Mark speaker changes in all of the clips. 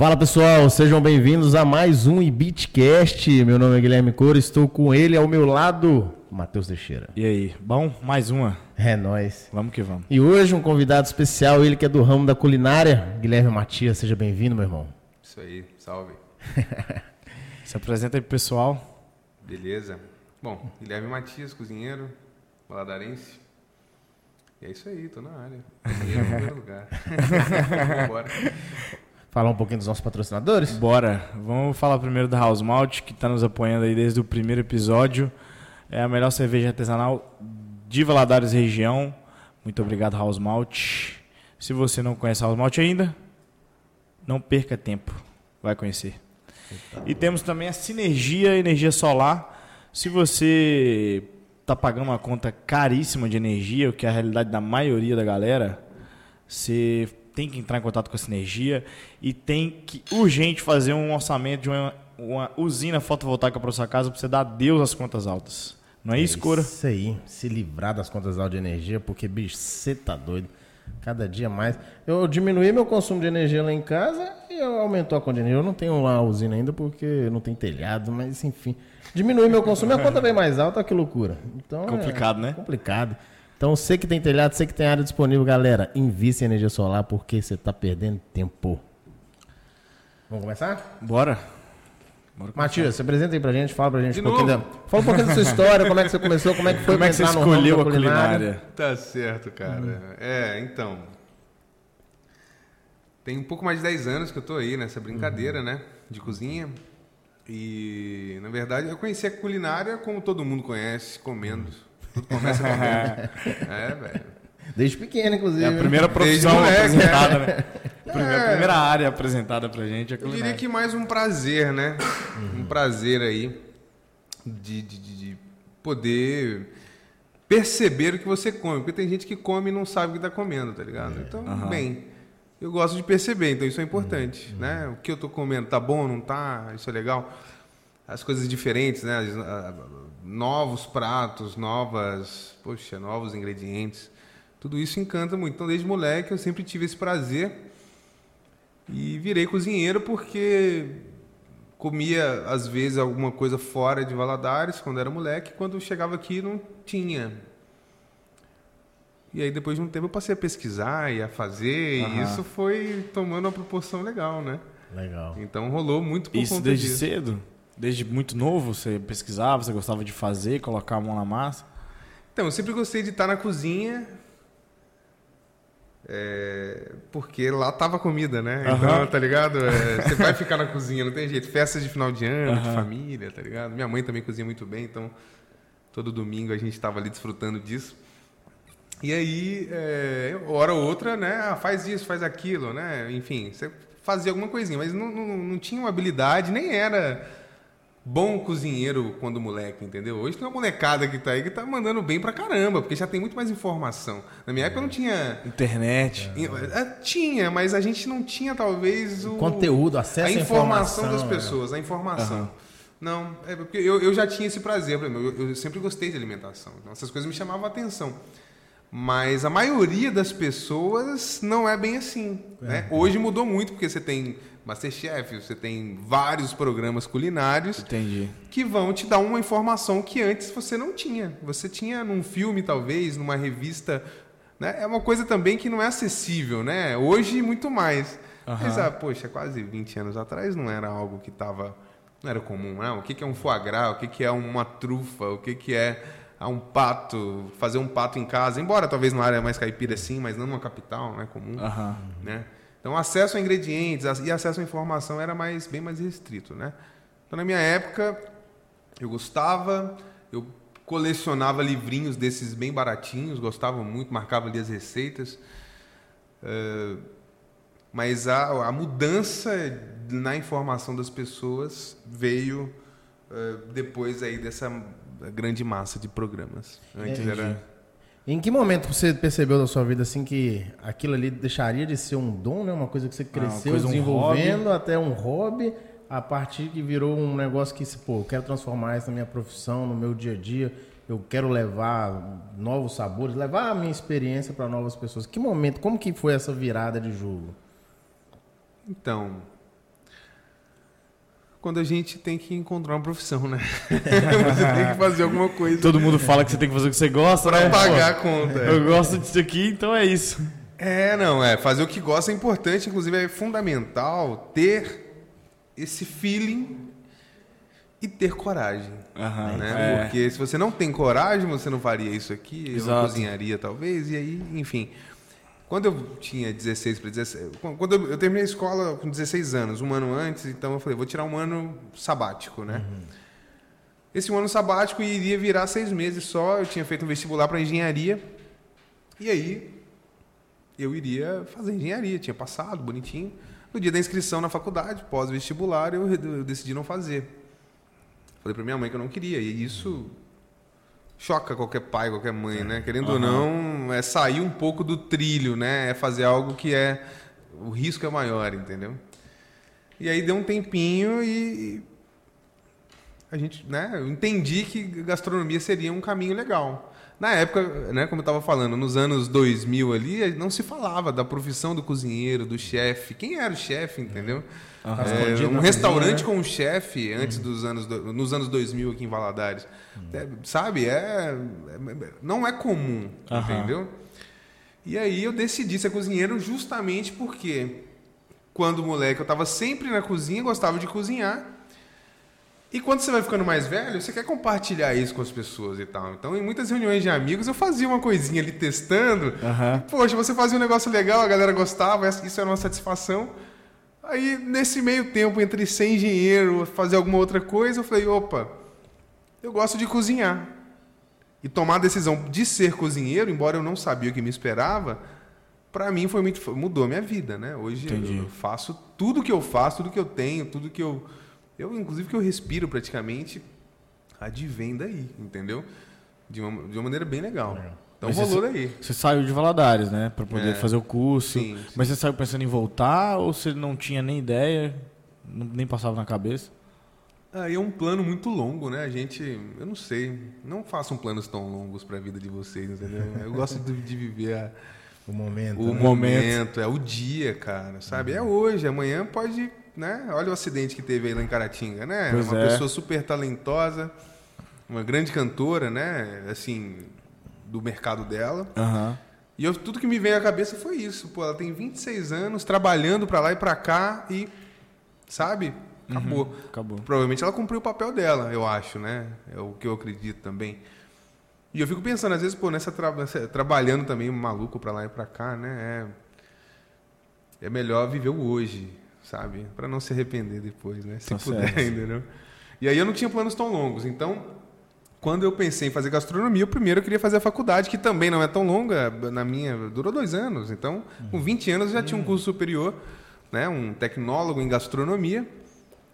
Speaker 1: Fala pessoal, sejam bem-vindos a mais um Ibitcast. Meu nome é Guilherme Coura, estou com ele ao meu lado, Matheus Teixeira.
Speaker 2: E aí, bom? Mais uma.
Speaker 1: É nóis.
Speaker 2: Vamos que vamos.
Speaker 1: E hoje um convidado especial, ele que é do ramo da culinária, Guilherme Matias. Seja bem-vindo, meu irmão.
Speaker 3: Isso aí, salve.
Speaker 2: Se apresenta aí pro pessoal.
Speaker 3: Beleza? Bom, Guilherme Matias, cozinheiro, baladarense. E é isso aí, tô na área. Cozinheiro no primeiro lugar. Bora.
Speaker 1: Falar um pouquinho dos nossos patrocinadores?
Speaker 2: Bora. Vamos falar primeiro da House Malt, que está nos apoiando aí desde o primeiro episódio. É a melhor cerveja artesanal de Valadares região. Muito obrigado, House Malt. Se você não conhece a House Malt ainda, não perca tempo. Vai conhecer. E temos também a Sinergia Energia Solar. Se você está pagando uma conta caríssima de energia, o que é a realidade da maioria da galera, você tem que entrar em contato com a Sinergia e tem que urgente fazer um orçamento de uma, uma usina fotovoltaica para sua casa para você dar adeus às contas altas. Não é, isso, Cora?
Speaker 1: Isso aí, se livrar das contas altas de energia, porque, bicho, você tá doido. Cada dia mais. Eu diminuí meu consumo de energia lá em casa e eu aumentou a conta de energia. Eu não tenho lá a usina ainda porque não tem telhado, mas enfim. Diminui meu consumo e a conta vem mais alta, que loucura. Então,
Speaker 2: Complicado,
Speaker 1: é
Speaker 2: né?
Speaker 1: Complicado. Então, você que tem telhado, você que tem área disponível, galera, invista em energia solar porque você tá perdendo tempo. Vamos começar?
Speaker 2: Bora. Bora começar.
Speaker 1: Matias, se apresenta aí pra gente, fala pra gente
Speaker 3: De
Speaker 1: um pouquinho da, fala um pouquinho da sua história, como é que você começou, como é que foi
Speaker 2: Como é que você escolheu a culinária?
Speaker 3: Tá certo, cara. É, então. Tem um pouco mais de 10 anos que eu tô aí nessa brincadeira, né? De cozinha. E, na verdade, eu conheci a culinária como todo mundo conhece, comendo. Tudo começa comendo. É, velho.
Speaker 1: Desde pequeno, inclusive.
Speaker 2: É a primeira profissão
Speaker 3: moleque,
Speaker 2: apresentada, né? Primeira,
Speaker 3: É.
Speaker 2: a primeira área apresentada pra gente é
Speaker 3: Eu diria que mais um prazer, né? Um prazer aí de, de, de- de poder perceber o que você come. Porque tem gente que come e não sabe o que está comendo, tá ligado? Então, bem, eu gosto de perceber, então isso é importante, né? O que eu tô comendo, tá bom, não tá? Isso é legal. As coisas diferentes, né? Novos pratos, novas, poxa, novos ingredientes. Tudo isso encanta muito. Então, desde moleque, eu sempre tive esse prazer. E virei cozinheiro porque comia, às vezes, alguma coisa fora de Valadares, quando era moleque. Quando chegava aqui, não tinha. E aí, depois de um tempo, eu passei a pesquisar e a fazer. E
Speaker 2: Aham.
Speaker 3: isso foi tomando uma proporção legal, né?
Speaker 1: Legal.
Speaker 3: Então, rolou muito por
Speaker 2: Isso desde
Speaker 3: disso.
Speaker 2: cedo? Desde muito novo você pesquisava, você gostava de fazer, colocar a mão na massa?
Speaker 3: Então, eu sempre gostei de estar na cozinha. é, porque lá tava comida, né? Então,
Speaker 2: Aham.
Speaker 3: tá ligado? É, você vai ficar na cozinha, não tem jeito. Festas de final de ano, de
Speaker 2: Aham.
Speaker 3: família, tá ligado? Minha mãe também cozinha muito bem, então todo domingo a gente tava ali desfrutando disso. E aí, é, hora ou outra, né? Ah, faz isso, faz aquilo, né? Enfim, você fazia alguma coisinha, mas não, não, não tinha uma habilidade, nem era bom cozinheiro quando moleque, entendeu? Hoje tem uma molecada que tá aí que tá mandando bem pra caramba, porque já tem muito mais informação. Na minha época não tinha.
Speaker 2: Internet.
Speaker 3: É, Tinha, mas a gente não tinha talvez o.
Speaker 1: Conteúdo, acesso
Speaker 3: a
Speaker 1: à
Speaker 3: informação,
Speaker 1: informação,
Speaker 3: das
Speaker 1: é.
Speaker 3: pessoas, a informação. Não, é porque eu, eu já tinha esse prazer, por exemplo, eu, eu sempre gostei de alimentação. Então essas coisas me chamavam a atenção. Mas a maioria das pessoas não é bem assim. né? Hoje mudou muito, porque você tem Masterchef, você tem vários programas culinários
Speaker 2: Entendi.
Speaker 3: que vão te dar uma informação que antes você não tinha. Você tinha num filme, talvez, numa revista. Né? É uma coisa também que não é acessível, né? Hoje, muito mais. Mas,
Speaker 2: Aham.
Speaker 3: ah, poxa, quase 20 anos atrás não era algo que estava... Não era comum, né? O que que é um foie gras? O que que é uma trufa? O que que é ah, um pato? Fazer um pato em casa? Embora talvez na área mais caipira sim, mas não numa capital, não é comum
Speaker 2: Aham.
Speaker 3: né? Então, acesso a ingredientes e acesso à informação era mais, bem mais restrito, né? Então, na minha época, eu gostava, eu colecionava livrinhos desses bem baratinhos, gostava muito, marcava ali as receitas. Eh, mas a, a mudança na informação das pessoas veio eh, depois aí dessa grande massa de programas. Antes
Speaker 1: Entendi.
Speaker 3: era
Speaker 1: Em que momento você percebeu da sua vida assim que aquilo ali deixaria de ser um dom, né? Uma coisa que você cresceu
Speaker 2: coisa, um
Speaker 1: desenvolvendo até um hobby, a partir que virou um negócio que, se, pô, eu quero transformar isso na minha profissão, no meu dia a dia. Eu quero levar novos sabores, levar a minha experiência para novas pessoas. Que momento, como que foi essa virada de jogo?
Speaker 3: Então, quando a gente tem que encontrar uma profissão, né? você tem que fazer alguma coisa
Speaker 2: Todo mundo fala que você tem que fazer o que você gosta,
Speaker 3: pra
Speaker 2: né?
Speaker 3: pagar
Speaker 2: Pô,
Speaker 3: a conta. é.
Speaker 2: Eu gosto disso aqui, então é isso.
Speaker 3: É, não, é. Fazer o que gosta é importante, inclusive é fundamental ter esse feeling e ter coragem.
Speaker 2: Aham,
Speaker 3: né?
Speaker 2: é.
Speaker 3: Porque se você não tem coragem, você não faria isso aqui, eu não
Speaker 2: Exato.
Speaker 3: cozinharia talvez, e aí, enfim. Quando eu tinha 16 para 17, quando eu, eu terminei a escola com 16 anos, um ano antes, então eu falei, vou tirar um ano sabático, né? Esse um ano sabático iria virar seis meses só, eu tinha feito um vestibular para engenharia, e aí eu iria fazer engenharia, tinha passado, bonitinho. No dia da inscrição na faculdade, pós-vestibular, eu, eu decidi não fazer. Falei pra minha mãe que eu não queria, e isso choca qualquer pai, qualquer mãe, né? Querendo ou não, é sair um pouco do trilho, né? É fazer algo que é o risco é maior, entendeu? E aí deu um tempinho e a gente, né, eu entendi que gastronomia seria um caminho legal. Na época, né, como eu estava falando, nos anos 2000 ali, não se falava da profissão do cozinheiro, do chefe. Quem era o chefe, entendeu? É, um restaurante
Speaker 1: cozinha,
Speaker 3: com um chefe antes dos anos nos anos 2000 aqui em Valadares. É, sabe? É, é- não é comum, entendeu? E aí eu decidi ser cozinheiro justamente porque quando moleque eu estava sempre na cozinha, gostava de cozinhar. E quando você vai ficando mais velho, você quer compartilhar isso com as pessoas e tal. Então, em muitas reuniões de amigos, eu fazia uma coisinha ali testando.
Speaker 2: Aham.
Speaker 3: Poxa, você fazia um negócio legal, a galera gostava, isso era uma satisfação. Aí, nesse meio tempo, entre ser engenheiro, fazer alguma outra coisa, eu falei, opa, eu gosto de cozinhar. E tomar a decisão de ser cozinheiro, embora eu não sabia o que me esperava, para mim foi muito mudou a minha vida, né? Hoje
Speaker 2: Entendi.
Speaker 3: eu faço tudo que eu faço, tudo que eu tenho, tudo que eu eu inclusive que eu respiro praticamente advém daí, entendeu? De uma, de uma maneira bem legal. Então
Speaker 2: Mas
Speaker 3: rolou
Speaker 2: esse-
Speaker 3: daí.
Speaker 2: Você saiu de Valadares, né? Pra poder
Speaker 3: É.
Speaker 2: fazer o curso.
Speaker 3: Sim, sim.
Speaker 2: Mas você saiu pensando em voltar ou você não tinha nem ideia? Nem passava na cabeça?
Speaker 3: Aí é um plano muito longo, né? A gente, eu não sei, não façam planos tão longos para a vida de vocês, entendeu? Eu gosto de, de viver a-
Speaker 1: O momento.
Speaker 3: o
Speaker 1: né?
Speaker 3: momento, é o dia, cara, sabe? É hoje, amanhã pode, né? Olha o acidente que teve aí lá em Caratinga, né?
Speaker 2: Pois
Speaker 3: uma
Speaker 2: é.
Speaker 3: pessoa super talentosa, uma grande cantora, né? Assim, do mercado dela.
Speaker 2: Aham.
Speaker 3: E eu- tudo que me veio à cabeça foi isso. Pô, ela tem 26 anos, trabalhando para lá e para cá e, sabe? Acabou.
Speaker 2: Acabou.
Speaker 3: Provavelmente ela cumpriu o papel dela, eu acho, né? É o que eu acredito também. E eu fico pensando, às vezes, pô, nessa, tra- nessa- trabalhando também maluco pra lá e pra cá, né? É, é melhor viver o hoje, sabe? Pra não se arrepender depois, né? Se
Speaker 2: Tá
Speaker 3: puder,
Speaker 2: certo.
Speaker 3: entendeu? E aí eu não tinha planos tão longos. Então, quando eu pensei em fazer gastronomia, o primeiro eu queria fazer a faculdade, que também não é tão longa, na minha, durou dois anos. Então, com 20 anos eu já tinha um curso superior, né? Um tecnólogo em gastronomia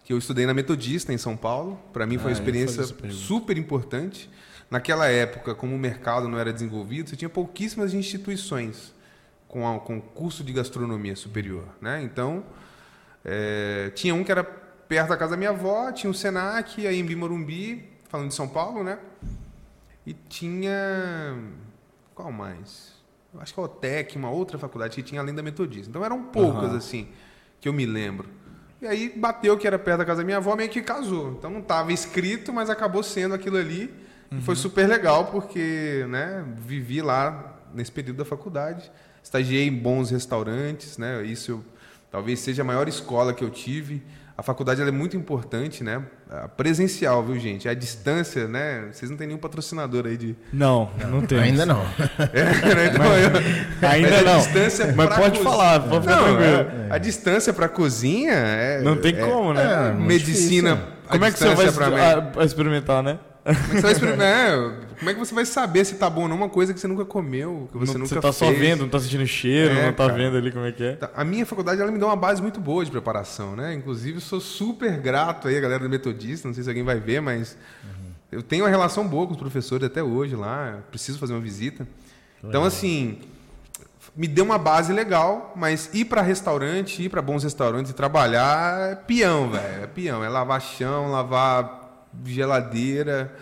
Speaker 3: que eu estudei na Metodista em São Paulo. Para mim foi
Speaker 2: Ah,
Speaker 3: uma
Speaker 2: eu
Speaker 3: experiência
Speaker 2: fazia essa pergunta.
Speaker 3: super importante. Naquela época, como o mercado não era desenvolvido, você tinha pouquíssimas instituições com, a- com curso de gastronomia superior, né? Então, é, tinha um que era perto da casa da minha avó, tinha o Senac, aí em Bimorumbi, falando de São Paulo, né? E tinha qual mais? Eu acho que a OTEC, uma outra faculdade que tinha além da Metodista. Então eram poucas
Speaker 2: Aham.
Speaker 3: assim que eu me lembro. E aí bateu que era perto da casa da minha avó, meio que casou. Então não estava escrito, mas acabou sendo aquilo ali. E foi super legal porque, né, vivi lá nesse período da faculdade, estagiei em bons restaurantes, né? Isso eu- talvez seja a maior escola que eu tive. A faculdade ela é muito importante, né? A presencial, viu, gente? A distância, né? Vocês não têm nenhum patrocinador aí de
Speaker 2: Não, não tem.
Speaker 1: Ainda não.
Speaker 3: é, né? Então, eu-
Speaker 2: Ainda
Speaker 3: mas a
Speaker 2: não.
Speaker 3: distância
Speaker 2: Mas pode
Speaker 3: cozinha-
Speaker 2: falar, pode ficar
Speaker 3: Não,
Speaker 2: tranquilo.
Speaker 3: é, a distância para cozinha é
Speaker 2: Não tem
Speaker 3: é-
Speaker 2: como, né?
Speaker 1: é,
Speaker 3: medicina.
Speaker 1: difícil.
Speaker 3: a
Speaker 2: Como é que você vai a- a experimentar, né?
Speaker 3: Como é que você vai experimentar? É, Como é que você vai saber se tá bom ou não uma coisa que você nunca comeu, que você
Speaker 2: Não-
Speaker 3: nunca
Speaker 2: você tá só
Speaker 3: fez?
Speaker 2: vendo, não tá sentindo cheiro,
Speaker 3: É,
Speaker 2: não tá
Speaker 3: cara.
Speaker 2: vendo ali como é que é.
Speaker 3: Tá, A minha faculdade ela me deu uma base muito boa de preparação, né? Inclusive, sou super grato aí a galera do Metodista, não sei se alguém vai ver, mas eu tenho uma relação boa com os professores até hoje lá, preciso fazer uma visita. Então, assim, me deu uma base legal, mas ir para restaurante, ir para bons restaurantes e trabalhar é peão, velho. É peão, é lavar chão, lavar geladeira,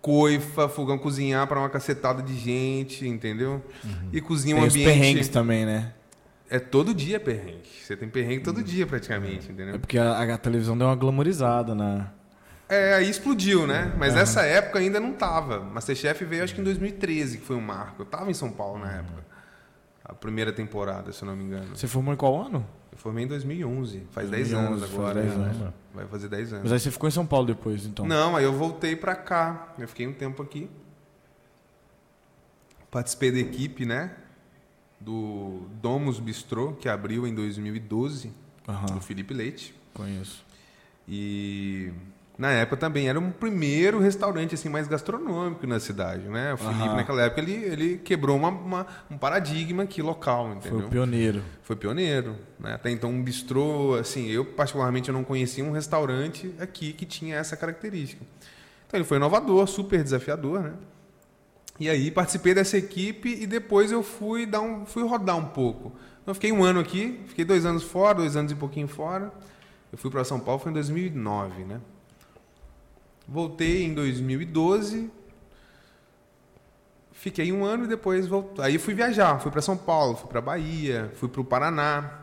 Speaker 3: coifa, fogão cozinhar para uma cacetada de gente, entendeu? E cozinhar um
Speaker 2: Tem os
Speaker 3: ambiente
Speaker 2: perrengues também, né?
Speaker 3: É todo dia perrengue. Você tem perrengue todo dia, praticamente,
Speaker 2: É
Speaker 3: entendeu?
Speaker 2: porque a, a televisão deu uma glamorizada, né?
Speaker 3: É, aí explodiu, né? Mas nessa época ainda não tava. Masterchef veio acho que em 2013, que foi um marco. Eu tava em São Paulo na época. A primeira temporada, se eu não me engano.
Speaker 2: Você formou em qual ano?
Speaker 3: Eu formei em 2011. Faz 10
Speaker 2: 2011,
Speaker 3: anos
Speaker 2: faz
Speaker 3: agora.
Speaker 2: 10
Speaker 3: né?
Speaker 2: anos.
Speaker 3: Vai fazer 10 anos.
Speaker 2: Mas aí você ficou em São Paulo depois, então.
Speaker 3: Não, aí eu voltei pra cá. Eu fiquei um tempo aqui. Participei da equipe, né? Do Domus Bistrô, que abriu em 2012,
Speaker 2: Aham,
Speaker 3: do Felipe Leite.
Speaker 2: conheço.
Speaker 3: E na época também era um primeiro restaurante assim mais gastronômico na cidade, né? O Felipe
Speaker 2: Aham.
Speaker 3: naquela época ele, ele quebrou uma, uma- um paradigma aqui local,
Speaker 2: Foi
Speaker 3: entendeu?
Speaker 2: o pioneiro.
Speaker 3: Foi pioneiro, né? Até então um bistrô, assim, eu particularmente eu não conhecia um restaurante aqui que tinha essa característica. Então ele foi inovador, super desafiador, né? E aí participei dessa equipe e depois eu fui dar um, fui rodar um pouco. Então eu fiquei um ano aqui, fiquei dois anos fora, dois anos e pouquinho fora. Eu fui para São Paulo foi em 2009, né? Voltei em 2012. Fiquei um ano e depois voltei. Aí fui viajar, fui para São Paulo, fui para Bahia, fui para o Paraná.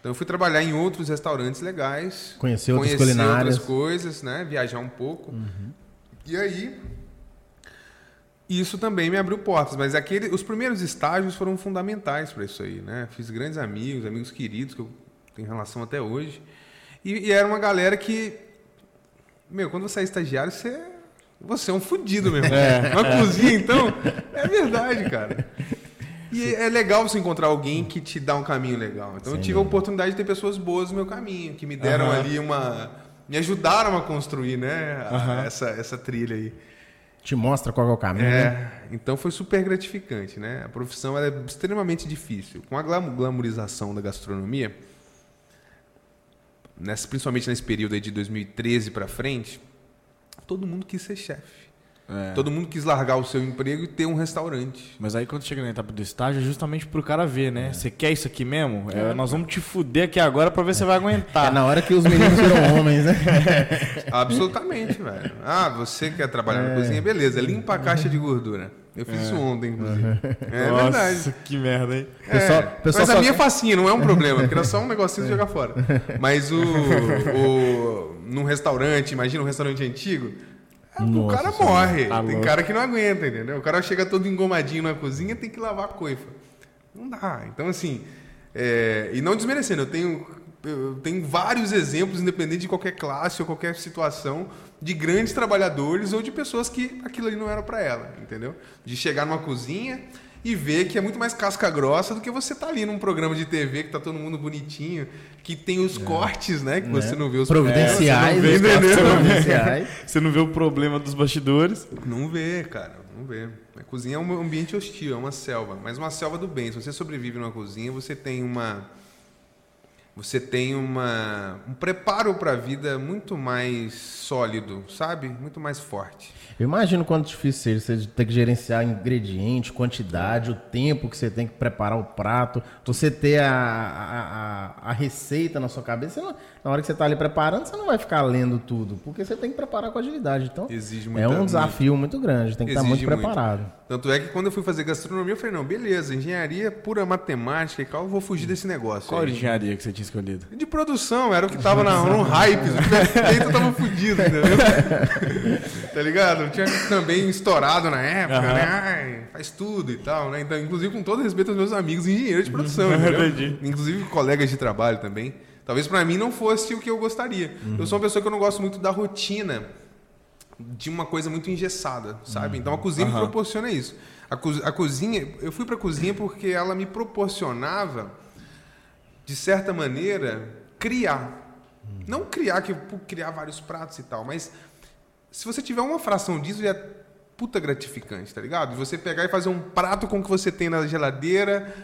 Speaker 3: Então eu fui trabalhar em outros restaurantes legais,
Speaker 1: Conhecer outras
Speaker 3: conhecer
Speaker 1: culinárias.
Speaker 3: outras coisas, né? Viajar um pouco. E aí isso também me abriu portas, mas aquele, os primeiros estágios foram fundamentais para isso aí, né? Fiz grandes amigos, amigos queridos que eu tenho relação até hoje. E, e era uma galera que, meu, quando você é estagiário, você, você é um fudido mesmo. Na cozinha, então, é verdade, cara. E é legal você encontrar alguém que te dá um caminho legal. Então eu
Speaker 1: Sem
Speaker 3: tive a oportunidade de ter pessoas boas no meu caminho, que me deram
Speaker 2: Aham.
Speaker 3: ali uma. Me ajudaram a construir, né?
Speaker 2: Aham.
Speaker 3: essa, essa trilha aí.
Speaker 1: Te mostra qual é o caminho, né?
Speaker 3: É, então foi super gratificante, né? A profissão é extremamente difícil. Com a glam- glamorização da gastronomia, nessa, principalmente nesse período aí de 2013 para frente, todo mundo quis ser chefe.
Speaker 2: É.
Speaker 3: Todo mundo quis largar o seu emprego e ter um restaurante.
Speaker 2: Mas aí quando chega na etapa do estágio é justamente pro cara ver, né? Você quer isso aqui mesmo? É, nós vamos te fuder aqui agora pra ver se você vai
Speaker 1: É
Speaker 2: aguentar.
Speaker 1: na hora que os meninos viram homens, né?
Speaker 3: Absolutamente, velho. Ah, você quer trabalhar na cozinha? Beleza, limpa a caixa de gordura. Eu fiz isso ontem, inclusive. É
Speaker 2: Nossa,
Speaker 3: verdade.
Speaker 2: que merda, hein?
Speaker 1: Pessoal-
Speaker 3: É,
Speaker 1: pessoal
Speaker 3: mas a
Speaker 1: só-
Speaker 3: minha é facinha, não é um problema, porque era só um negocinho de jogar fora. Mas o, o num restaurante, imagina um restaurante antigo, é, o
Speaker 1: Nossa
Speaker 3: cara
Speaker 1: Senhora.
Speaker 3: morre.
Speaker 2: Tá
Speaker 3: tem cara que não aguenta, entendeu? O cara chega todo engomadinho na cozinha, tem que lavar a coifa. Não dá. Então assim, é, e não desmerecendo, eu tenho eu tenho vários exemplos, independente de qualquer classe ou qualquer situação, de grandes trabalhadores ou de pessoas que aquilo ali não era para ela, entendeu? De chegar numa cozinha e ver que é muito mais casca grossa do que você tá ali num programa de TV que tá todo mundo bonitinho, que tem os cortes, né? Que você
Speaker 1: Né?
Speaker 3: não vê os
Speaker 1: Providenciais,
Speaker 3: É, você não vê,
Speaker 1: providenciais.
Speaker 2: Você não vê o problema dos bastidores.
Speaker 3: Não vê, cara, não vê. A cozinha é um ambiente hostil, é uma selva, mas uma selva do bem. Se você sobrevive numa cozinha, você tem uma você tem uma um preparo para a vida muito mais sólido, sabe? Muito mais forte.
Speaker 1: Eu imagino quanto difícil seja você ter que gerenciar ingrediente, quantidade, o tempo que você tem que preparar o prato, você ter a, a, a, a receita na sua cabeça. Você não- na hora que você está ali preparando, você não vai ficar lendo tudo, porque você tem que preparar com agilidade. Então,
Speaker 3: Exige
Speaker 1: é
Speaker 3: muita-
Speaker 1: um desafio muito grande, tem que estar muito
Speaker 3: Exige muito.
Speaker 1: preparado.
Speaker 3: Tanto é que quando eu fui fazer gastronomia, eu falei, não, beleza, engenharia, pura matemática e tal, eu vou fugir desse negócio.
Speaker 2: Qual
Speaker 3: aí.
Speaker 2: engenharia que você tinha escolhido?
Speaker 3: De produção, era o que tava na, no hype. Se eu tivesse feito, eu tava fudido, entendeu? tá ligado? Tinha também estourado na época,
Speaker 2: Aham.
Speaker 3: né? Ai, faz tudo e tal, né? Então, inclusive, com todo respeito aos meus amigos engenheiros de produção, entendeu?
Speaker 2: Entendi.
Speaker 3: Inclusive colegas de trabalho também. Talvez pra mim não fosse o que eu gostaria. Eu sou uma pessoa que eu não gosto muito da rotina de uma coisa muito engessada, sabe? Então a cozinha me
Speaker 2: Aham.
Speaker 3: proporciona isso. A, co- a cozinha, eu fui pra cozinha porque ela me proporcionava, de certa maneira, criar. Não criar, que criar vários pratos e tal, mas se você tiver uma fração disso, já é puta gratificante, tá ligado? Você pegar e fazer um prato com o que você tem na geladeira,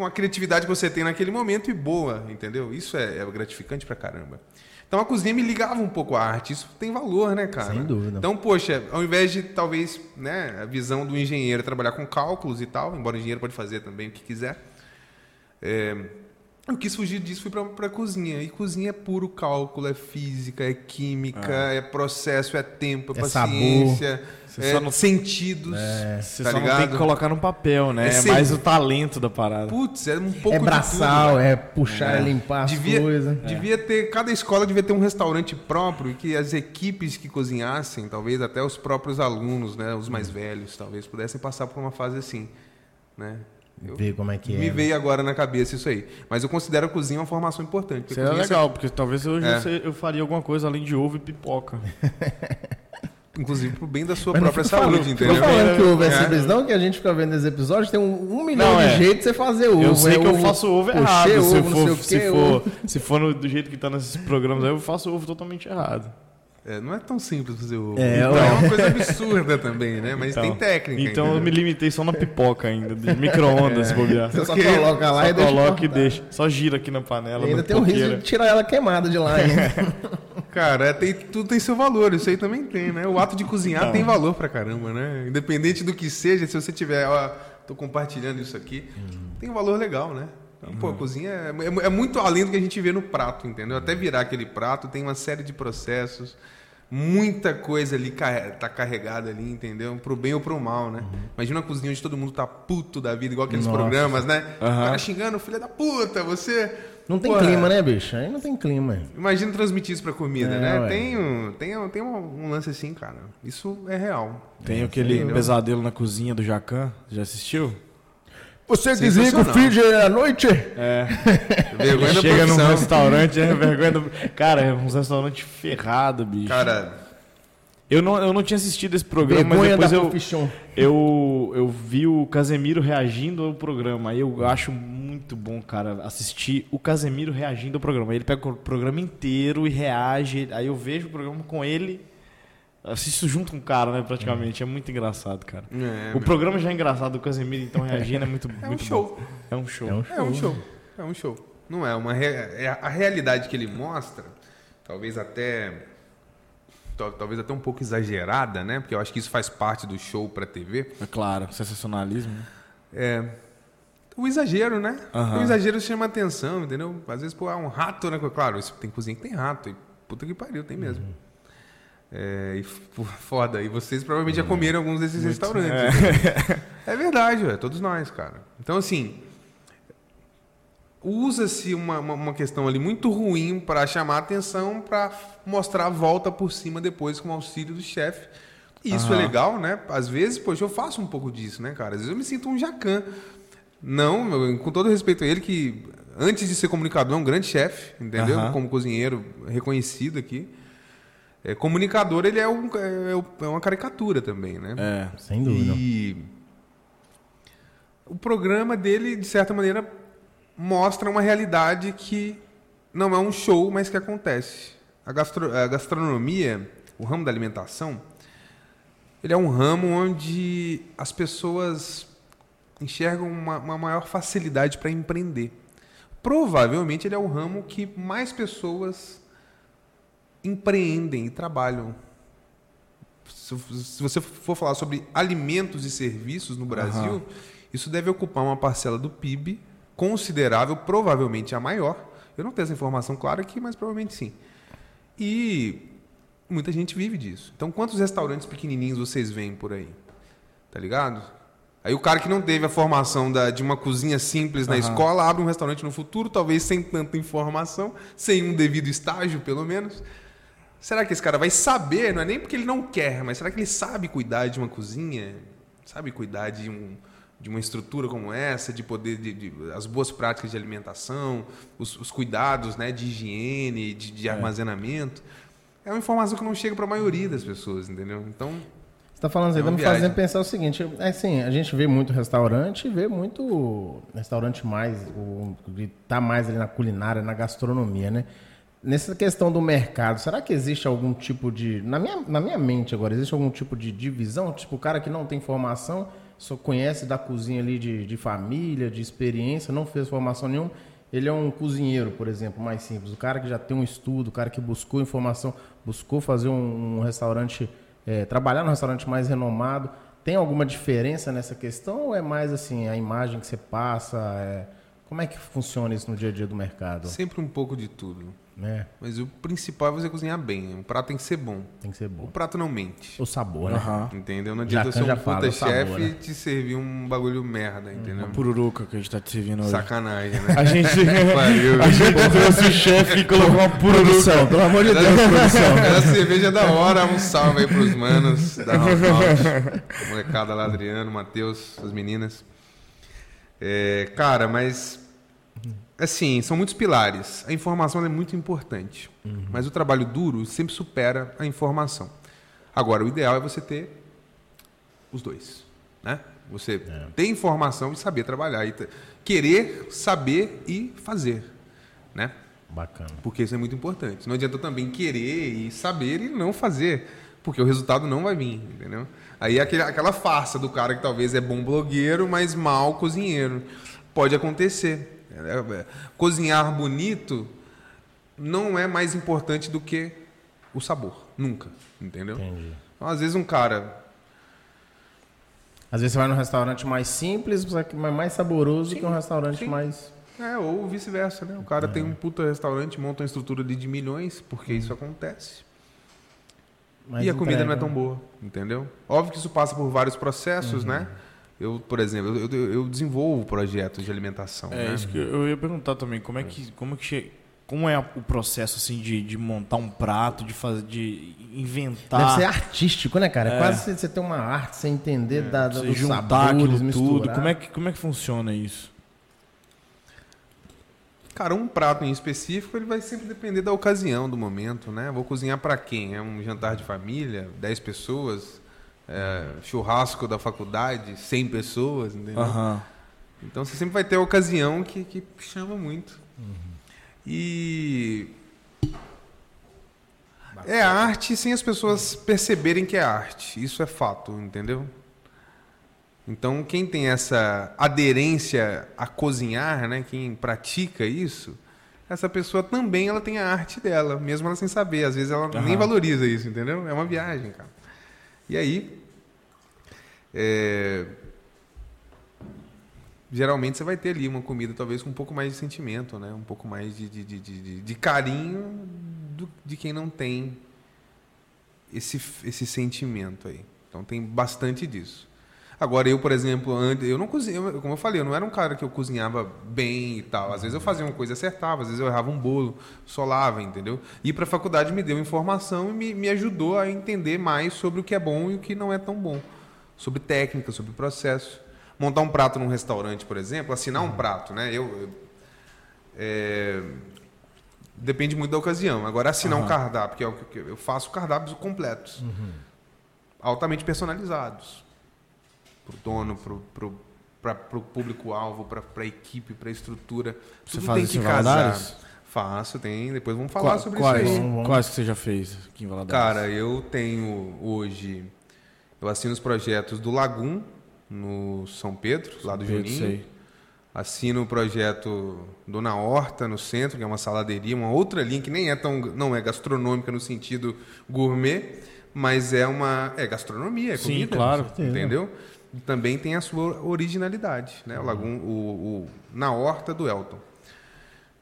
Speaker 3: com a criatividade que você tem naquele momento e boa, entendeu? Isso é, é gratificante pra caramba. Então a cozinha me ligava um pouco à arte, isso tem valor, né, cara?
Speaker 1: Sem dúvida.
Speaker 3: Então, poxa, ao invés de talvez, né, a visão do engenheiro trabalhar com cálculos e tal, embora o engenheiro pode fazer também o que quiser, é, Eu quis fugir disso, fui pra, pra cozinha. E cozinha é puro cálculo, é física, é química, é processo, é tempo, é,
Speaker 1: É
Speaker 3: paciência,
Speaker 2: Você
Speaker 3: é
Speaker 2: só não-
Speaker 3: sentidos.
Speaker 2: Você
Speaker 3: tá
Speaker 2: só não
Speaker 3: ligado?
Speaker 2: tem que colocar no papel, né?
Speaker 3: É
Speaker 2: É, mais o talento da parada.
Speaker 3: Putz, é um pouco
Speaker 1: É
Speaker 3: de
Speaker 1: braçal,
Speaker 3: tudo,
Speaker 1: é puxar, é limpar as
Speaker 3: Devia,
Speaker 1: coisas.
Speaker 3: devia ter, cada escola devia ter um restaurante próprio e que as equipes que cozinhassem, talvez até os próprios alunos, né, os mais velhos, talvez pudessem passar por uma fase assim, né? Eu-
Speaker 1: Ver como é que
Speaker 3: me
Speaker 1: é.
Speaker 3: veio agora na cabeça isso aí. Mas eu considero a cozinha uma formação importante. porque
Speaker 2: Seria
Speaker 3: cozinha
Speaker 2: legal, porque talvez hoje
Speaker 3: É.
Speaker 2: eu faria alguma coisa além de ovo e pipoca.
Speaker 3: inclusive pro bem da sua
Speaker 1: Mas não
Speaker 3: própria
Speaker 1: falando-
Speaker 3: saúde,
Speaker 1: fica
Speaker 3: entendeu?
Speaker 1: falando que o ovo é
Speaker 3: É.
Speaker 1: simples, não, que a gente fica vendo esses episódios, tem um, um milhão
Speaker 2: Não,
Speaker 1: de
Speaker 2: é.
Speaker 1: jeitos de você fazer ovo.
Speaker 2: eu sei
Speaker 1: é
Speaker 2: que eu
Speaker 1: ovo
Speaker 2: faço ovo errado. se,
Speaker 1: ovo,
Speaker 2: eu
Speaker 1: não
Speaker 2: for, se,
Speaker 1: quê,
Speaker 2: for,
Speaker 1: ovo.
Speaker 2: se for no- do jeito que tá nesses programas aí, eu faço ovo totalmente errado.
Speaker 3: É, não é tão simples fazer ovo.
Speaker 1: É,
Speaker 3: então, é uma coisa absurda também, né? Mas
Speaker 2: Então-
Speaker 3: tem técnica.
Speaker 2: Então eu
Speaker 3: entendeu?
Speaker 2: me limitei só na pipoca ainda, de micro-ondas, se bobear.
Speaker 1: Você só
Speaker 3: Porque-
Speaker 1: coloca lá
Speaker 2: Só
Speaker 1: e deixa.
Speaker 2: coloca e deixa. Só gira aqui na panela.
Speaker 1: E ainda tem o risco de tirar ela queimada de lá ainda.
Speaker 3: Cara, tem, tudo tem seu valor, isso aí também tem, né? O ato de cozinhar
Speaker 2: Então.
Speaker 3: tem valor pra caramba, né? Independente do que seja, se você tiver, ó, tô compartilhando isso aqui, tem um valor legal, né? Então, pô, cozinha é, é- é muito além do que a gente vê no prato, entendeu? Até virar aquele prato tem uma série de processos, muita coisa ali tá carregada ali, entendeu? Pro bem ou pro mal, né? Imagina uma cozinha onde todo mundo tá puto da vida, igual aqueles
Speaker 1: Nossa.
Speaker 3: programas, né? O
Speaker 2: Aham.
Speaker 3: cara xingando, filha da puta, você...
Speaker 1: Não tem
Speaker 3: Pô,
Speaker 1: clima, né, bicho? Aí não tem clima.
Speaker 3: Imagina transmitir isso pra comida,
Speaker 1: É,
Speaker 3: né?
Speaker 1: ué.
Speaker 3: Tem, um, tem, um, tem um, um lance assim, cara. Isso é real.
Speaker 2: Tem aquele
Speaker 3: Entendeu?
Speaker 2: pesadelo na cozinha do Jacan. Já assistiu?
Speaker 1: Você
Speaker 3: desliga o
Speaker 1: feed à noite?
Speaker 2: É.
Speaker 3: Vergonha da
Speaker 2: Chega num restaurante, é vergonha do... Cara, é uns restaurantes ferrados, bicho.
Speaker 3: Cara,
Speaker 2: Eu não, eu não tinha assistido esse programa, mas depois eu, eu, eu vi o Casemiro reagindo ao programa. Aí eu acho muito bom, cara, assistir o Casemiro reagindo ao programa. Ele pega o programa inteiro e reage. Aí eu vejo o programa com ele, assisto junto com o cara, né, praticamente. É muito engraçado, cara.
Speaker 3: é,
Speaker 2: o programa já é engraçado, o Casemiro então reagindo é muito,
Speaker 3: é um
Speaker 2: muito
Speaker 3: show.
Speaker 2: bom. É um show.
Speaker 1: É um
Speaker 3: É um show. É um show. Não é uma rea- é a realidade que ele mostra, talvez até talvez até um pouco exagerada, né? Porque eu acho que isso faz parte do show pra TV.
Speaker 2: É claro, sensacionalismo. né?
Speaker 3: É o exagero, né?
Speaker 2: Aham.
Speaker 3: O exagero chama atenção, entendeu? Às vezes, pô, há um rato, né? Claro, isso- tem cozinha que tem rato. E puta que pariu, tem mesmo. É, e foda. E vocês provavelmente já comeram alguns desses restaurantes. É. verdade, ué, todos nós, cara. Então, assim, usa-se uma, uma, uma questão ali muito ruim para chamar atenção, para mostrar a volta por cima depois com o auxílio do chefe. E isso é
Speaker 2: Aham.
Speaker 3: legal, né? Às vezes, poxa, eu faço um pouco disso, né, cara? Às vezes eu me sinto um jacan. Não, eu- com todo respeito a ele, que antes de ser comunicador, é um grande chefe, entendeu?
Speaker 2: Aham.
Speaker 3: Como cozinheiro reconhecido aqui. É, comunicador, ele é, um, é, é uma caricatura também, né?
Speaker 2: É.
Speaker 1: Sem dúvida.
Speaker 3: E o programa dele, de certa maneira, mostra uma realidade que não é um show, mas que acontece. A, gastro- a gastronomia, o ramo da alimentação, ele é um ramo onde as pessoas enxergam uma, uma maior facilidade para empreender. Provavelmente ele é o ramo que mais pessoas empreendem e trabalham. Se, se você for falar sobre alimentos e serviços no Brasil,
Speaker 2: Aham.
Speaker 3: isso deve ocupar uma parcela do PIB considerável, provavelmente a maior. Eu não tenho essa informação clara aqui, mas provavelmente sim. E muita gente vive disso. Então, quantos restaurantes pequenininhos vocês veem por aí? Tá ligado? Aí o cara que não teve a formação da- de uma cozinha simples na
Speaker 2: Aham.
Speaker 3: escola abre um restaurante no futuro, talvez sem tanta informação, sem um devido estágio, pelo menos. Será que esse cara vai saber? Não é nem porque ele não quer, mas será que ele sabe cuidar de uma cozinha? Sabe cuidar de, um, de uma estrutura como essa, de poder, de, de- as boas práticas de alimentação, os, os cuidados né, de higiene, de, de armazenamento? É uma informação que não chega para a maioria das pessoas, entendeu? Então,
Speaker 1: Você tá falando, você
Speaker 3: É
Speaker 1: tá
Speaker 3: viagem.
Speaker 1: fazendo pensar o seguinte, é assim, a gente vê muito restaurante vê muito restaurante mais, o, que tá mais ali na culinária, na gastronomia, né? Nessa questão do mercado, será que existe algum tipo de. Na minha, na minha mente agora, existe algum tipo de divisão? Tipo, o cara que não tem formação, só conhece da cozinha ali de, de família, de experiência, não fez formação nenhuma. Ele é um cozinheiro, por exemplo, mais simples. O cara que já tem um estudo, o cara que buscou informação, buscou fazer um, um restaurante, é, trabalhar num restaurante mais renomado. Tem alguma diferença nessa questão ou é mais assim, a imagem que você passa? é, Como é que funciona isso no dia a dia do mercado?
Speaker 3: Sempre um pouco de tudo.
Speaker 1: Né?
Speaker 3: Mas o principal é você cozinhar bem. O prato tem que ser bom.
Speaker 1: Tem que ser
Speaker 3: O
Speaker 1: bom.
Speaker 3: prato não mente.
Speaker 1: O sabor, né?
Speaker 2: Aham.
Speaker 3: Entendeu? Não adianta ser um puta
Speaker 1: o
Speaker 3: chefe
Speaker 1: né?
Speaker 3: e te servir um bagulho merda, entendeu?
Speaker 2: Pururuca que a gente tá te servindo hoje.
Speaker 3: Sacanagem, né?
Speaker 2: A gente,
Speaker 3: Pariu.
Speaker 2: a gente trouxe o chefe e colocou uma pururuca.
Speaker 1: Pelo amor de Deus, produção.
Speaker 3: Era cerveja da hora. Um salve aí pros manos da House. Molecada lá, Adriano, Matheus, as meninas. É, cara, mas. Assim, são muitos pilares. A informação é muito importante. Mas o trabalho duro sempre supera a informação. Agora, o ideal é você ter os dois. Né? Você ter informação e saber trabalhar. E querer, saber e fazer. Né?
Speaker 1: Bacana.
Speaker 3: Porque isso é muito importante. Não adianta também querer e saber e não fazer, porque o resultado não vai vir, entendeu? Aí é aquele, aquela farsa do cara que talvez é bom blogueiro, mas mal cozinheiro. Pode acontecer. É, é, Cozinhar bonito não é mais importante do que o sabor. Nunca, entendeu?
Speaker 1: Entendi.
Speaker 3: Então, às vezes um cara
Speaker 1: Às vezes você vai num restaurante mais simples, é mais saboroso
Speaker 3: Sim,
Speaker 1: que um restaurante
Speaker 3: sim.
Speaker 1: mais.
Speaker 3: É, ou vice-versa, né? O cara tem um puta restaurante, monta uma estrutura de milhões, porque isso acontece.
Speaker 1: mais
Speaker 3: e a comida não é tão boa, entendeu? Óbvio que isso passa por vários processos, né? Eu, por exemplo, eu, eu- eu desenvolvo projetos de alimentação,
Speaker 2: É
Speaker 3: né?
Speaker 2: isso que eu ia perguntar também. Como é que, como é que che- como é o processo assim de, de montar um prato, de fazer, de inventar,
Speaker 1: Deve ser artístico, né, cara?
Speaker 2: É.
Speaker 1: Quase você- tem uma arte, você entender da, da,
Speaker 2: você
Speaker 1: dos
Speaker 2: juntar
Speaker 1: sabores,
Speaker 2: aquilo tudo. Como é que como é que funciona isso?
Speaker 3: Cara, um prato em específico, ele vai sempre depender da ocasião, do momento, né? Vou cozinhar para quem? É um jantar de família, 10 pessoas, é, churrasco da faculdade, 100 pessoas, entendeu?
Speaker 2: Aham.
Speaker 3: Então você sempre vai ter a ocasião que, que chama muito. E é arte sem as pessoas perceberem que é arte. Isso é fato, entendeu? Então quem tem essa aderência a cozinhar, né, quem pratica isso, essa pessoa também ela tem a arte dela, mesmo ela sem saber. Às vezes ela nem
Speaker 2: Aham.
Speaker 3: valoriza isso, entendeu? É uma viagem, cara. E aí, é, geralmente você vai ter ali uma comida talvez com um pouco mais de sentimento, né? Um pouco mais de, de, de, de, de- carinho do- de quem não tem esse, esse sentimento aí. Então tem bastante disso. Agora eu, por exemplo, eu não cozinhava, como eu falei, eu não era um cara que eu cozinhava bem e tal. Às vezes eu fazia uma coisa e acertava, às vezes eu errava um bolo, solava, entendeu? Ir para a faculdade me deu informação e me, me ajudou a entender mais sobre o que é bom e o que não é tão bom. Sobre técnica, sobre processo. Montar um prato num restaurante, por exemplo, assinar um prato, né? Eu, eu- é, depende muito da ocasião. Agora, assinar um
Speaker 2: Aham.
Speaker 3: cardápio, que é o que eu faço cardápios completos, altamente personalizados para o dono, para o público-alvo, para a equipe, para a estrutura.
Speaker 2: Você
Speaker 3: Tudo
Speaker 2: faz
Speaker 3: tem que casar.
Speaker 2: Valadares?
Speaker 3: Faço, tem. Depois vamos falar
Speaker 2: Qua-
Speaker 3: sobre
Speaker 2: quais,
Speaker 3: isso aí.
Speaker 2: Quais que você já fez aqui em Valadares?
Speaker 3: Cara, eu tenho hoje. Eu assino os projetos do Lagum, no São Pedro, lá do
Speaker 2: Pedro,
Speaker 3: Juninho.
Speaker 2: sei.
Speaker 3: Assino o projeto Dona Horta, no centro, que é uma saladeria, uma outra linha que nem é tão. não é gastronômica no sentido gourmet, mas é uma. é gastronomia, é
Speaker 2: Sim,
Speaker 3: comida.
Speaker 2: claro.
Speaker 3: Entendeu? E também tem a sua originalidade, né? O Lagum, o, o- na Horta do Elton.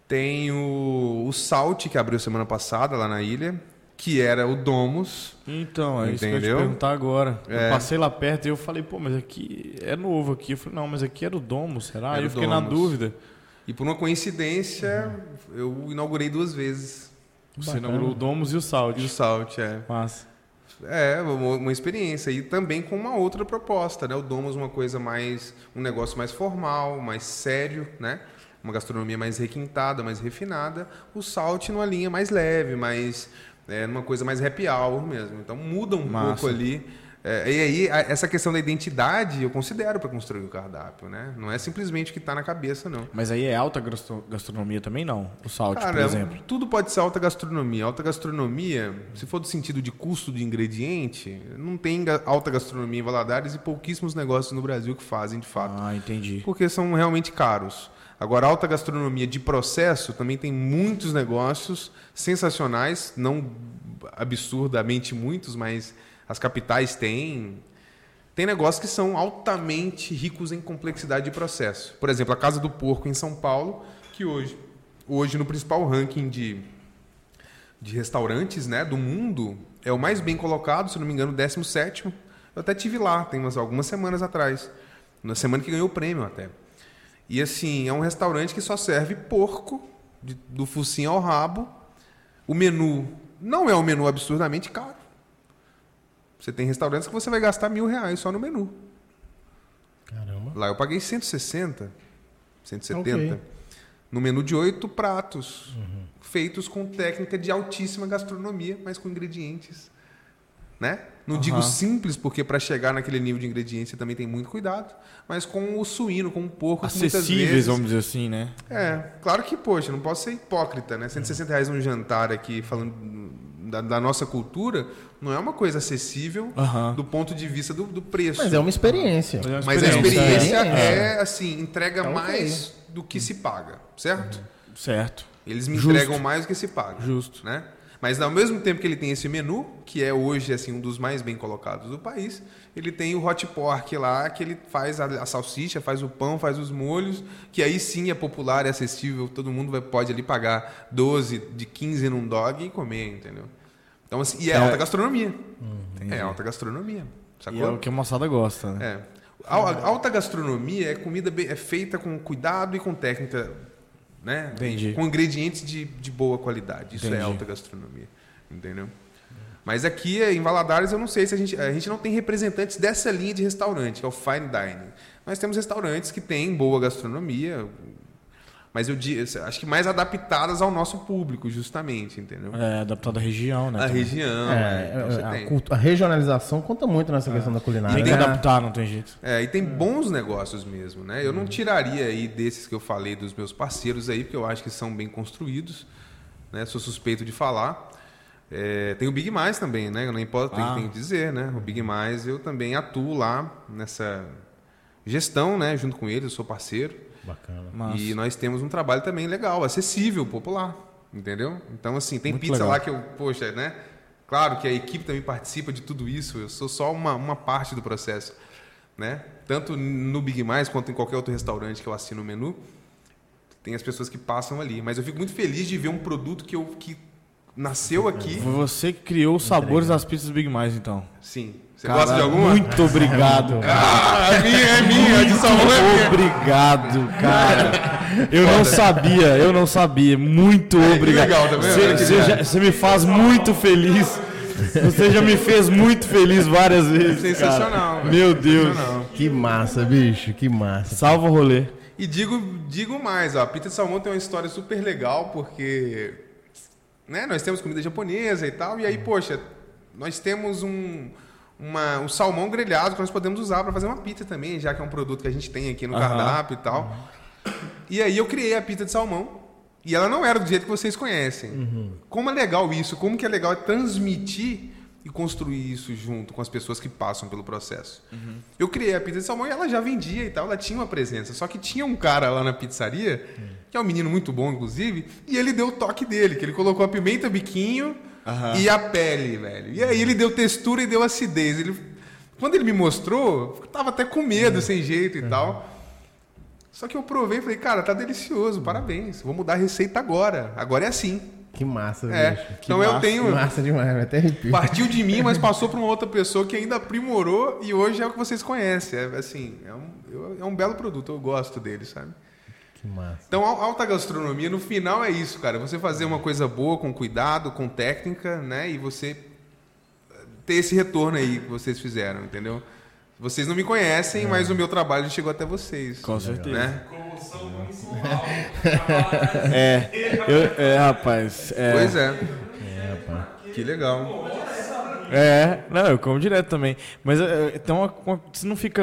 Speaker 3: Tem o, o Salt, que abriu semana passada lá na ilha, que era o Domus.
Speaker 2: Então, é isso que eu ia te
Speaker 3: Entendeu?
Speaker 2: perguntar agora.
Speaker 3: É.
Speaker 2: Eu passei lá perto e eu falei, pô, mas aqui é novo aqui. Eu falei, não, mas aqui era o Domo, será?
Speaker 3: Era
Speaker 2: Aí eu fiquei na
Speaker 3: Domus.
Speaker 2: dúvida.
Speaker 3: E por uma coincidência, eu inaugurei duas vezes.
Speaker 2: Você
Speaker 1: Bacana.
Speaker 2: inaugurou o Domus e o Salt.
Speaker 3: E o Salt, é.
Speaker 2: Massa.
Speaker 3: É, uma, uma experiência. E também com uma outra proposta, né? O Domus uma coisa mais... Um negócio mais formal, mais sério, né? Uma gastronomia mais requintada, mais refinada. O Salt numa linha mais leve, mais... É, numa coisa mais happy hour mesmo. Então muda um
Speaker 2: Massa.
Speaker 3: pouco ali. É, e aí, a- essa questão da identidade eu considero para construir o cardápio, né? Não é simplesmente o que está na cabeça, não.
Speaker 2: Mas aí é alta gastro- gastronomia também, não? O Salt, por
Speaker 3: Cara,
Speaker 2: exemplo.
Speaker 3: tudo pode ser alta gastronomia. Alta gastronomia, se for do sentido de custo de ingrediente, não tem alta gastronomia em Valadares e pouquíssimos negócios no Brasil que fazem de fato,
Speaker 2: Ah, entendi.
Speaker 3: porque são realmente caros. Agora, alta gastronomia de processo também tem muitos negócios sensacionais, não absurdamente muitos, mas as capitais têm. Tem negócios que são altamente ricos em complexidade de processo. Por exemplo, a Casa do Porco em São Paulo, que hoje, hoje no principal ranking de, de restaurantes né, do mundo, é o mais bem colocado, se não me engano, 17. Eu até tive lá, tem umas, algumas semanas atrás. Na semana que ganhou o prêmio até. E assim, é um restaurante que só serve porco, de, do focinho ao rabo. O menu não é um menu absurdamente caro. Você tem restaurantes que você vai gastar mil reais só no menu.
Speaker 1: Caramba.
Speaker 3: Lá eu paguei 160, 170.
Speaker 1: Ok.
Speaker 3: No menu de oito pratos, feitos com técnica de altíssima gastronomia, mas com ingredientes. Né? Não
Speaker 2: Aham.
Speaker 3: digo simples, porque para chegar naquele nível de ingredientes você também tem muito cuidado, mas com o suíno, com o porco,
Speaker 2: Acessíveis,
Speaker 3: vezes...
Speaker 2: vamos dizer assim, né?
Speaker 3: É, claro que, poxa, não posso ser hipócrita, né? 160 reais num jantar aqui, falando da, da nossa cultura, não é uma coisa acessível
Speaker 2: Aham.
Speaker 3: do ponto de vista do, do preço.
Speaker 1: Mas é uma experiência.
Speaker 2: Mas é uma
Speaker 3: Mas a
Speaker 2: experiência.
Speaker 3: Experiência. é, assim, entrega
Speaker 1: ok.
Speaker 3: mais do que se paga, certo?
Speaker 2: Certo.
Speaker 3: Eles me
Speaker 2: Justo.
Speaker 3: entregam mais do que se paga.
Speaker 2: Justo.
Speaker 3: Né? Mas ao mesmo tempo que ele tem esse menu, que é hoje assim um dos mais bem colocados do país, ele tem o hot pork lá, que ele faz a, a salsicha, faz o pão, faz os molhos, que aí sim é popular, é acessível, todo mundo vai, pode ali pagar 12, de 15 num dog e comer, entendeu? Então, assim, e é,
Speaker 2: É.
Speaker 3: alta gastronomia. É alta gastronomia.
Speaker 2: E
Speaker 3: Sacou?
Speaker 2: é o que a moçada gosta, né?
Speaker 3: É. A, a alta gastronomia é comida bem- é feita com cuidado e com técnica, né?
Speaker 2: Entendi.
Speaker 3: Com ingredientes de, de boa qualidade. Isso é
Speaker 2: Entendi.
Speaker 3: alta gastronomia, entendeu? Mas aqui em Valadares eu não sei se a gente a gente não tem representantes dessa linha de restaurante, que é o fine dining. Nós temos restaurantes que têm boa gastronomia, mas eu acho que mais adaptadas ao nosso público, justamente, entendeu?
Speaker 2: É, adaptado à região, né?
Speaker 3: A
Speaker 2: também.
Speaker 3: região,
Speaker 1: É,
Speaker 3: né? Então você
Speaker 1: a, a regionalização conta muito nessa questão da culinária.
Speaker 2: Tem que
Speaker 1: né?
Speaker 2: adaptar, não tem jeito.
Speaker 3: É, e tem bons negócios mesmo, né? Eu não tiraria aí desses que eu falei dos meus parceiros aí, porque eu acho que são bem construídos, né? Sou suspeito de falar. É, tem o Big Mais também, né? Eu nem posso,
Speaker 2: Ah.
Speaker 3: tenho que dizer, né? O Big Mais eu também atuo lá nessa gestão, né? Junto com eles, eu sou parceiro.
Speaker 1: Bacana.
Speaker 2: Mas
Speaker 3: E nós temos um trabalho também legal, acessível, popular, entendeu? Então, assim, tem
Speaker 2: Muito
Speaker 3: pizza
Speaker 2: legal.
Speaker 3: lá que eu, poxa, né? Claro que a equipe também participa de tudo isso, eu sou só uma, uma parte do processo, né? Tanto no Big Mais quanto em qualquer outro restaurante que eu assino o menu, tem as pessoas que passam ali. Mas eu fico muito feliz de ver um produto que, eu, que nasceu aqui.
Speaker 2: você criou os sabores das pizzas Big Mais, então.
Speaker 3: Sim. Você
Speaker 2: Cara,
Speaker 3: gosta de alguma?
Speaker 2: Muito obrigado.
Speaker 3: Ah, é minha, é minha, a de salmão é minha.
Speaker 2: Obrigado, cara. Eu não sabia, eu não sabia. Muito
Speaker 3: que
Speaker 2: obrigado.
Speaker 3: legal, tá vendo?
Speaker 2: Você- já- você me faz muito feliz. Você já me fez muito feliz várias vezes.
Speaker 3: Sensacional.
Speaker 2: Meu Deus.
Speaker 3: Sensacional.
Speaker 1: Que massa, bicho, que massa.
Speaker 2: Salva o rolê.
Speaker 3: E digo, digo mais, ó, a pizza de salmão tem uma história super legal, porque né, nós temos comida japonesa e tal, e aí, poxa, nós temos um, uma, um salmão grelhado que nós podemos usar para fazer uma pizza também, já que é um produto que a gente tem aqui no
Speaker 2: Aham.
Speaker 3: cardápio e tal. E aí eu criei a pizza de salmão, e ela não era do jeito que vocês conhecem. Como é legal isso, como que é legal é transmitir e construir isso junto com as pessoas que passam pelo processo. Eu criei a pizza de salmão e ela já vendia e tal, ela tinha uma presença. Só que tinha um cara lá na pizzaria, que é um menino muito bom, inclusive, e ele deu o toque dele, que ele colocou a pimenta biquinho e a pele, velho. E aí ele deu textura e deu acidez. Ele, quando ele me mostrou, eu tava até com medo, sem jeito e tal. Só que eu provei e falei, cara, tá delicioso, parabéns. Vou mudar a receita agora. Agora é assim.
Speaker 1: Que massa,
Speaker 3: É.
Speaker 1: bicho. Que
Speaker 3: Então eu
Speaker 1: massa,
Speaker 3: tenho-
Speaker 1: Que massa demais, vai até arrepio.
Speaker 3: Partiu de mim, mas passou para uma outra pessoa que ainda aprimorou e hoje é o que vocês conhecem. É assim, é um, eu- é um belo produto, eu gosto dele, sabe?
Speaker 1: Que massa.
Speaker 3: Então, a alta gastronomia, no final é isso, cara. Você fazer uma coisa boa, com cuidado, com técnica, né? E você eh, ter esse retorno aí que vocês fizeram, entendeu? Vocês não me conhecem, mas o meu trabalho chegou até vocês.
Speaker 2: Com certeza.
Speaker 3: Né?
Speaker 4: Promoção municipal.
Speaker 2: É, eu, é, rapaz. É,
Speaker 3: Pois é.
Speaker 1: É, rapaz.
Speaker 3: Que legal.
Speaker 2: É, não, eu como direto também. Mas é, então uma- uma- você não fica.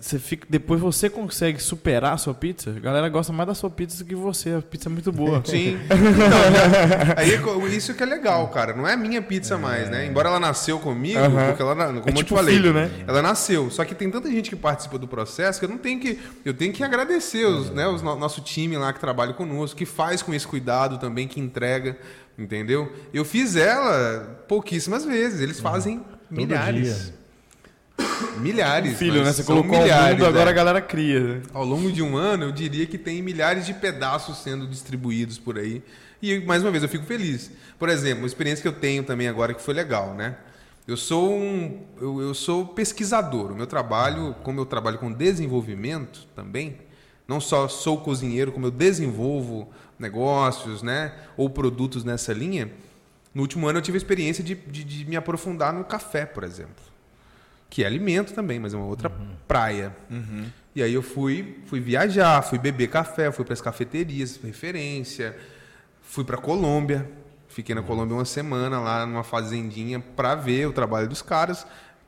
Speaker 2: Você fica. Depois você consegue superar a sua pizza. A galera gosta mais da sua pizza do que você. A pizza é muito boa.
Speaker 3: Sim. Então, aí isso que é legal, cara. Não é a minha pizza mais, né? Embora ela nasceu comigo,
Speaker 2: Aham.
Speaker 3: porque ela, como
Speaker 2: É
Speaker 3: eu te
Speaker 2: tipo
Speaker 3: falei,
Speaker 2: filho, né?
Speaker 3: ela nasceu. Só que tem tanta gente que participa do processo que eu não tenho que. Eu tenho que agradecer os, né, os no- nosso time lá que trabalha conosco, que faz com esse cuidado também, que entrega. Entendeu? Eu fiz ela pouquíssimas vezes. Eles fazem milhares.
Speaker 1: dia.
Speaker 3: Milhares.
Speaker 2: Filho, né? Você colocou
Speaker 3: milhares,
Speaker 2: mundo, agora
Speaker 3: é.
Speaker 2: a galera cria. né?
Speaker 3: Ao longo de um ano, eu diria que tem milhares de pedaços sendo distribuídos por aí. E, mais uma vez, eu fico feliz. Por exemplo, uma experiência que eu tenho também agora que foi legal, né? Eu sou um, eu, eu sou pesquisador. O meu trabalho, como eu trabalho com desenvolvimento também, não só sou cozinheiro, como eu desenvolvo negócios, né? Ou produtos nessa linha. No último ano eu tive a experiência de, de, de me aprofundar no café, por exemplo que é alimento também, mas é uma outra praia. E aí eu fui, fui viajar, fui beber café, fui para as cafeterias, referência, fui para Colômbia, fiquei na Colômbia uma semana lá numa fazendinha para ver o trabalho dos caras,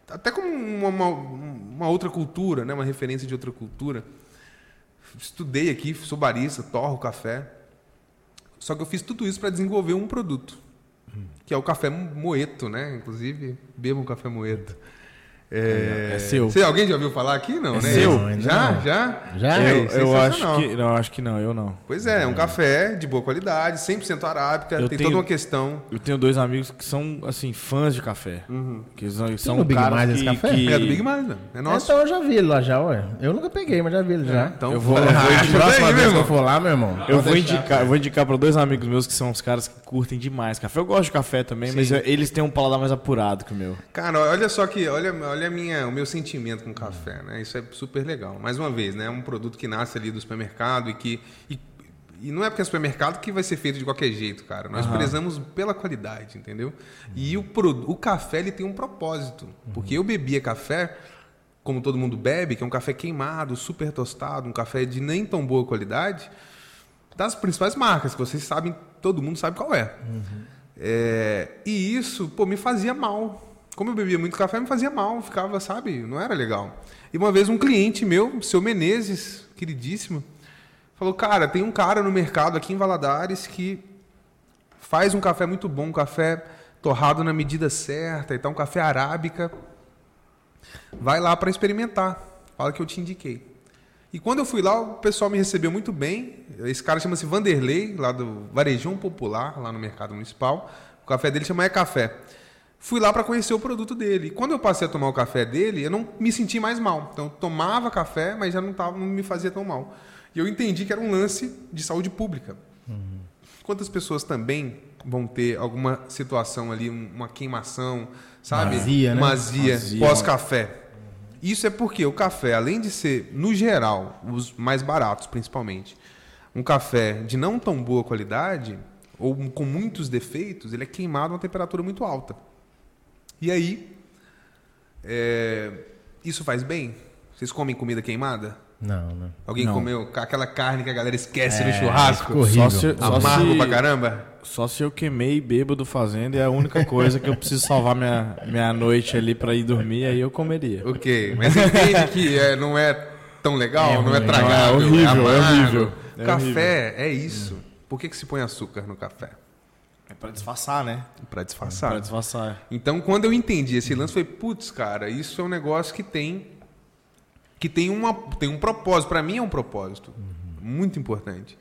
Speaker 3: até como uma, uma, uma outra cultura, né, uma referência de outra cultura. Estudei aqui, sou barista, torro café. Só que eu fiz tudo isso para desenvolver um produto, que é o café moeto, né? Inclusive, bebo um café moeto. É,
Speaker 2: É seu.
Speaker 3: Você, alguém já ouviu falar aqui? Não,
Speaker 2: É
Speaker 3: né?
Speaker 2: seu?
Speaker 1: Não,
Speaker 3: já?
Speaker 1: não.
Speaker 3: Já?
Speaker 1: Já?
Speaker 3: É,
Speaker 2: eu, eu acho que. Não, acho que não, eu não.
Speaker 3: Pois é, é um café de boa qualidade, 100% arábica,
Speaker 2: Eu
Speaker 3: tem
Speaker 2: tenho-
Speaker 3: toda uma questão.
Speaker 2: Eu tenho dois amigos que são, assim, fãs de café. Que são, são
Speaker 1: no Big
Speaker 2: caras
Speaker 1: Mais
Speaker 2: que,
Speaker 1: esse café?
Speaker 2: que-
Speaker 3: É do Big Mind, né? É nosso.
Speaker 1: Então eu já vi ele lá já, ué. Eu nunca peguei, mas já vi ele já.
Speaker 3: Então,
Speaker 2: Eu vou- eu vou
Speaker 1: próxima vez
Speaker 3: meu
Speaker 1: que eu for lá, meu irmão.
Speaker 2: Eu vou indicar, eu vou indicar para dois amigos meus que são os caras que curtem demais café. Eu gosto de café também, mas eu- eles têm um paladar mais apurado que o meu.
Speaker 3: Cara, olha só que, olha, olha a minha, o meu sentimento com café, né? Isso é super legal. Mais uma vez, né? É um produto que nasce ali do supermercado e que e, e não é porque é supermercado que vai ser feito de qualquer jeito, cara. Nós prezamos pela qualidade, entendeu? E o, o café ele tem um propósito, porque eu bebia café como todo mundo bebe, que é um café queimado, super tostado, um café de nem tão boa qualidade, das principais marcas que vocês sabem, todo mundo sabe qual é. É, e isso, pô, me fazia mal. Como eu bebia muito café, me fazia mal, ficava, sabe, não era legal. E uma vez um cliente meu, seu Menezes, queridíssimo, falou: Cara, tem um cara no mercado aqui em Valadares que faz um café muito bom, um café torrado na medida certa e tal, um café arábica. Vai lá para experimentar. Fala que eu te indiquei. E quando eu fui lá, o pessoal me recebeu muito bem. Esse cara chama-se Vanderlei, lá do Varejão Popular, lá no Mercado Municipal. O café dele chama É Café. Fui lá para conhecer o produto dele. E quando eu passei a tomar o café dele, eu não me senti mais mal. Então, eu tomava café, mas já não, tava, não me fazia tão mal. E eu entendi que era um lance de saúde pública. Quantas pessoas também vão ter alguma situação ali, um- uma queimação, sabe?
Speaker 1: Uma azia, né?
Speaker 3: Uma azia,
Speaker 2: Azia,
Speaker 3: pós-café. Isso é porque o café, além de ser, no geral, os mais baratos principalmente, um café de não tão boa qualidade, ou com muitos defeitos, ele é queimado a uma temperatura muito alta. E aí, é, isso faz bem? Vocês comem comida queimada?
Speaker 1: Não, não.
Speaker 3: Alguém
Speaker 2: Não.
Speaker 3: comeu aquela carne que a galera esquece no
Speaker 1: É,
Speaker 3: churrasco?
Speaker 1: ficou horrível.
Speaker 2: Só se, só,
Speaker 3: Amargo
Speaker 2: se,
Speaker 3: pra caramba?
Speaker 2: só se eu queimei bêbado fazendo, é a única coisa que eu preciso salvar minha, minha noite ali pra ir dormir, aí eu comeria.
Speaker 3: Ok, mas entende que é, não é tão legal,
Speaker 1: É
Speaker 3: não é tragável,
Speaker 2: não, é horrível, é
Speaker 3: amargo.
Speaker 2: horrível, é
Speaker 3: café é isso. Por que, que se põe açúcar no café?
Speaker 2: É pra disfarçar, né?
Speaker 3: Pra disfarçar.
Speaker 2: Pra disfarçar.
Speaker 3: Então, quando eu entendi esse lance, foi putz, cara, isso é um negócio que tem que tem uma tem um propósito. Pra mim é um propósito muito importante.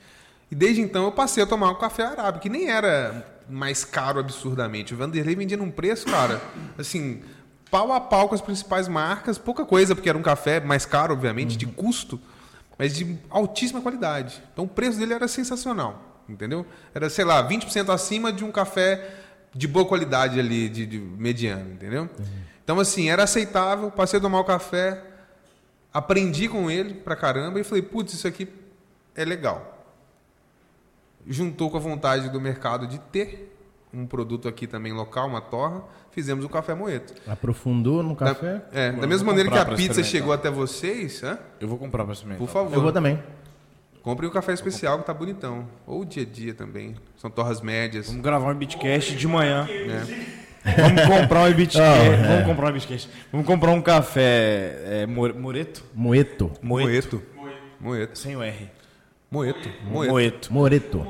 Speaker 3: E desde então eu passei a tomar o café arábico, que nem era mais caro absurdamente. O Vanderlei vendia num preço, cara, assim, pau a pau com as principais marcas, pouca coisa, porque era um café mais caro, obviamente, de custo, mas de altíssima qualidade. Então o preço dele era sensacional, entendeu? Era, sei lá, 20% acima de um café de boa qualidade ali, de, de mediano, entendeu? Então, assim, era aceitável, passei a tomar o café, aprendi com ele pra caramba e falei, putz, isso aqui é legal. Juntou com a vontade do mercado de ter um produto aqui também local, uma torra, fizemos o café moeto.
Speaker 1: Aprofundou no
Speaker 3: Da,
Speaker 1: café?
Speaker 3: é, da mesma maneira que a pizza chegou até vocês, hã?
Speaker 2: Eu vou comprar pra experimentar.
Speaker 3: por favor.
Speaker 1: Eu vou também.
Speaker 3: Comprem o café especial que tá bonitão. Ou dia a dia também. São torras médias.
Speaker 2: Vamos gravar um Bitcast de manhã.
Speaker 3: né?
Speaker 2: Vamos comprar um Bitcast.
Speaker 1: Oh, é.
Speaker 2: Vamos comprar um Bitcast. Vamos comprar um café é, More- Moreto?
Speaker 1: Moeto.
Speaker 3: Moeto. Moeto.
Speaker 2: Sem o R.
Speaker 3: Moeto. Moeto.
Speaker 2: Moeto.
Speaker 1: Moreto.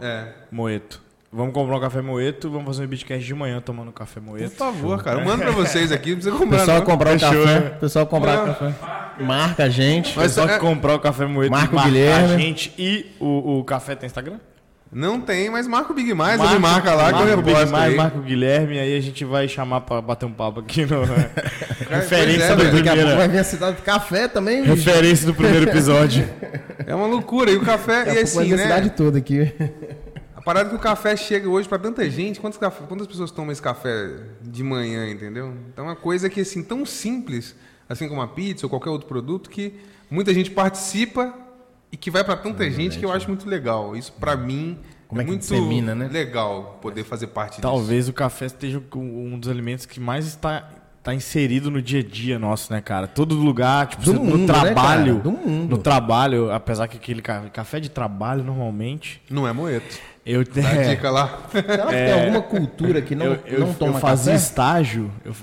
Speaker 3: É.
Speaker 2: Moeto. Vamos comprar um café Moeto. Vamos fazer um Bitcast de manhã tomando café
Speaker 3: Por
Speaker 2: Moeto.
Speaker 3: favor, cara. Eu mando pra vocês aqui. Não precisa
Speaker 1: O
Speaker 3: comprar.
Speaker 1: pessoal
Speaker 3: não.
Speaker 1: comprar o café.
Speaker 2: né?
Speaker 1: O pessoal comprar o café. Marca a gente.
Speaker 3: Mas
Speaker 2: Só
Speaker 3: é-
Speaker 2: que comprar o café Moeto
Speaker 1: Marco
Speaker 2: marcar
Speaker 1: Guilherme.
Speaker 2: a gente e o, o café tem Instagram?
Speaker 3: Não tem, mas marca o Big Mais, me marca lá que eu
Speaker 2: Marca o Big
Speaker 3: reposto
Speaker 2: Mais,
Speaker 3: aí.
Speaker 2: marca o Guilherme, aí a gente vai chamar pra bater um papo aqui no... Referência
Speaker 3: é,
Speaker 2: do primeiro...
Speaker 1: vai vir a cidade de café também, bicho.
Speaker 2: Referência do primeiro episódio.
Speaker 3: É uma loucura. E o café, e assim,
Speaker 1: a
Speaker 3: né?
Speaker 1: cidade toda aqui.
Speaker 3: Parada é que o café chega hoje pra tanta gente. Quantas, quantas pessoas tomam esse café de manhã, entendeu? Então é uma coisa que, assim, tão simples, assim como a pizza ou qualquer outro produto, que muita gente participa e que vai pra tanta gente que eu acho muito legal. Isso pra mim
Speaker 1: Como é que
Speaker 3: muito
Speaker 1: dissemina, né?
Speaker 3: legal poder fazer parte disso.
Speaker 2: Talvez o café esteja um dos alimentos que mais está, está inserido no dia a dia nosso, né, cara? Todo lugar, tipo,
Speaker 1: Do mundo,
Speaker 2: no
Speaker 1: né,
Speaker 2: trabalho.
Speaker 1: cara? Do mundo.
Speaker 2: No trabalho, apesar que aquele ca- café de trabalho, normalmente,
Speaker 3: Não é moeto.
Speaker 2: Eu,
Speaker 3: Dá a
Speaker 2: é,
Speaker 3: dica lá.
Speaker 1: Será que tem alguma cultura que não,
Speaker 2: eu, eu,
Speaker 1: não toma
Speaker 2: eu fazia
Speaker 1: café?
Speaker 2: estágio, eu,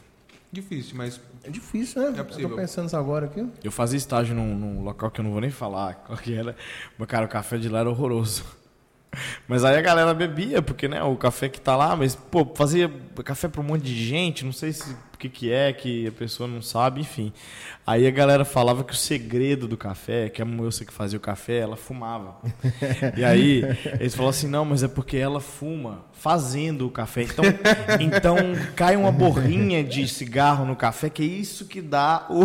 Speaker 3: Difícil, mas
Speaker 1: É difícil, né?
Speaker 3: É
Speaker 1: eu tô pensando isso agora aqui.
Speaker 2: eu fazia estágio num, num local que eu não vou nem falar qual que era, mas, cara, o café de lá era horroroso. Mas aí a galera bebia, porque, né, o café que tá lá, mas, pô, fazia café pra um monte de gente, não sei se que que é, que a pessoa não sabe, enfim. Aí a galera falava que o segredo do café, que a moça que fazia o café, ela fumava. E aí eles falavam assim, não, mas é porque ela fuma fazendo o café. Então, então cai uma borrinha de cigarro no café, que é isso que dá o...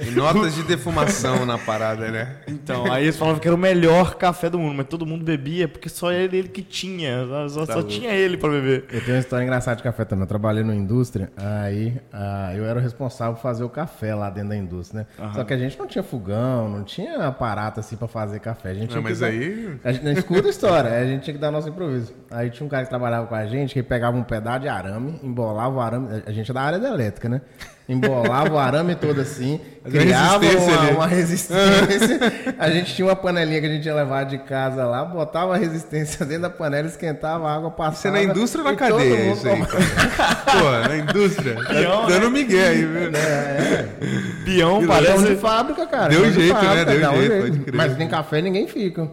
Speaker 3: e notas de defumação na parada, né?
Speaker 2: Então, aí eles falavam que era o melhor café do mundo, mas todo mundo bebia porque só ele, ele que tinha, só,
Speaker 3: Tá
Speaker 2: só tinha ele pra beber.
Speaker 1: Eu tenho uma história engraçada de café também. Eu trabalhei na indústria, aí ah, eu era o responsável por fazer o café lá dentro da indústria, né? Só que a gente não tinha fogão, não tinha aparato assim pra fazer café. A gente
Speaker 3: Não,
Speaker 1: tinha que
Speaker 3: mas
Speaker 1: dar-
Speaker 3: aí.
Speaker 1: A gente não escuta a história, a gente tinha que dar nosso improviso. Aí tinha um cara que trabalhava com a gente, que pegava um pedaço de arame, embolava o arame, a gente é da área da elétrica, né? Embolava o arame todo assim, criava
Speaker 3: resistência
Speaker 1: uma, uma resistência. A gente tinha uma panelinha que a gente ia levar de casa lá, botava a resistência dentro da panela, esquentava a água, passava.
Speaker 3: Isso é na indústria ou na cadeia? Isso aí? Pô, na indústria. Tá
Speaker 2: Peão,
Speaker 3: dando migué aí, viu?
Speaker 2: Peão
Speaker 1: Chão
Speaker 2: parece...
Speaker 1: de fábrica, cara.
Speaker 3: Deu
Speaker 1: de
Speaker 3: jeito, né?
Speaker 1: fábrica,
Speaker 3: Deu
Speaker 1: dá um
Speaker 3: jeito, pode crer.
Speaker 1: Mas tem café ninguém fica.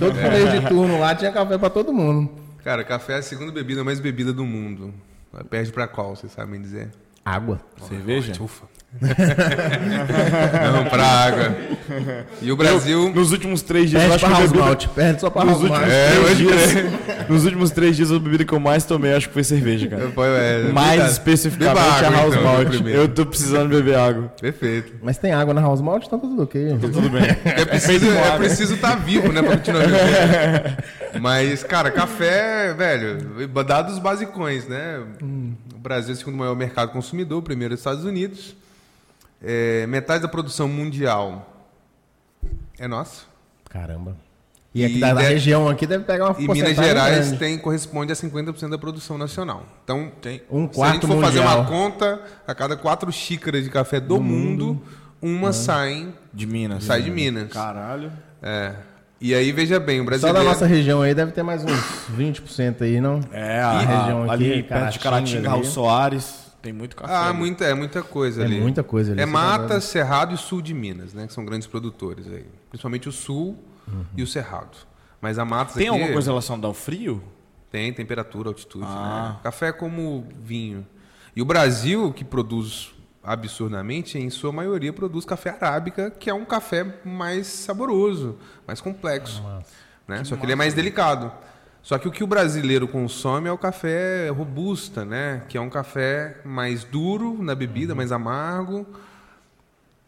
Speaker 1: Todo meio de turno lá tinha café pra todo mundo.
Speaker 3: Cara, café é a segunda bebida mais bebida do mundo. Perde pra qual, vocês sabem dizer?
Speaker 1: Água.
Speaker 2: Cerveja?
Speaker 3: Ufa. Não, pra água. E o Brasil.
Speaker 2: Nos últimos três dias, eu
Speaker 1: Perde
Speaker 2: acho
Speaker 1: pra
Speaker 2: que a
Speaker 1: house
Speaker 2: bebida...
Speaker 1: malt. Perde só pra
Speaker 2: Nos
Speaker 1: house
Speaker 2: últimos,
Speaker 1: malt.
Speaker 3: É,
Speaker 2: três dias, nos últimos três dias, a bebida que eu mais tomei, acho que foi cerveja, cara.
Speaker 3: Pô, é,
Speaker 2: Mais especificamente
Speaker 3: água,
Speaker 2: a House
Speaker 3: então,
Speaker 2: Malt.
Speaker 3: primeiro.
Speaker 2: Eu tô precisando beber água.
Speaker 3: Perfeito.
Speaker 1: Mas tem água na house malt, tá tudo ok.
Speaker 2: Tudo bem.
Speaker 3: É preciso
Speaker 2: com
Speaker 3: é
Speaker 2: água.
Speaker 3: preciso estar vivo, né? Pra continuar vivendo. Mas, cara, café, velho, dados basicões, né? O Brasil é o segundo maior mercado consumidor, primeiro os Estados Unidos. É, metade da produção mundial é nossa.
Speaker 1: Caramba. E aqui
Speaker 3: E
Speaker 1: da, da
Speaker 3: de-
Speaker 1: região aqui deve pegar uma
Speaker 3: E Minas Gerais
Speaker 1: grande.
Speaker 3: tem, corresponde a 50% da produção nacional. Então, tem,
Speaker 1: Um
Speaker 3: se a gente
Speaker 1: quarto
Speaker 3: for fazer
Speaker 1: mundial.
Speaker 3: uma conta, a cada quatro xícaras de café do, mundo, uma sai,
Speaker 2: De Minas.
Speaker 3: sai de Minas.
Speaker 2: Caralho.
Speaker 3: É. E aí, veja bem, o
Speaker 1: Só
Speaker 3: brasileiro...
Speaker 1: da nossa região aí deve ter mais uns 20% aí, não?
Speaker 2: É,
Speaker 1: a
Speaker 2: a,
Speaker 1: região aqui,
Speaker 2: ali perto de
Speaker 1: Caratinga
Speaker 2: Caratinga. Raul Soares, tem muito café.
Speaker 3: Ah,
Speaker 2: ali.
Speaker 3: muita, é muita coisa
Speaker 1: É
Speaker 3: ali.
Speaker 1: muita coisa ali.
Speaker 3: É
Speaker 1: tá
Speaker 3: Mata? Cerrado e Sul de Minas, né? Que são grandes produtores aí. Principalmente o Sul e o Cerrado. Mas a Mata
Speaker 2: Tem
Speaker 3: aqui...
Speaker 2: alguma coisa relacionada ao frio?
Speaker 3: Tem, temperatura, altitude.
Speaker 2: Ah.
Speaker 3: Né? Café é como vinho. E o Brasil, que produz absurdamente, em sua maioria produz café arábica, que é um café mais saboroso, mais complexo. né? Só que ele é mais delicado. Só que o que o brasileiro consome é o café robusta, né? Que é um café mais duro na bebida, mais amargo.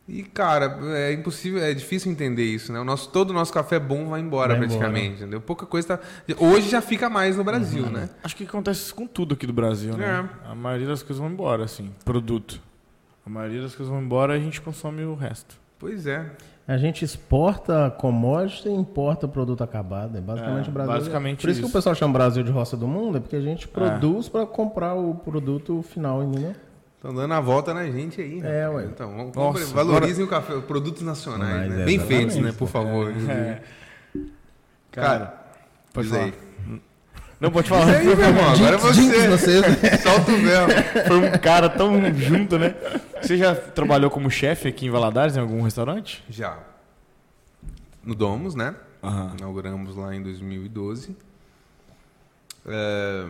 Speaker 3: E, cara, é impossível, é difícil entender isso, né? O nosso, todo o nosso café bom vai embora,
Speaker 1: Vai
Speaker 3: praticamente, entendeu? Pouca coisa tá... Hoje já fica mais no Brasil, né?
Speaker 2: Acho que acontece isso com tudo aqui do Brasil, né? A maioria das coisas vão embora, assim. Produto. A maioria das coisas vão embora e a gente consome o resto.
Speaker 3: Pois é.
Speaker 1: A gente exporta commodity e importa produto acabado. É basicamente
Speaker 2: É,
Speaker 1: o Brasil.
Speaker 2: basicamente
Speaker 1: Por isso, que
Speaker 2: isso.
Speaker 1: o pessoal chama Brasil de roça do mundo, é porque a gente produz pra comprar o produto final, entendeu?
Speaker 3: Estão dando a volta na gente aí.
Speaker 1: É,
Speaker 3: rapaz.
Speaker 1: ué.
Speaker 3: Então, vamos,
Speaker 2: Nossa,
Speaker 3: valorizem o café, os produtos nacionais,
Speaker 1: Mas
Speaker 3: né?
Speaker 1: é
Speaker 3: Bem feitos, né? Por favor.
Speaker 2: É.
Speaker 3: Cara,
Speaker 2: Pode
Speaker 3: diz
Speaker 2: falar.
Speaker 3: aí.
Speaker 2: Não, pode falar.
Speaker 3: Aí, meu irmão. Agora é você.
Speaker 1: você.
Speaker 3: Solta o véu.
Speaker 2: Foi um cara tão junto, né? Você já trabalhou como chefe aqui em Valadares, em algum restaurante?
Speaker 3: Já. No Domus, né?
Speaker 2: Aham.
Speaker 3: Inauguramos lá em 2012. É,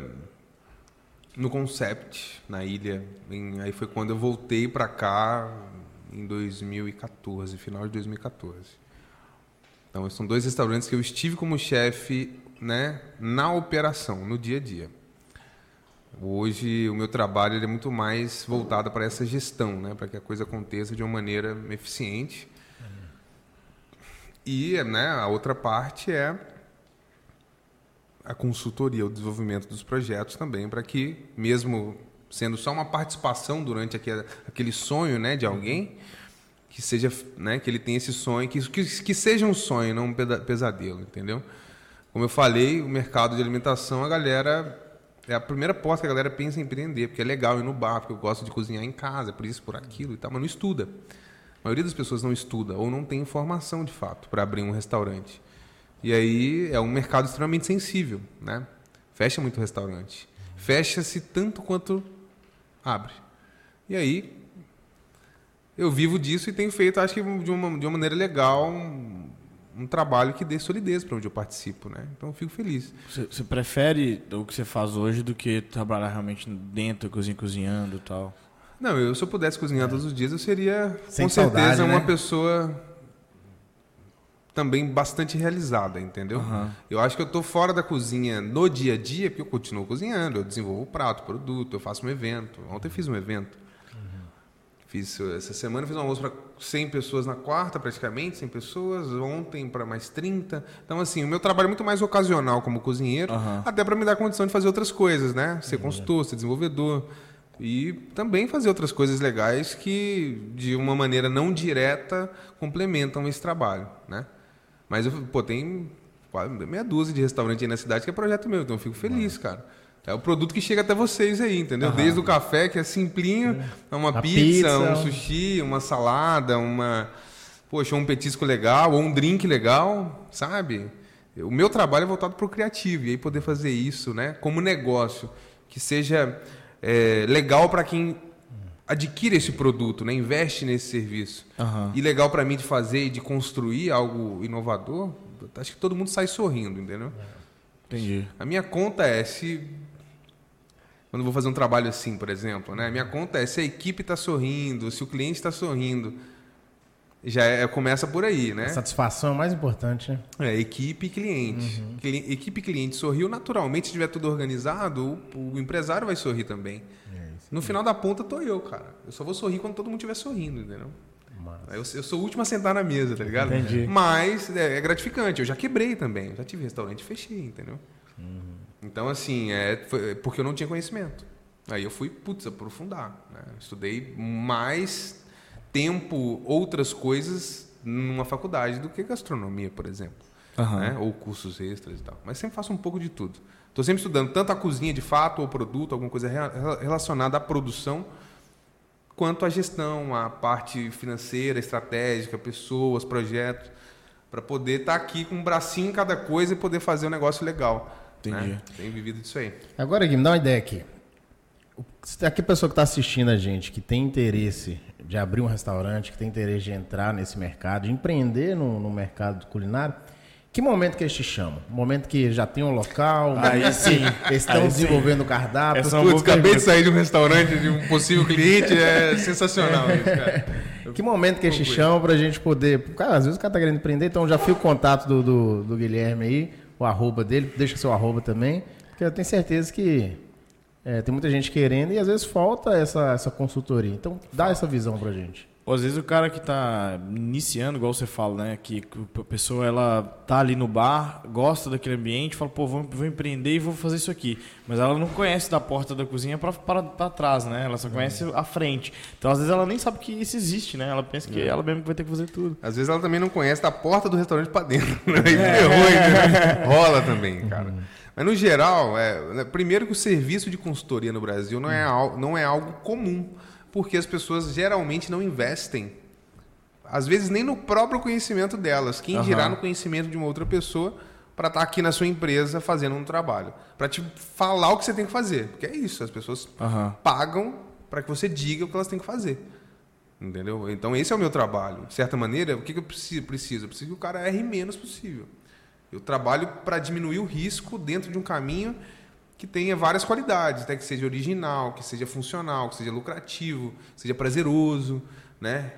Speaker 3: no Concept, na ilha. Em- aí foi quando eu voltei pra cá em 2014, final de 2014. Então, são dois restaurantes que eu estive como chefe né, na operação, no dia a dia. Hoje o meu trabalho é muito mais voltado para essa gestão, né, para que a coisa aconteça de uma maneira eficiente. E né, a outra parte é a consultoria, o desenvolvimento dos projetos também, para que, mesmo sendo só uma participação durante aquele, aquele sonho né, de alguém, que seja, né, que ele tenha esse sonho, que, que, que seja um sonho, não um pesadelo, entendeu? Como eu falei, o mercado de alimentação, a galera é a primeira porta que a galera pensa em empreender, porque é legal ir no bar, porque eu gosto de cozinhar em casa, por isso, por aquilo e tal, mas não estuda. A maioria das pessoas não estuda ou não tem informação de fato para abrir um restaurante. E aí é um mercado extremamente sensível, né? Fecha muito restaurante. Fecha-se tanto quanto abre. E aí eu vivo disso e tenho feito, acho que de uma, de uma maneira legal, um trabalho que dê solidez para onde eu participo, né? Então eu fico feliz.
Speaker 2: Você, você, prefere o que você faz hoje do que trabalhar realmente dentro, cozinha, cozinhando e tal?
Speaker 3: Não, eu se eu pudesse cozinhar é. todos os dias, eu seria Sem com certeza saudade, uma né? pessoa também bastante realizada, entendeu? Uhum. Eu acho que eu estou fora da cozinha no dia a dia, porque eu continuo cozinhando, eu desenvolvo o prato, produto, eu faço um evento. Ontem eu fiz um evento Fiz essa semana fiz um almoço para 100 pessoas na quarta, praticamente, 100 pessoas, ontem para mais 30. Então assim, o meu trabalho é muito mais ocasional como cozinheiro, uhum. até para me dar condição de fazer outras coisas, né? Ser consultor, ser desenvolvedor e também fazer outras coisas legais que de uma maneira não direta complementam esse trabalho, né? Mas eu, pô, tem meia dúzia de restaurantes aí na cidade que é projeto meu, então eu fico feliz, cara. É o produto que chega até vocês aí, entendeu? Uhum. Desde o café, que é simplinho, é uma pizza, pizza, um sushi, uma salada, uma. Poxa, um petisco legal, ou um drink legal, sabe? O meu trabalho é voltado para o criativo, e aí poder fazer isso, né? Como negócio, que seja é, legal para quem adquire esse produto, né? investe nesse serviço. Uhum. E legal para mim de fazer e de construir algo inovador, acho que todo mundo sai sorrindo, entendeu?
Speaker 2: Entendi.
Speaker 3: A minha conta é se quando eu vou fazer um trabalho assim, por exemplo, né? Minha conta é se a equipe está sorrindo, se o cliente está sorrindo. Já é, começa por aí, né? A
Speaker 1: satisfação é mais importante, né?
Speaker 3: É, equipe e cliente. Uhum. Equipe e cliente sorriu, naturalmente, se tiver tudo organizado, o, o empresário vai sorrir também. É no final da ponta tô eu, cara. Eu só vou sorrir quando todo mundo estiver sorrindo, entendeu? Eu, eu, sou o último a sentar na mesa, tá ligado?
Speaker 2: Entendi.
Speaker 3: Mas é, é gratificante. Eu já quebrei também. Eu já tive restaurante e fechei, entendeu? Uhum. Então, assim, é, foi porque eu não tinha conhecimento. Aí eu fui, putz, aprofundar. Né? Estudei mais tempo, outras coisas numa faculdade do que gastronomia, por exemplo. Uhum. Né? Ou cursos extras e tal. Mas sempre faço um pouco de tudo. Estou sempre estudando tanto a cozinha de fato, ou produto, alguma coisa relacionada à produção, quanto à gestão, a parte financeira, estratégica, pessoas, projetos, para poder estar tá aqui com um bracinho em cada coisa e poder fazer um negócio legal. Entendi. Né? Tenho vivido disso aí.
Speaker 1: Agora, Gui, me dá uma ideia aqui. Aqui a pessoa que está assistindo a gente, que tem interesse de abrir um restaurante, que tem interesse de entrar nesse mercado, de empreender no, no mercado culinário, que momento que eles te chamam? Momento que já tem um local,
Speaker 2: aí sim,
Speaker 1: estão aí desenvolvendo o cardápio.
Speaker 3: Essa Putz, acabei de sair de um restaurante de um possível cliente, é sensacional isso, cara.
Speaker 1: Que momento que eles te chamam para a gente poder... Cara, às vezes o cara está querendo empreender, então já fica o contato do, do, do Guilherme aí, o arroba dele, deixa seu arroba também, porque eu tenho certeza que é, tem muita gente querendo e às vezes falta essa, essa consultoria. Então, dá essa visão pra gente.
Speaker 2: Ou às vezes o cara que está iniciando, igual você fala, né? Que a pessoa ela tá ali no bar, gosta daquele ambiente, fala, pô, vou, vou empreender e vou fazer isso aqui. Mas ela não conhece da porta da cozinha para trás, né? Ela só conhece a frente. Então, às vezes, ela nem sabe que isso existe, né? Ela pensa que é. ela mesmo vai ter que fazer tudo.
Speaker 3: Às vezes ela também não conhece da porta do restaurante para dentro. Né? E ferrou, né? Rola também, cara. Uhum. Mas no geral, é, né, primeiro que o serviço de consultoria no Brasil não é, não é algo comum porque as pessoas geralmente não investem. Às vezes nem no próprio conhecimento delas. Quem uhum. dirá no conhecimento de uma outra pessoa para estar tá aqui na sua empresa fazendo um trabalho. Para te falar o que você tem que fazer. Porque é isso, as pessoas uhum. pagam para que você diga o que elas têm que fazer. Entendeu? Então esse é o meu trabalho. De certa maneira, o que, eu preciso? preciso? Eu preciso que o cara erre menos possível. Eu trabalho para diminuir o risco dentro de um caminho que tenha várias qualidades, né? que seja original, que seja funcional, que seja lucrativo, que seja prazeroso, né?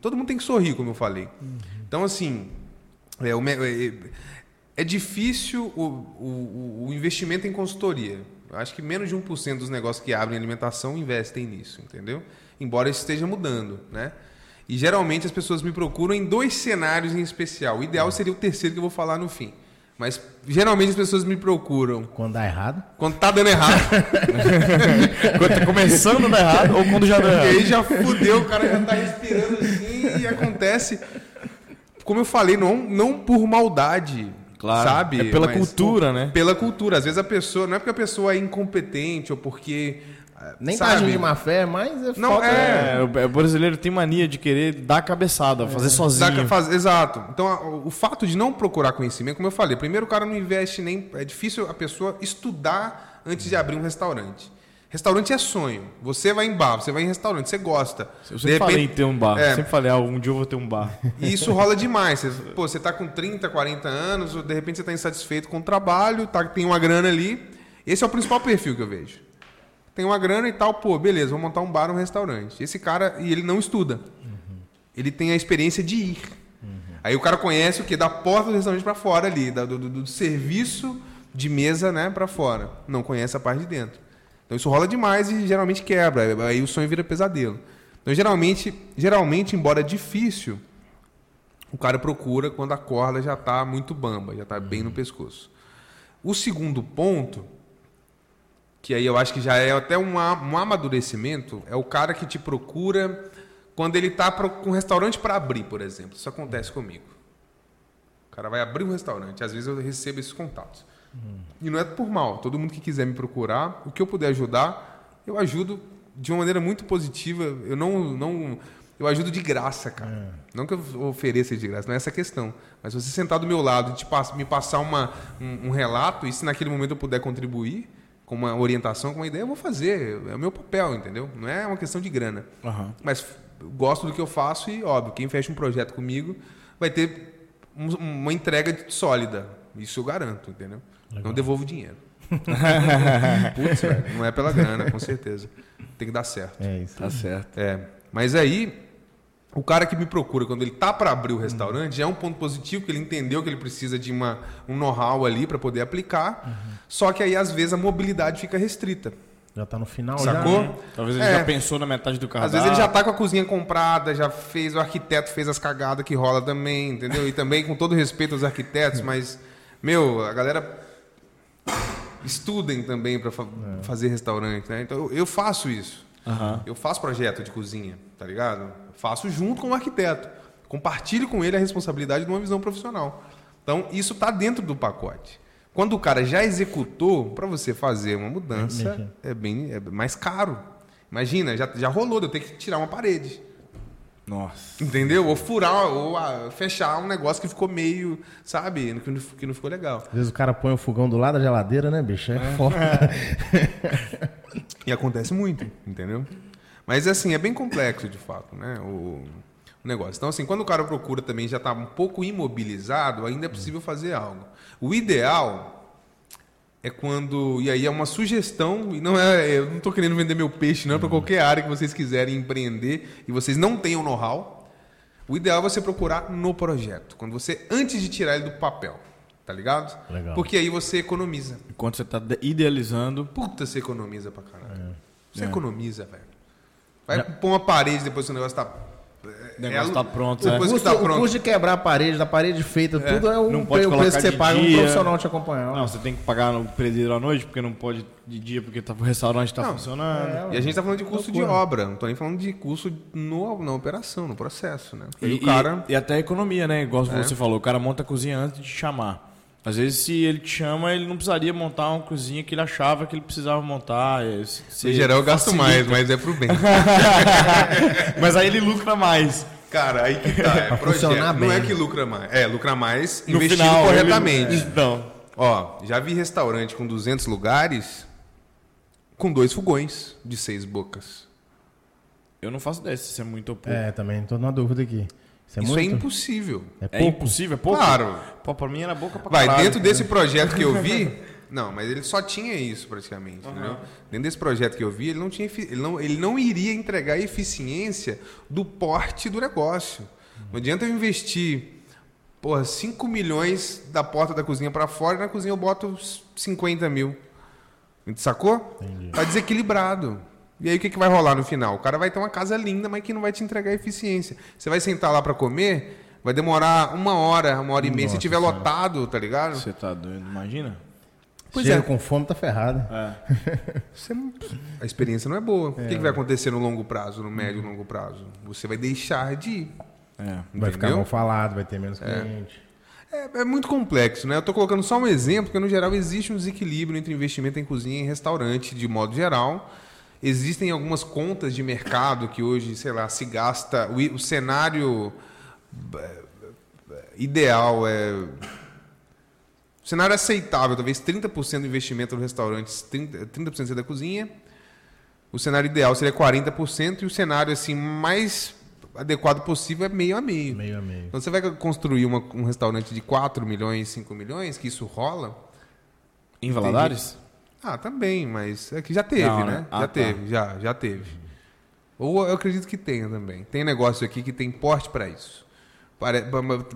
Speaker 3: Todo mundo tem que sorrir, como eu falei. Uhum. Então, assim, é, o, é, é difícil o, o, o investimento em consultoria. Eu acho que menos de 1% dos negócios que abrem alimentação investem nisso, entendeu? Embora isso esteja mudando, né? E geralmente as pessoas me procuram em dois cenários em especial. O ideal seria o terceiro que eu vou falar no fim. Mas geralmente as pessoas me procuram
Speaker 1: Quando dá errado.
Speaker 3: quando tá dando errado.
Speaker 2: Quando tá começando a dar errado ou quando já deu
Speaker 3: E
Speaker 2: errado.
Speaker 3: aí já fudeu, o cara já tá respirando assim e acontece. Como eu falei, não, não por maldade.
Speaker 2: Claro,
Speaker 3: sabe?
Speaker 2: é pela
Speaker 3: Mas,
Speaker 2: cultura, né?
Speaker 3: Pela cultura. Às vezes a pessoa. Não é porque a pessoa é incompetente ou porque.
Speaker 1: Nem tá
Speaker 3: sabe?
Speaker 1: agindo de má fé, mas é
Speaker 3: Não,
Speaker 1: falta-
Speaker 3: é.
Speaker 2: É, o o brasileiro tem mania de querer dar cabeçada, fazer
Speaker 3: Dá
Speaker 2: sozinho.
Speaker 3: fazer- exato. Então, a- o fato de não procurar conhecimento, como eu falei, primeiro o cara não investe nem. É difícil a pessoa estudar antes de abrir um restaurante. Restaurante é sonho. Você vai em bar, você vai em restaurante, você gosta.
Speaker 2: Eu
Speaker 3: De
Speaker 2: sempre falei em
Speaker 3: repente-
Speaker 2: ter um bar.
Speaker 3: É.
Speaker 2: Sempre falei, ah, um dia eu vou ter um bar.
Speaker 3: E isso rola demais. Você, pô, você tá com 30, 40 anos, ou de repente você tá insatisfeito com o trabalho, tá, tem uma grana ali. Esse é o principal perfil que eu vejo. Tem uma grana e tal, pô, beleza, vou montar um bar, um restaurante. Esse cara, e ele não estuda. Ele tem a experiência de ir. Aí o cara conhece o que? Da porta do restaurante para fora ali, da- do, do- do serviço de mesa, né, para fora. Não conhece a parte de dentro. Então isso rola demais e geralmente quebra. Aí o sonho vira pesadelo. Então geralmente, geralmente, embora difícil, o cara procura quando a corda já está muito bamba, já está bem no pescoço. O segundo ponto, que aí eu acho que já é até um, um amadurecimento, é o cara que te procura quando ele está com um restaurante para abrir, por exemplo. Isso acontece comigo. O cara vai abrir um restaurante, às vezes eu recebo esses contatos. E não é por mal, todo mundo que quiser me procurar, o que eu puder ajudar, eu ajudo de uma maneira muito positiva. Eu não, não eu ajudo de graça, cara. Não que eu ofereça de graça, não é essa a questão. Mas você sentar do meu lado e me passar uma, um, um relato, e se naquele momento eu puder contribuir com uma orientação, com uma ideia, eu vou fazer. É o meu papel, entendeu? Não é uma questão de grana.
Speaker 2: Aham.
Speaker 3: Mas gosto do que eu faço e, óbvio, quem fecha um projeto comigo vai ter um- uma entrega sólida. Isso eu garanto, entendeu? Não devolvo dinheiro. Putz, velho, não é pela grana, com certeza. Tem que dar certo.
Speaker 1: É isso.
Speaker 2: Tá certo.
Speaker 3: É, mas aí, o cara que me procura quando ele tá para abrir o restaurante já é um ponto positivo, que ele entendeu que ele precisa de uma, um know-how ali para poder aplicar. Só que aí, às vezes, a mobilidade fica restrita.
Speaker 1: Já tá no final
Speaker 3: Sacou?
Speaker 1: já. né?
Speaker 2: Talvez ele
Speaker 3: É.
Speaker 2: já pensou na metade do cardápio.
Speaker 3: Às vezes ele já tá com a cozinha comprada, já fez, o arquiteto fez as cagadas que rola também, entendeu? E também com todo respeito aos arquitetos, mas, meu, a galera estudem também para fazer restaurante, né? Então eu- eu faço isso.
Speaker 2: Aham.
Speaker 3: Eu faço projeto de cozinha, tá ligado? Faço junto com o arquiteto. Compartilho com ele a responsabilidade de uma visão profissional. Então, isso tá dentro do pacote. Quando o cara já executou, para você fazer uma mudança, é bem é mais caro. Imagina, já, já rolou de eu ter que tirar uma parede.
Speaker 2: Nossa.
Speaker 3: Entendeu? Ou furar, ou ah, fechar um negócio que ficou meio, sabe, que não, que não ficou legal.
Speaker 1: Às vezes o cara põe o fogão do lado da geladeira, né, bicho? É, foda.
Speaker 3: E acontece muito, entendeu? Mas assim, é bem complexo de fato, né? O, o negócio. Então, assim, quando o cara procura também já está um pouco imobilizado, ainda é possível fazer algo. O ideal é quando. E aí é uma sugestão, e não é. Eu não estou querendo vender meu peixe, não, é para qualquer área que vocês quiserem empreender e vocês não tenham know-how. O ideal é você procurar no projeto. Quando você, antes de tirar ele do papel. Tá ligado?
Speaker 1: Legal.
Speaker 3: Porque aí você economiza.
Speaker 2: Enquanto você tá de- idealizando,
Speaker 3: Puta, você economiza pra caralho. Você
Speaker 2: É.
Speaker 3: economiza, velho. Vai pôr uma parede depois que o negócio tá.
Speaker 2: o negócio tá pronto,
Speaker 1: O
Speaker 2: né?
Speaker 3: Depois que
Speaker 1: custo,
Speaker 3: tá
Speaker 1: o
Speaker 3: pronto.
Speaker 1: custo de quebrar a parede, da parede feita, tudo é o,
Speaker 2: Não pode
Speaker 1: o preço que você
Speaker 2: de
Speaker 1: paga um
Speaker 2: dia.
Speaker 1: profissional te acompanhar.
Speaker 2: Não, você tem que pagar no pedreiro à noite, porque não pode de dia, porque tá, o restaurante tá
Speaker 3: Não,
Speaker 2: funcionando.
Speaker 3: E a gente tá falando de custo de obra, não tô nem falando de custo no, na operação, no processo, né? Porque aí o cara.
Speaker 2: e, e até a economia, né? Igual
Speaker 3: É.
Speaker 2: você falou, o cara monta a cozinha antes de chamar. Às vezes, se ele te chama, ele não precisaria montar uma cozinha que ele achava que ele precisava montar. é, se-
Speaker 3: Em geral eu gasto mais, mas é pro bem.
Speaker 2: Mas aí ele lucra mais.
Speaker 3: Cara, aí que tá. É
Speaker 1: Pra
Speaker 3: projeto.
Speaker 1: funcionar
Speaker 3: Não é
Speaker 1: bem.
Speaker 3: que lucra mais. É, lucra mais
Speaker 2: No
Speaker 3: investido
Speaker 2: final,
Speaker 3: corretamente.
Speaker 2: ele- Então,
Speaker 3: Ó, já vi restaurante com 200 lugares com dois fogões de seis bocas.
Speaker 2: eu não faço ideia se isso é muito ou pouco.
Speaker 1: É, também tô na dúvida aqui. Isso é
Speaker 3: Isso é impossível.
Speaker 1: É
Speaker 2: É,
Speaker 1: pouco?
Speaker 2: impossível, é pouco?
Speaker 3: Claro.
Speaker 2: Pô, pra mim era boca pra
Speaker 3: Vai,
Speaker 2: caralho.
Speaker 3: dentro desse projeto que eu vi. Não, mas ele só tinha isso praticamente, entendeu? Dentro desse projeto que eu vi, ele não, tinha, ele, não, ele não iria entregar a eficiência do porte do negócio. Não adianta eu investir porra, 5 milhões da porta da cozinha pra fora e na cozinha eu boto 50 mil. Sacou?
Speaker 1: Entendi.
Speaker 3: Tá desequilibrado. E aí o que, que vai rolar no final? O cara vai ter uma casa linda, mas que não vai te entregar eficiência. Você vai sentar lá pra comer, vai demorar uma hora, uma hora e meia. Se
Speaker 1: Nossa
Speaker 3: tiver
Speaker 1: Senhora.
Speaker 3: lotado, tá ligado?
Speaker 2: Você tá doido, imagina?
Speaker 3: Pois
Speaker 1: Chega
Speaker 3: é.
Speaker 1: com fome, tá ferrado.
Speaker 2: É.
Speaker 3: Você A experiência não é boa. O que, que vai acontecer no longo prazo, no médio e longo prazo? Você vai deixar de ir.
Speaker 2: É.
Speaker 1: Vai ficar mal falado, vai ter menos cliente.
Speaker 3: É, é muito complexo, né? Eu tô colocando só um exemplo, porque no geral existe um desequilíbrio entre investimento em cozinha e em restaurante, de modo geral. Existem algumas contas de mercado que hoje, sei lá, se gasta. O, o cenário eh, ideal é. O cenário aceitável, talvez 30% do investimento no restaurante, 30%, 30% seria da cozinha. O cenário ideal seria 40%, e o cenário assim mais adequado possível é meio a meio.
Speaker 1: Meio a meio.
Speaker 3: Então você vai construir uma- um restaurante de 4 milhões, 5 milhões, que isso rola?
Speaker 2: Em Valadares?
Speaker 3: Ah, também, mas é que já teve,
Speaker 2: Não,
Speaker 3: né?
Speaker 2: né? Ah,
Speaker 3: já
Speaker 2: tá.
Speaker 3: teve, já, já teve. Ou eu acredito que tenha também. Tem negócio aqui que tem porte para isso. Pare-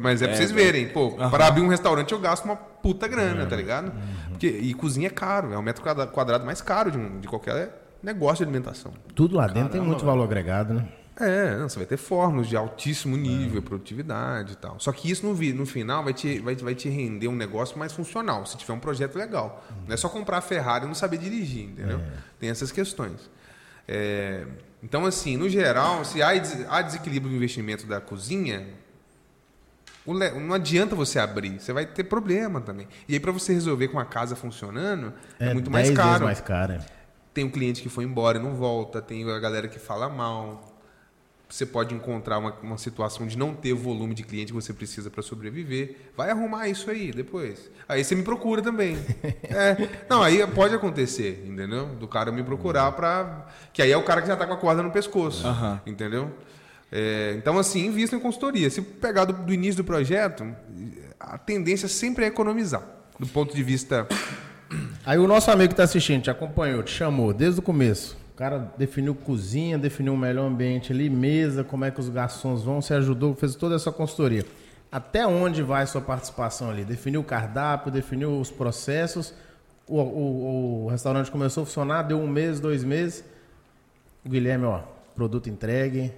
Speaker 3: Mas é pra
Speaker 2: É,
Speaker 3: vocês
Speaker 2: é.
Speaker 3: verem, pô,
Speaker 2: Aham.
Speaker 3: para abrir um restaurante eu gasto uma puta grana, tá ligado? Porque, e cozinha é caro, é o metro quadra- quadrado mais caro de, um- de qualquer negócio de alimentação.
Speaker 1: Tudo lá dentro tem muito valor agregado, né?
Speaker 3: É, não, você vai ter fórmulas de altíssimo
Speaker 2: É.
Speaker 3: nível, produtividade e tal. Só que isso no, no final vai te, vai, vai te render um negócio mais funcional, se tiver um projeto legal. Não é só comprar a Ferrari e não saber dirigir, entendeu?
Speaker 2: É.
Speaker 3: Tem essas questões. É, então, assim, no geral, se há, des- há desequilíbrio no investimento da cozinha, le- não adianta você abrir, você vai ter problema também. E aí, para você resolver com a casa funcionando, é, muito mais
Speaker 1: 10 vezes
Speaker 3: caro.
Speaker 1: mais caro. é.
Speaker 3: Tem o cliente que foi embora e não volta, tem a galera que fala mal. Você pode encontrar uma, uma situação de não ter o volume de cliente que você precisa para sobreviver. Vai arrumar isso aí depois. Aí você me procura também. É, não, aí pode acontecer, entendeu? Do cara me procurar para que aí é o cara que já tá com a corda no pescoço,
Speaker 2: Aham.
Speaker 3: entendeu? É, então assim, invista em consultoria. Se pegar do, do início do projeto, a tendência sempre é economizar, do ponto de vista
Speaker 1: Aí o nosso amigo que tá assistindo te acompanhou, te chamou desde o começo. O cara definiu cozinha, definiu um melhor ambiente ali, mesa, como é que os garçons vão, você ajudou, fez toda essa consultoria. Até onde vai a sua participação ali? Definiu o cardápio, definiu os processos. O, o- o restaurante começou a funcionar, deu um mês, dois meses. O Guilherme, ó, produto entregue,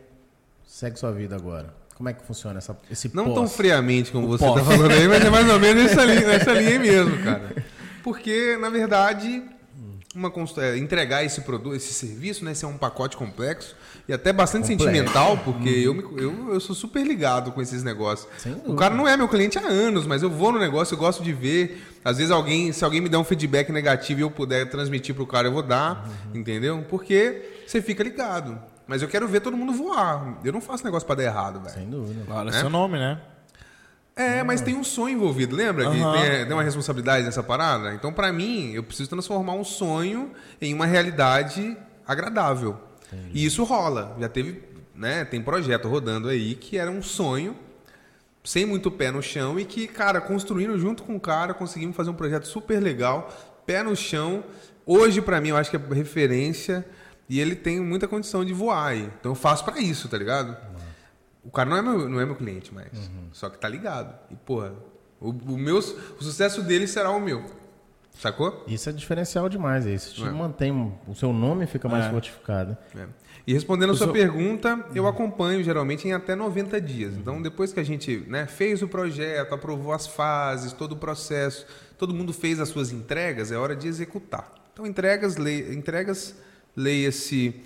Speaker 1: segue sua vida agora. Como é que funciona essa, esse
Speaker 3: Não
Speaker 1: pós?
Speaker 3: tão friamente como você
Speaker 2: pós.
Speaker 3: está falando aí, mas é mais ou menos nessa linha, nessa linha aí mesmo, cara. Porque, na verdade, uma é, entregar esse produto, esse serviço, né? Esse é um pacote complexo e até bastante
Speaker 1: Complexo.
Speaker 3: sentimental, porque eu, me- eu, eu sou super ligado com esses negócios. O cara não é meu cliente há anos, mas eu vou no negócio, eu gosto de ver. Às vezes alguém, se alguém me der um feedback negativo e eu puder transmitir pro cara, eu vou dar, entendeu? Porque você fica ligado. Mas eu quero ver todo mundo voar. Eu não faço negócio para dar errado, velho.
Speaker 1: Sem dúvida.
Speaker 2: Olha
Speaker 3: Né?
Speaker 2: seu nome, né?
Speaker 3: É, mas tem um sonho envolvido, lembra? Que tem, tem uma responsabilidade nessa parada? Então, pra mim, eu preciso transformar um sonho em uma realidade agradável. E isso rola. Já teve, né? Tem projeto rodando aí que era um sonho, sem muito pé no chão, e que, cara, construindo junto com o cara, conseguimos fazer um projeto super legal, pé no chão. Hoje, pra mim, eu acho que é referência e ele tem muita condição de voar aí. Então eu faço pra isso, tá ligado? O cara não é meu, não é meu cliente mais. Só que tá ligado. E, porra, o, o, meu, o sucesso dele será o meu. Sacou?
Speaker 1: Isso é diferencial demais, é isso. Te
Speaker 3: É.
Speaker 1: mantém, o seu nome fica mais
Speaker 2: É.
Speaker 1: fortificado.
Speaker 3: É. E respondendo a sua
Speaker 2: seu-
Speaker 3: pergunta, eu acompanho geralmente em até 90 dias. Então, depois que a gente né, fez o projeto, aprovou as fases, todo o processo, todo mundo fez as suas entregas, é hora de executar. Então, entregas, le... entregas leia-se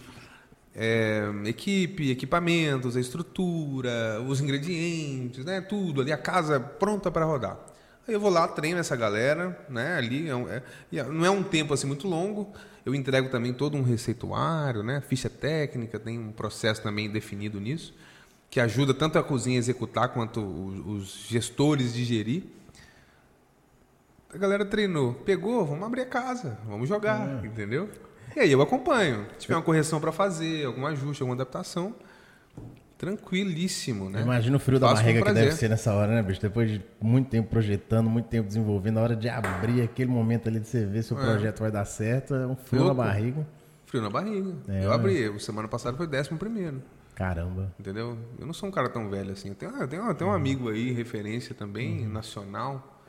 Speaker 3: é, equipe, equipamentos, a estrutura, os ingredientes, né, tudo ali, a casa pronta para rodar. Aí eu vou lá, treino essa galera, né, ali, é é- e não é um tempo assim muito longo, eu entrego também todo um receituário, né, ficha técnica, tem um processo também definido nisso, que ajuda tanto a cozinha a executar quanto o- os gestores digerir. A galera treinou, pegou, vamos abrir a casa, vamos jogar, entendeu? E aí eu acompanho. Se tiver uma correção para fazer, algum ajuste, alguma adaptação, tranquilíssimo, né?
Speaker 1: Imagina o frio da
Speaker 3: Faço
Speaker 1: barriga que deve ser nessa hora, né, bicho? Depois de muito tempo projetando, muito tempo desenvolvendo, na hora de abrir aquele momento ali de você ver se o
Speaker 3: É.
Speaker 1: projeto vai dar certo, é um frio na barriga.
Speaker 3: Frio na barriga.
Speaker 1: É,
Speaker 3: eu
Speaker 1: né?
Speaker 3: abri, semana passada foi o décimo primeiro.
Speaker 1: Caramba.
Speaker 3: Entendeu? Eu não sou um cara tão velho assim. Eu tenho, eu tenho, eu tenho um amigo aí, referência também, nacional.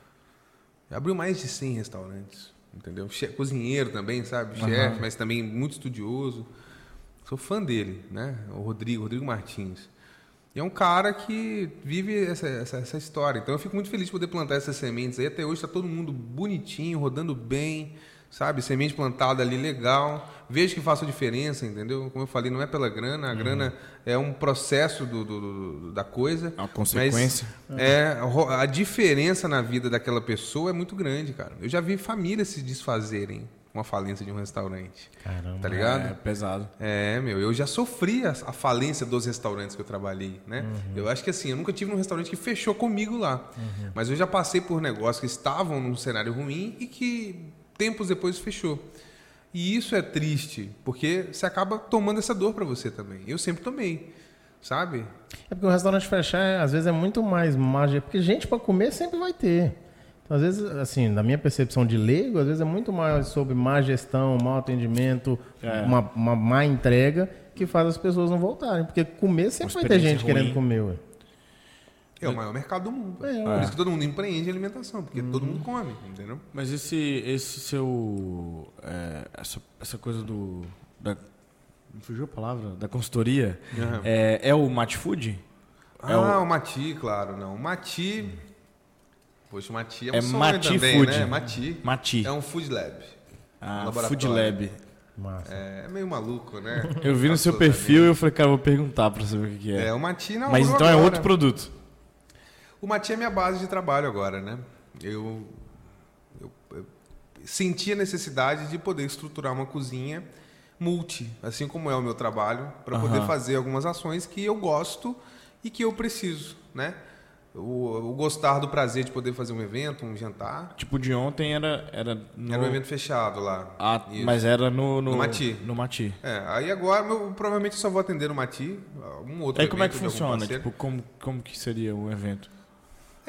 Speaker 3: Abriu mais de 100 restaurantes. Entendeu? Cozinheiro também, sabe? Chefe, mas também muito estudioso. Sou fã dele, né? O Rodrigo, Rodrigo Martins. E é um cara que vive essa, essa, essa história. Então eu fico muito feliz de poder plantar essas sementes aí. Até hoje está todo mundo bonitinho, rodando bem, sabe? Semente plantada ali legal. Vejo que faço diferença, entendeu? Como eu falei, não é pela grana. A grana é um processo do, do- do- da coisa.
Speaker 2: É uma consequência.
Speaker 3: É, a diferença na vida daquela pessoa é muito grande, cara. Eu já vi famílias se desfazerem com a falência de um restaurante.
Speaker 1: Caramba.
Speaker 3: Tá ligado?
Speaker 2: É pesado.
Speaker 3: É, meu, eu já sofri a, a falência dos restaurantes que eu trabalhei, né? Eu acho que assim, eu nunca tive um restaurante que fechou comigo lá. Mas eu já passei por negócios que estavam num cenário ruim e que tempos depois fechou. E isso é triste, porque você acaba tomando essa dor pra você também. Eu sempre tomei, sabe?
Speaker 1: É porque o restaurante fechar, é, às vezes, é muito mais mágica. Porque gente para comer sempre vai ter. Então, às vezes, assim, na minha percepção de leigo, às vezes é muito mais sobre má gestão, mau atendimento,
Speaker 2: É.
Speaker 1: uma, uma má entrega que faz as pessoas não voltarem. Porque comer sempre vai ter gente querendo
Speaker 2: ruim.
Speaker 1: comer, ué.
Speaker 3: É o maior mercado do mundo.
Speaker 1: É,
Speaker 3: Por isso que todo mundo empreende em alimentação, porque todo mundo come, entendeu?
Speaker 2: Mas esse, esse seu. é, essa, essa coisa do. Da, me fugiu a palavra? Da consultoria.
Speaker 3: Aham.
Speaker 2: É, é o Mat Food? É
Speaker 3: ah, o... Mati, claro, não. O Mati. Poxa, o Mati é um
Speaker 2: É
Speaker 3: sonho
Speaker 2: Mati
Speaker 3: também,
Speaker 2: Food.
Speaker 3: né? Mati.
Speaker 2: Mati.
Speaker 3: É um food lab.
Speaker 2: Ah,
Speaker 3: laboratório.
Speaker 2: Food Lab.
Speaker 1: Massa.
Speaker 3: É meio maluco, né?
Speaker 2: Eu vi no seu perfil e eu falei, cara, eu vou perguntar pra saber o que, é.
Speaker 3: É, o Mati não
Speaker 2: Mas então é outro produto.
Speaker 3: O Mati é minha base de trabalho agora, né? Eu, eu, eu senti a necessidade de poder estruturar uma cozinha multi, assim como é o meu trabalho, para poder
Speaker 2: Aham.
Speaker 3: fazer algumas ações que eu gosto e que eu preciso, né? O, o gostar do prazer de poder fazer um evento, um jantar.
Speaker 2: Tipo, de ontem era. Era, no...
Speaker 3: Era um evento fechado lá.
Speaker 2: Ah,
Speaker 3: Isso.
Speaker 2: mas era no. No,
Speaker 3: No Mati.
Speaker 2: No Mati.
Speaker 3: É, aí agora eu, provavelmente eu só vou atender no Mati, algum outro
Speaker 2: Aí como é que funciona? Tipo, como, como que seria o evento?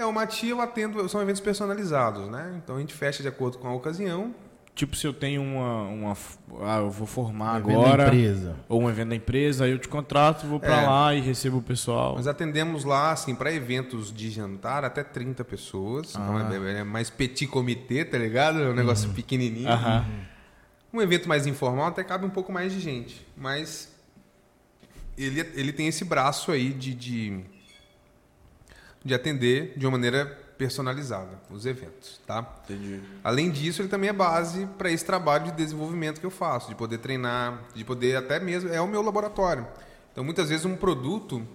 Speaker 3: É, o Mati eu atendo, são eventos personalizados, né? Então a gente fecha de acordo com a ocasião.
Speaker 2: Tipo, se eu tenho uma. uma ah, eu vou formar
Speaker 1: Evento da
Speaker 2: agora.
Speaker 1: empresa.
Speaker 2: Ou um evento da empresa, aí eu te contrato, vou pra
Speaker 3: É.
Speaker 2: lá e recebo o pessoal.
Speaker 3: Nós atendemos lá, assim, para eventos de jantar até 30 pessoas. Então
Speaker 2: Ah.
Speaker 3: é, é mais petit comité, tá ligado? É um negócio pequenininho.
Speaker 2: Aham.
Speaker 3: Um evento mais informal até cabe um pouco mais de gente. Mas ele, ele tem esse braço aí de, de, de atender de uma maneira personalizada os eventos, tá?
Speaker 2: Entendi.
Speaker 3: Além disso, ele também é base para esse trabalho de desenvolvimento que eu faço, de poder treinar, de poder até mesmo é o meu laboratório. Então, muitas vezes um produto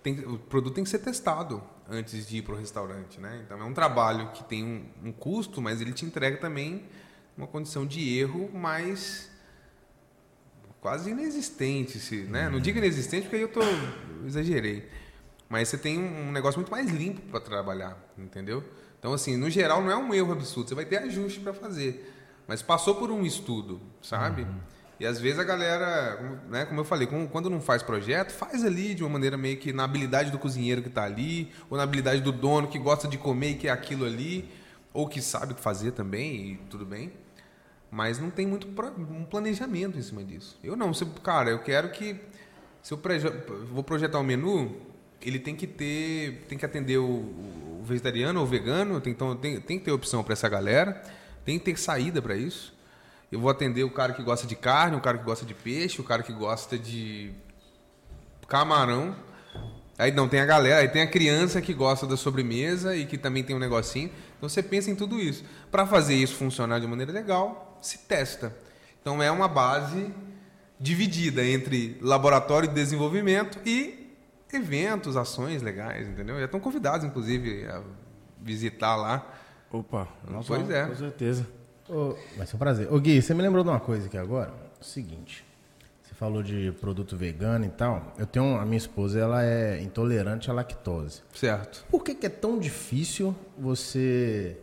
Speaker 3: tem, o produto tem que ser testado antes de ir para o restaurante, né? Então, é um trabalho que tem um, um custo, mas ele te entrega também uma condição de erro mais quase inexistente, se, né? Não digo inexistente porque aí eu tô eu exagerei. Mas você tem um negócio muito mais limpo para trabalhar, entendeu? Então, assim, no geral, não é um erro absurdo. Você vai ter ajuste para fazer. Mas passou por um estudo, sabe? E às vezes a galera, como- né, como eu falei, quando não faz projeto, faz ali de uma maneira meio que na habilidade do cozinheiro que está ali, ou na habilidade do dono que gosta de comer e quer aquilo ali, ou que sabe fazer também, e tudo bem. Mas não tem muito um planejamento em cima disso. Eu não, se- cara, eu quero que se eu vou projetar um menu, ele tem que ter, tem que atender o, o vegetariano ou vegano, tem, então tem, tem que ter opção para essa galera, tem que ter saída para isso. Eu vou atender o cara que gosta de carne, o cara que gosta de peixe, o cara que gosta de camarão. Aí não tem a galera, aí tem a criança que gosta da sobremesa e que também tem um negocinho. Então você pensa em tudo isso. Para fazer isso funcionar de maneira legal, se testa. Então é uma base dividida entre laboratório de desenvolvimento e eventos, ações legais, entendeu? Já estão convidados, inclusive, a visitar lá.
Speaker 2: Opa, nossa,
Speaker 3: Pois é.
Speaker 2: com certeza.
Speaker 1: Ô, vai ser um prazer. Ô Gui, você me lembrou de uma coisa aqui agora? O seguinte. Você falou de produto vegano e tal. Eu tenho. A minha esposa, ela é intolerante à lactose.
Speaker 3: Certo.
Speaker 1: Por que, que é tão difícil você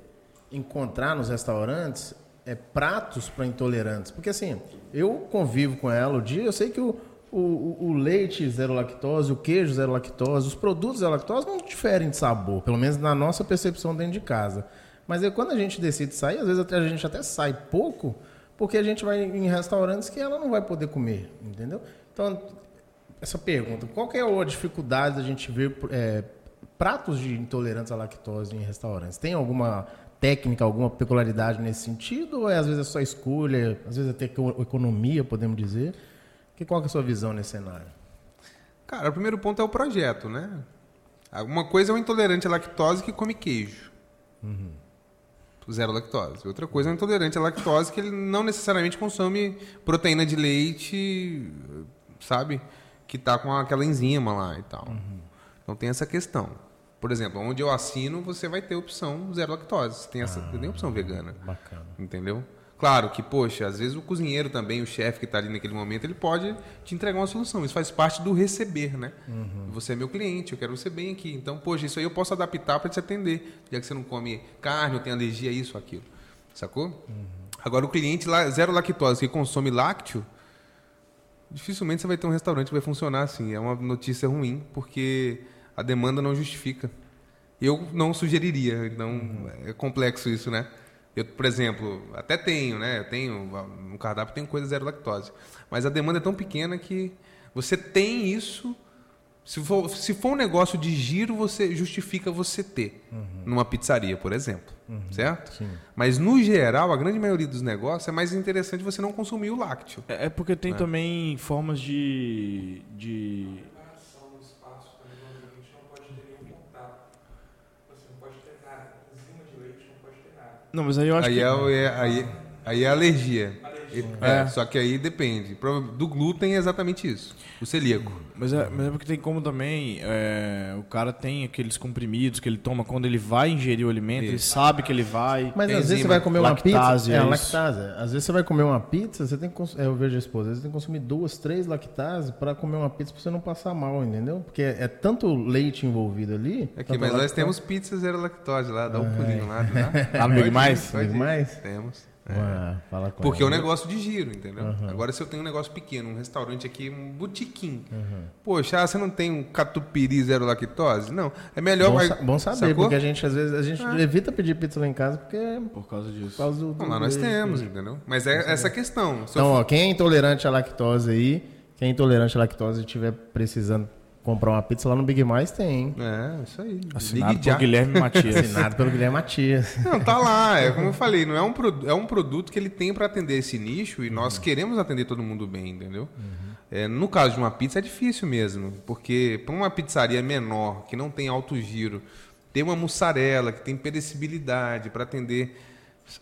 Speaker 1: encontrar nos restaurantes é, pratos para intolerantes? Porque assim, eu convivo com ela o dia, eu sei que o, o, o- leite zero lactose, o queijo zero lactose, os produtos zero lactose não diferem de sabor, pelo menos na nossa percepção dentro de casa. Mas aí, quando a gente decide sair, às vezes a gente até sai pouco, porque a gente vai em restaurantes que ela não vai poder comer, entendeu? Então, essa pergunta. Qual que é a dificuldade da gente ver é, pratos de intolerantes à lactose em restaurantes? Tem alguma técnica, alguma peculiaridade nesse sentido? Ou é, às vezes é só escolha, às vezes é até economia, podemos dizer? Que, qual que é a sua visão nesse cenário?
Speaker 3: Cara, o primeiro ponto é o projeto, né? Uma coisa é o intolerante à lactose que come queijo. Uhum. Zero lactose. Outra coisa é o intolerante à lactose que ele não necessariamente consome proteína de leite, sabe? Que tá com aquela enzima lá e tal. Uhum. Então tem essa questão. Por exemplo, onde eu assino, você vai ter opção zero lactose. Tem essa, ah, tem opção vegana.
Speaker 1: Bacana.
Speaker 3: Entendeu? Claro que, poxa, às vezes o cozinheiro também, o chefe que está ali naquele momento, ele pode te entregar uma solução. Isso faz parte do receber, né? Uhum. Você é meu cliente, eu quero você bem aqui. Então, poxa, isso aí eu posso adaptar para te atender. Já que você não come carne ou tem alergia a isso ou aquilo. Sacou? Uhum. Agora, o cliente zero lactose que consome lácteo, dificilmente você vai ter um restaurante que vai funcionar assim. É uma notícia ruim, porque a demanda não justifica. Eu não sugeriria, então uhum. é complexo isso, né? Eu, por exemplo, até tenho, né? Eu tenho no cardápio tem coisa zero lactose, mas a demanda é tão pequena que você tem isso. Se for, se for um negócio de giro, você justifica você ter uhum. numa pizzaria, por exemplo, uhum. certo? Sim. Mas no geral, a grande maioria dos negócios é mais interessante você não consumir o lácteo.
Speaker 2: É, é porque tem né? também formas de, de Não, mas aí eu acho
Speaker 3: aí
Speaker 2: que.
Speaker 3: É, é, aí, aí é alergia. É, é, só que aí depende. Do glúten é exatamente isso. O celíaco.
Speaker 2: Mas é, mas é porque tem como também. É, o cara tem aqueles comprimidos que ele toma quando ele vai ingerir o alimento, isso. ele sabe que ele vai.
Speaker 1: Mas às vezes você vai comer uma lactase, pizza. É, é lactase. Às vezes você vai comer uma pizza, você tem que. É, eu vejo a esposa, às vezes tem que consumir duas, três lactase para comer uma pizza para você não passar mal, entendeu? Porque é, é tanto leite envolvido ali.
Speaker 3: Aqui, mas nós temos pizza zero lactose lá, dá um pulinho lá. Né?
Speaker 2: Lá no Big Mais?
Speaker 1: Big Mais?
Speaker 3: Temos.
Speaker 1: É.
Speaker 3: Porque é um negócio de giro, entendeu? Uhum. Agora, se eu tenho um negócio pequeno, um restaurante aqui, um botiquim. Uhum. Poxa, ah, você não tem um catupiry zero lactose? Não. É melhor.
Speaker 1: Bom, sa bom saber, sacou? porque a gente, às vezes, a gente é. evita pedir pizza lá em casa porque.
Speaker 2: Por causa disso. Por
Speaker 3: causa do, do lá nós temos, entendeu? Mas é essa questão.
Speaker 1: Se então, for... ó, quem é intolerante à lactose aí, quem é intolerante à lactose e estiver precisando comprar uma pizza lá no Big Mais tem.
Speaker 3: É, isso aí.
Speaker 2: Assinado pelo Guilherme Matias.
Speaker 1: Assinado pelo Guilherme Matias.
Speaker 3: Não, tá lá. É como eu falei, não é um, é um produto que ele tem para atender esse nicho e nós uhum. queremos atender todo mundo bem, entendeu? Uhum. É, no caso de uma pizza é difícil mesmo, porque para uma pizzaria menor, que não tem alto giro, ter uma mussarela, que tem perecibilidade para atender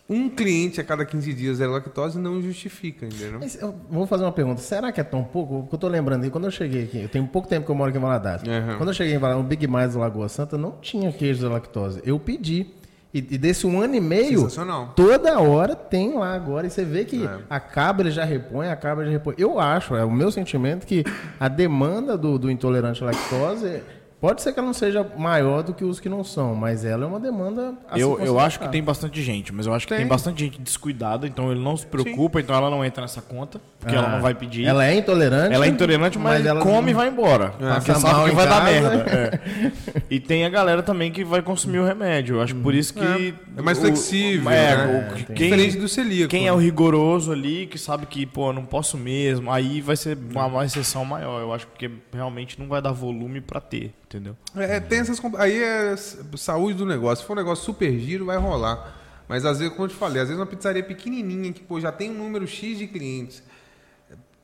Speaker 3: um cliente a cada 15 dias zero lactose não justifica, entendeu?
Speaker 1: Mas eu vou fazer uma pergunta. Será que é tão pouco? Porque eu tô lembrando, quando eu cheguei aqui, eu tenho pouco tempo que eu moro aqui em Valadares. Uhum. Quando eu cheguei em Valadares, o Big Mais do Lagoa Santa não tinha queijo zero lactose. Eu pedi. E, e desse um ano e meio, toda hora tem lá agora. E você vê que é. acaba, ele já repõe, acaba, ele já repõe. Eu acho, é o meu sentimento, que a demanda do, do intolerante à lactose Pode ser que ela não seja maior do que os que não são, mas ela é uma demanda.
Speaker 2: eu, eu acho que tem bastante gente, mas eu acho que tem, tem bastante gente descuidada, então ele não se preocupa, Sim. então ela não entra nessa conta, porque ah, ela não vai pedir.
Speaker 1: Ela é intolerante.
Speaker 2: Ela é intolerante, mas, mas ela come e vai embora. É, porque sabe que vai casa, dar merda. É. E tem a galera também que vai consumir o remédio. Eu acho por isso que. É,
Speaker 3: é mais flexível. O, é, né? o, quem, Diferente do celíaco.
Speaker 2: Quem é o rigoroso ali, que sabe que, pô, não posso mesmo, aí vai ser uma, uma exceção maior. Eu acho que realmente não vai dar volume para ter entendeu?
Speaker 3: É, tem essas. Aí é saúde do negócio. Se for um negócio super giro, vai rolar. Mas às vezes, como eu te falei, às vezes uma pizzaria pequenininha que pô, já tem um número X de clientes.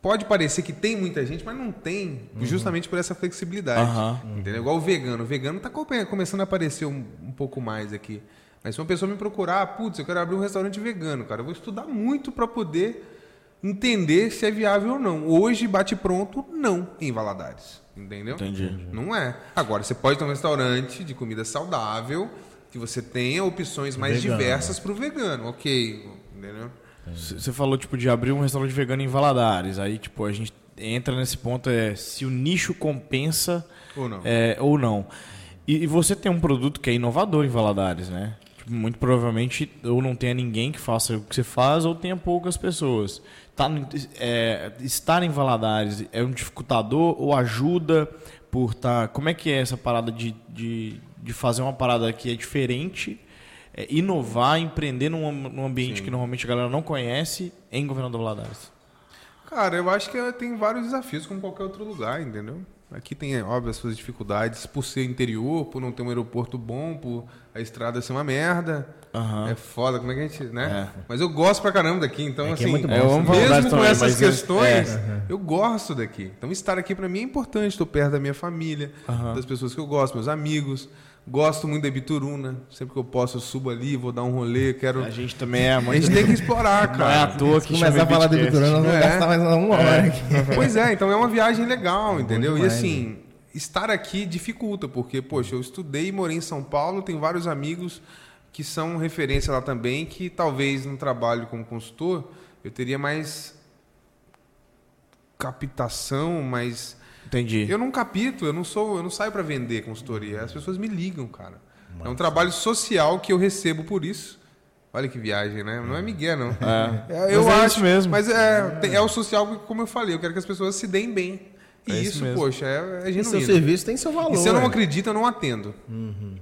Speaker 3: Pode parecer que tem muita gente, mas não tem, uhum. justamente por essa flexibilidade. Uhum. Entendeu? Igual o vegano. O vegano está começando a aparecer um, um pouco mais aqui. Mas se uma pessoa me procurar, putz, eu quero abrir um restaurante vegano, cara, eu vou estudar muito para poder entender se é viável ou não. Hoje, bate pronto, não, em Valadares. Entendeu?
Speaker 2: Entendi.
Speaker 3: Não é. Agora, você pode ter um restaurante de comida saudável, que você tenha opções mais vegano. diversas para o vegano. Ok. Entendeu?
Speaker 2: Você falou, tipo, de abrir um restaurante vegano em Valadares. Aí, tipo, a gente entra nesse ponto, é se o nicho compensa
Speaker 3: ou não.
Speaker 2: É, ou não. E, e, você tem um produto que é inovador em Valadares, né? Tipo, muito provavelmente ou não tenha ninguém que faça o que você faz ou tenha poucas pessoas. Tá, é, estar em Valadares é um dificultador ou ajuda por estar. Tá, como é que é essa parada de, de, de fazer uma parada que é diferente, é, inovar, empreender num, num ambiente Sim. que normalmente a galera não conhece em Governador Valadares?
Speaker 3: Cara, eu acho que tem vários desafios como qualquer outro lugar, entendeu? Aqui tem, óbvio, as suas dificuldades por ser interior, por não ter um aeroporto bom, por a estrada ser uma merda.
Speaker 2: Aham.
Speaker 3: É foda, como é que a gente, né? Mas eu gosto pra caramba daqui, então
Speaker 1: Aqui é
Speaker 3: assim,
Speaker 1: muito bom,
Speaker 2: É, falar
Speaker 3: mesmo com
Speaker 2: também,
Speaker 3: essas
Speaker 2: é-
Speaker 3: questões, eu gosto daqui. Então estar aqui pra mim é importante, estou perto da minha família,
Speaker 2: Aham.
Speaker 3: das pessoas que eu gosto, meus amigos. Gosto muito da Bituruna, sempre que eu posso eu subo ali, vou dar um rolê, quero
Speaker 2: A gente também é
Speaker 3: A
Speaker 2: muito.
Speaker 3: gente tem que explorar,
Speaker 2: Não é à
Speaker 3: cara.
Speaker 2: toa
Speaker 1: Se
Speaker 2: que
Speaker 1: começar
Speaker 2: chama
Speaker 1: a falar de
Speaker 2: Beatcast.
Speaker 1: Bituruna, nós vamos
Speaker 3: É.
Speaker 1: gastar mais uma hora aqui.
Speaker 3: Pois é, então é uma viagem legal, entendeu? E
Speaker 1: demais,
Speaker 3: assim, estar aqui dificulta, porque, poxa, eu estudei e morei em São Paulo, tenho vários amigos que são referência lá também, que talvez no trabalho como consultor eu teria mais captação, mais
Speaker 2: Entendi.
Speaker 3: eu não capito, eu não sou, eu não saio para vender consultoria. As pessoas me ligam, cara. É um trabalho social que eu recebo por isso. Olha que viagem, né? Não é Miguel, não.
Speaker 2: É.
Speaker 3: É, eu
Speaker 2: Mas é
Speaker 3: acho
Speaker 2: isso mesmo.
Speaker 3: Mas é, tem- é o social, como eu falei, eu quero que as pessoas se deem bem. E
Speaker 2: É isso
Speaker 3: isso,
Speaker 2: mesmo.
Speaker 3: poxa, é, é
Speaker 1: E seu
Speaker 3: genuíno.
Speaker 1: serviço tem seu valor.
Speaker 3: E se eu não
Speaker 1: é.
Speaker 3: acredito, eu não atendo.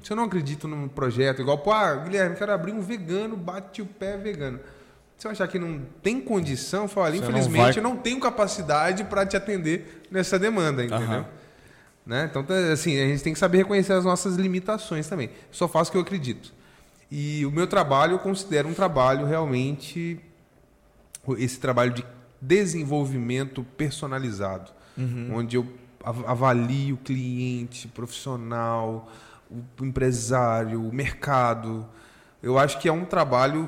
Speaker 3: Se eu não acredito num projeto, igual, pô, ah, Guilherme, quero abrir um vegano, bate o pé vegano. Se eu achar que não tem condição, olha,
Speaker 2: Você não
Speaker 3: infelizmente
Speaker 2: vai-
Speaker 3: eu não tenho capacidade para te atender nessa demanda, entendeu?
Speaker 2: Aham.
Speaker 3: Né? Então, tá, assim, a gente tem que saber reconhecer as nossas limitações também. Só faço o que eu acredito. E o meu trabalho eu considero um trabalho realmente esse trabalho de desenvolvimento personalizado, onde eu av- avalio o cliente, profissional, o empresário, o mercado. Eu acho que é um trabalho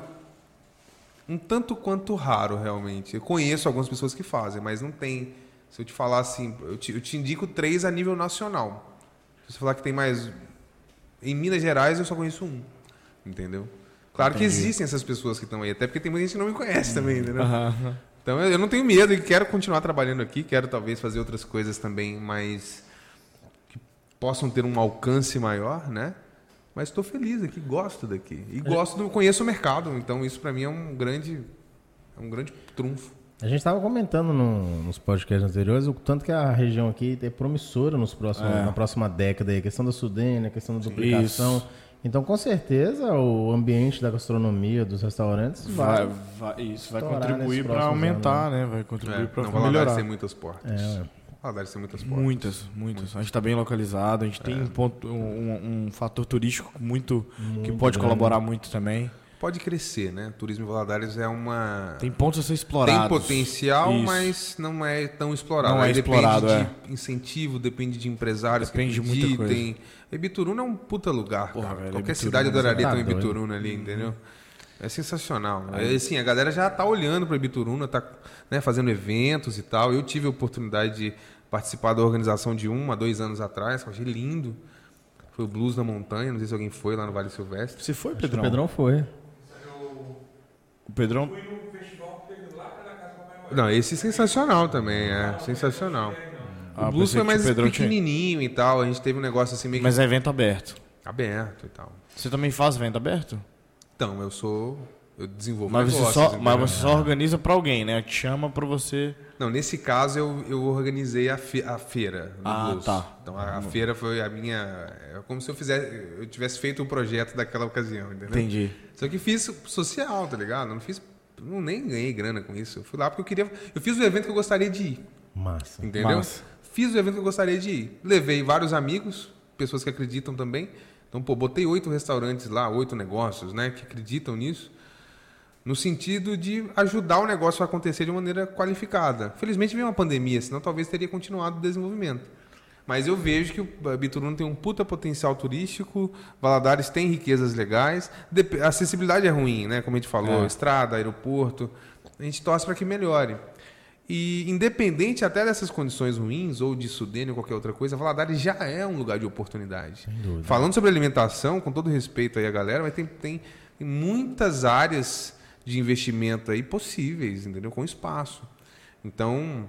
Speaker 3: um tanto quanto raro, realmente. Eu conheço algumas pessoas que fazem, mas não tem. Se eu te falar assim, eu te, eu te indico três a nível nacional. Se você falar que tem mais. Em Minas Gerais, eu só conheço um. Entendeu? Claro que
Speaker 2: Entendi.
Speaker 3: existem essas pessoas que estão aí, até porque tem muita gente que não me conhece também, entendeu?
Speaker 2: Aham.
Speaker 3: Então eu eu não tenho medo e quero continuar trabalhando aqui, quero talvez fazer outras coisas também, mas que possam ter um alcance maior, né? Mas estou feliz aqui, gosto daqui e gosto do conheço o mercado, então isso para mim é um grande é um grande trunfo.
Speaker 1: A gente estava comentando no- nos podcasts anteriores o tanto que a região aqui é promissora nos próximos,
Speaker 2: É.
Speaker 1: na próxima década. aí, A questão da Sudene, a questão da duplicação.
Speaker 2: Isso.
Speaker 1: Então, com certeza, o ambiente da gastronomia, dos restaurantes, vai.
Speaker 2: Vai, vai- isso vai contribuir para aumentar, né? Vai
Speaker 3: É,
Speaker 2: contribuir para
Speaker 3: não, Valadares
Speaker 2: melhorar.
Speaker 3: tem muitas portas.
Speaker 1: É.
Speaker 3: Valadares tem muitas portas.
Speaker 2: Muitas, muitas. A gente está bem localizado, a gente tem um, ponto, um, um fator turístico muito, que pode
Speaker 1: grande.
Speaker 2: colaborar muito também.
Speaker 3: Pode crescer, né? Turismo em Valadares é uma
Speaker 2: Tem pontos a ser explorados.
Speaker 3: Tem potencial,
Speaker 2: Isso.
Speaker 3: mas não é tão explorado.
Speaker 2: Não é
Speaker 3: Aí
Speaker 2: explorado,
Speaker 3: depende de incentivo, depende de empresários
Speaker 2: Depende de
Speaker 3: que
Speaker 2: muita
Speaker 3: acreditem. Ibituruna é um puta lugar,
Speaker 2: Porra,
Speaker 3: cara.
Speaker 2: velho,
Speaker 3: Qualquer
Speaker 2: Ibituruna,
Speaker 3: cidade adoraria
Speaker 1: tá
Speaker 3: ter um. Ibituruna ali, entendeu? É sensacional. É, assim, a galera já tá olhando para Ibituruna, tá né, fazendo eventos e tal. Eu tive a oportunidade de participar da organização de um há dois anos atrás, que eu achei lindo. Foi o Blues na Montanha, não sei se alguém foi lá no Vale Silvestre.
Speaker 2: Você foi,
Speaker 1: Acho
Speaker 2: Pedrão?
Speaker 1: O Pedrão foi.
Speaker 2: O Pedrão
Speaker 3: Não, esse é sensacional também, é sensacional.
Speaker 2: Ah,
Speaker 3: o Blues foi mais
Speaker 2: Pedrão tinha-
Speaker 3: pequenininho e tal. A gente teve um negócio assim meio que
Speaker 2: Mas é evento aberto.
Speaker 3: aberto e tal.
Speaker 2: Você também faz evento aberto?
Speaker 3: Então, eu sou. Eu desenvolvo
Speaker 2: Mas você,
Speaker 3: negócios,
Speaker 2: só,
Speaker 3: entendeu?
Speaker 2: mas você só organiza para alguém, né? Te chama para você.
Speaker 3: Não, nesse caso eu, eu organizei a, fe- a feira do
Speaker 2: Ah,
Speaker 3: Blues.
Speaker 2: tá.
Speaker 3: Então a, a feira foi a minha. É como se eu fizesse. Eu tivesse feito o projeto daquela ocasião, entendeu?
Speaker 2: Entendi.
Speaker 3: Só que fiz social, tá ligado? Eu Não fiz. Não nem ganhei grana com isso. Eu fui lá porque eu queria. Eu fiz o evento que eu gostaria de ir.
Speaker 1: Massa.
Speaker 3: Entendeu?
Speaker 2: Massa.
Speaker 3: Fiz o evento que eu gostaria de ir. Levei vários amigos, pessoas que acreditam também. Então, pô, botei oito restaurantes lá, oito negócios, né, que acreditam nisso, no sentido de ajudar o negócio a acontecer de maneira qualificada. Felizmente veio uma pandemia, senão talvez teria continuado o desenvolvimento. Mas eu vejo que o Bituruna tem um puta potencial turístico, Valadares tem riquezas legais, a acessibilidade é ruim, né? Como a gente falou,
Speaker 2: É.
Speaker 3: estrada, aeroporto. A gente torce para que melhore. E independente até dessas condições ruins, ou de Sudene ou qualquer outra coisa, Valadares já é um lugar de oportunidade. Falando sobre alimentação, com todo respeito aí à galera, mas tem, tem, tem muitas áreas de investimento aí possíveis, entendeu? Com espaço. Então,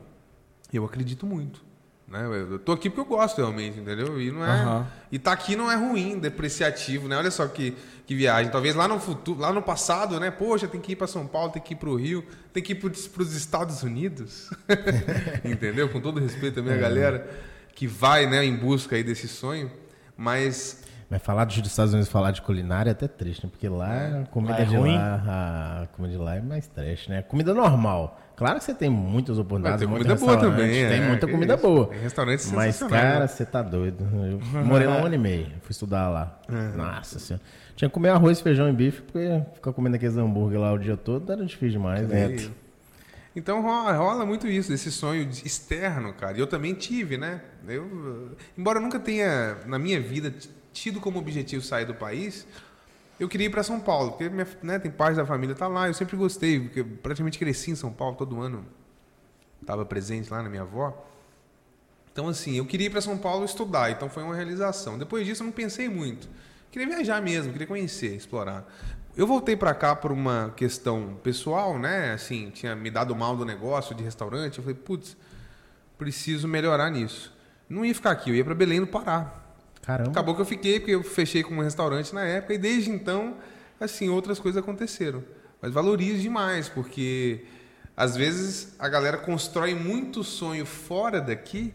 Speaker 3: eu acredito muito. Né? Eu tô aqui porque eu gosto realmente, entendeu? E não é.
Speaker 2: Aham.
Speaker 3: E tá aqui não é ruim, depreciativo, né? Olha só que, que viagem. Talvez lá no futuro, lá no passado, né? Poxa, tem que ir para São Paulo, tem que ir para o Rio, tem que ir para os Estados Unidos. Entendeu? Com todo respeito também à galera que vai, né, em busca aí desse sonho, mas
Speaker 1: Mas falar dos Estados Unidos, falar de culinária é até triste, né? Porque lá a comida
Speaker 2: Lá é
Speaker 1: de
Speaker 2: ruim?
Speaker 1: lá, a comida de lá é mais trash, né? Comida normal. Claro que você tem muitas
Speaker 3: Mas
Speaker 1: oportunidades,
Speaker 3: tem comida boa
Speaker 1: restaurantes,
Speaker 3: também.
Speaker 1: Tem
Speaker 3: é,
Speaker 1: muita comida
Speaker 3: isso.
Speaker 1: boa.
Speaker 3: Tem restaurante
Speaker 1: Mas, cara, você tá doido. Eu morei lá um ano e meio. Fui estudar lá. Nossa senhora. Tinha que comer arroz, feijão e bife, porque ficar comendo aqueles hambúrguer lá o dia todo era difícil demais, né?
Speaker 3: Então rola, rola muito isso, esse sonho externo, cara. E eu também tive, né? Eu, embora eu nunca tenha, na minha vida, tido como objetivo sair do país, eu queria ir para São Paulo, porque minha, né, tem parte da família tá lá, eu sempre gostei, porque praticamente cresci em São Paulo todo ano. Estava presente lá na minha avó. Então, assim, eu queria ir para São Paulo estudar, então foi uma realização. Depois disso, eu não pensei muito. Queria viajar mesmo, queria conhecer, explorar. Eu voltei para cá por uma questão pessoal, né? Assim, tinha me dado mal do negócio de restaurante. Eu falei, putz, preciso melhorar nisso. Não ia ficar aqui, eu ia para Belém do Pará.
Speaker 1: Caramba.
Speaker 3: Acabou que eu fiquei, porque eu fechei com um restaurante na época, e desde então, assim, outras coisas aconteceram. Mas valorizo demais, porque às vezes a galera constrói muito sonho fora daqui,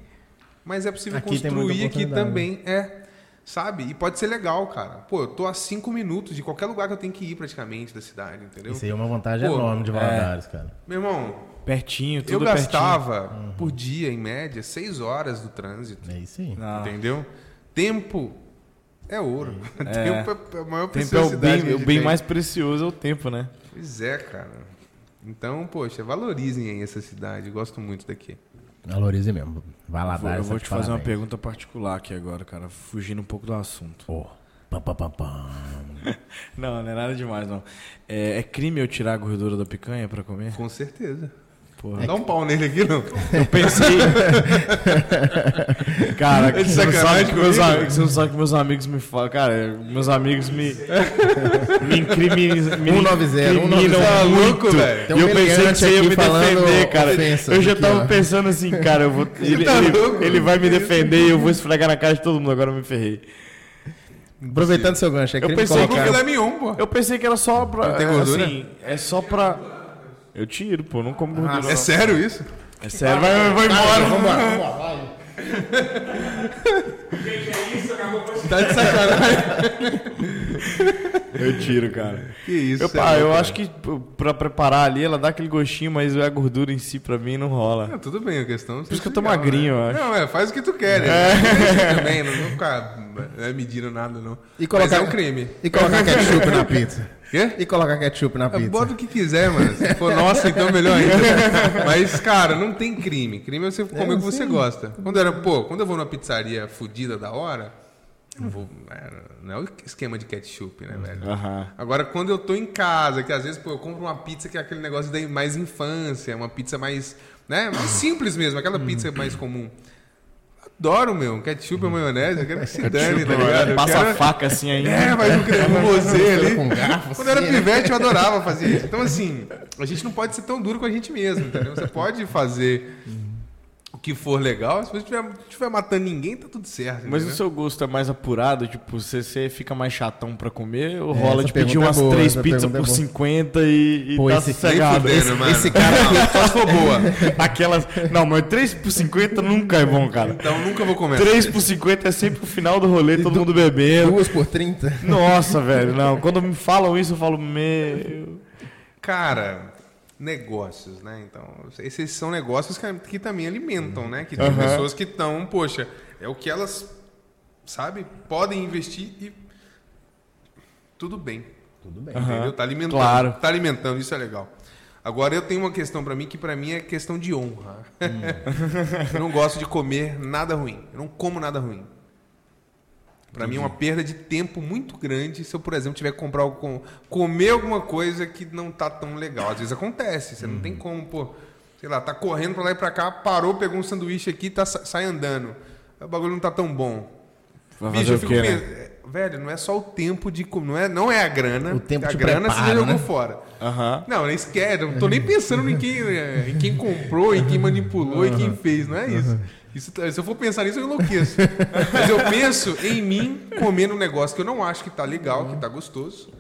Speaker 3: mas é possível
Speaker 1: Aqui
Speaker 3: construir aqui
Speaker 1: oportunidade.
Speaker 3: também. É. Sabe? E pode ser legal, cara. Pô, eu tô a cinco minutos de qualquer lugar que eu tenho que ir praticamente da cidade, entendeu?
Speaker 1: Isso aí é uma vantagem
Speaker 3: Pô,
Speaker 1: enorme de Valadares, cara.
Speaker 3: Meu irmão,
Speaker 2: Pertinho, tudo
Speaker 3: eu
Speaker 2: pertinho.
Speaker 3: gastava por dia, em média, seis horas do trânsito.
Speaker 1: É isso aí.
Speaker 2: Não.
Speaker 3: Entendeu? Tempo é ouro.
Speaker 2: É.
Speaker 3: Tempo é a maior
Speaker 2: Tempo é o
Speaker 3: preciosidade
Speaker 2: bem, o bem mais precioso é o tempo, né?
Speaker 3: Pois é, cara. Então, poxa, valorizem aí essa cidade. Eu gosto muito daqui.
Speaker 1: Valorize mesmo.
Speaker 2: Eu vou, eu vou te fazer uma pergunta particular aqui agora, cara, fugindo um pouco do assunto.
Speaker 1: Pô. Pam, pam, pam, pam.
Speaker 2: Não, não é nada demais, não. É, é crime eu tirar a gordura da picanha pra comer?
Speaker 3: Com certeza.
Speaker 2: Porra.
Speaker 3: Dá um pau nele aqui, não.
Speaker 2: Eu pensei. cara,
Speaker 3: É de
Speaker 2: você não
Speaker 3: sacanagem
Speaker 2: sabe que meus,
Speaker 3: comigo?
Speaker 2: am- você não sabe que meus amigos me falam. Cara, meus amigos me. me incriminam. Me
Speaker 1: 190,
Speaker 2: incriminam
Speaker 1: 190.
Speaker 3: Tá
Speaker 2: muito.
Speaker 3: louco,
Speaker 1: um
Speaker 2: E eu pensei que você ia
Speaker 1: aqui
Speaker 2: me defender, cara. Eu já
Speaker 1: aqui,
Speaker 2: tava
Speaker 1: ó.
Speaker 2: pensando assim, cara, eu vou, ele,
Speaker 3: tá
Speaker 2: ele-
Speaker 3: louco?
Speaker 2: ele vai me defender e eu vou esfregar na cara de todo mundo, agora eu me ferrei.
Speaker 1: Aproveitando seu gancho, é
Speaker 2: Eu pensei
Speaker 3: Só
Speaker 2: que
Speaker 1: colocar...
Speaker 3: filé mignon, pô.
Speaker 2: Eu pensei que era só pra.
Speaker 3: Não tem gordura?
Speaker 2: Assim, é só pra. Eu tiro, pô, não como gordura.
Speaker 3: É
Speaker 2: não.
Speaker 3: sério isso?
Speaker 2: É sério, vai, vai, vai embora.
Speaker 1: Vambora, vambora, vai.
Speaker 3: Tá de sacanagem.
Speaker 2: Eu tiro, cara.
Speaker 3: que isso,
Speaker 2: Eu,
Speaker 3: é
Speaker 2: pá, eu
Speaker 3: louco,
Speaker 2: acho
Speaker 3: velho.
Speaker 2: que pra preparar ali, ela dá aquele gostinho, mas a gordura em si pra mim não rola.
Speaker 3: Não, tudo bem, a questão...
Speaker 2: Por isso que eu tô magrinho, eu acho.
Speaker 3: Não, é, faz o que tu quer, né? Não também, não vou ficar é, medindo nada, não.
Speaker 1: E colocar-
Speaker 3: Mas é um crime.
Speaker 1: E colocar ketchup na pizza.
Speaker 3: Quê?
Speaker 1: E colocar ketchup na pizza.
Speaker 3: Bota o que quiser, mano. Se for nossa, então melhor ainda. Mas, cara, não tem crime. Crime é você comer o que você gosta. Quando era, pô, quando eu vou numa pizzaria fodida da hora, eu não vou. é, Não é o esquema de ketchup, né, velho? Agora, quando eu tô em casa, que às vezes, pô, eu compro uma pizza que é aquele negócio da mais infância, uma pizza mais, né, mais simples mesmo, aquela pizza mais comum. Adoro, meu, ketchup e maionese, eu quero que se dane, tá ligado?
Speaker 2: Passa a
Speaker 3: quero-
Speaker 2: faca assim ainda.
Speaker 3: é, mas um creme rosé ali.
Speaker 1: Com garfo,
Speaker 3: Quando eu era
Speaker 1: assim, né?
Speaker 3: pivete, eu adorava fazer isso. Então, assim, a gente não pode ser tão duro com a gente mesmo, entendeu? Você pode fazer que for legal. Se você estiver estiver matando ninguém, tá tudo certo.
Speaker 2: Mas o seu gosto é mais apurado? Tipo, você, você fica mais chatão pra comer? Ou
Speaker 1: É,
Speaker 2: rola de pedir
Speaker 1: é
Speaker 2: umas
Speaker 1: boa,
Speaker 2: três pizzas
Speaker 1: é
Speaker 2: por
Speaker 1: boa.
Speaker 2: 50 e, e
Speaker 1: Pô,
Speaker 2: tá
Speaker 1: esse-
Speaker 2: sossegado?
Speaker 3: fudendo,
Speaker 2: Esse-
Speaker 3: mano.
Speaker 1: esse cara
Speaker 3: Só se for boa.
Speaker 2: Aquelas. Não, mas 3 por 50 nunca é bom, cara.
Speaker 3: Então nunca vou comer.
Speaker 2: 3 por 50 é sempre o final do rolê, todo mundo bebendo.
Speaker 1: Duas por 30.
Speaker 2: Nossa, velho, não. Quando me falam isso, eu falo, meu.
Speaker 3: Cara, negócios, né? Então, esses são negócios que, que também alimentam, né? Que tem
Speaker 2: Aham.
Speaker 3: pessoas que estão, poxa, é o que elas, sabe, podem investir e tudo bem.
Speaker 1: Tudo bem.
Speaker 2: Aham.
Speaker 3: Entendeu? Tá alimentando.
Speaker 2: Claro.
Speaker 3: Tá alimentando, isso é legal. Agora eu tenho uma questão pra mim que pra mim é questão de honra. eu não gosto de comer nada ruim. Eu não como nada ruim. Pra mim é uma perda de tempo muito grande se eu, por exemplo, tiver que comprar algo com, comer alguma coisa que não tá tão legal. Às vezes acontece, você não tem como, pô, sei lá, tá correndo pra lá e pra cá, parou, pegou um sanduíche aqui, tá sa- sai andando. O bagulho não tá tão bom.
Speaker 2: Vai
Speaker 3: Bicho, eu fico
Speaker 2: quê, né?
Speaker 3: pensando, é, velho, não é só o tempo de comer, não é, não é a grana.
Speaker 1: O tempo
Speaker 3: a
Speaker 1: te
Speaker 3: grana você já
Speaker 1: prepara,
Speaker 3: jogou
Speaker 1: né?
Speaker 3: fora.
Speaker 2: Aham.
Speaker 3: Não, nem eu não tô nem pensando em quem, eh, em quem comprou, em quem manipulou, em quem fez, não é isso. Isso, tá- se eu for pensar nisso, eu enlouqueço. Mas eu penso em mim comendo um negócio que eu não acho que tá legal, que tá gostoso.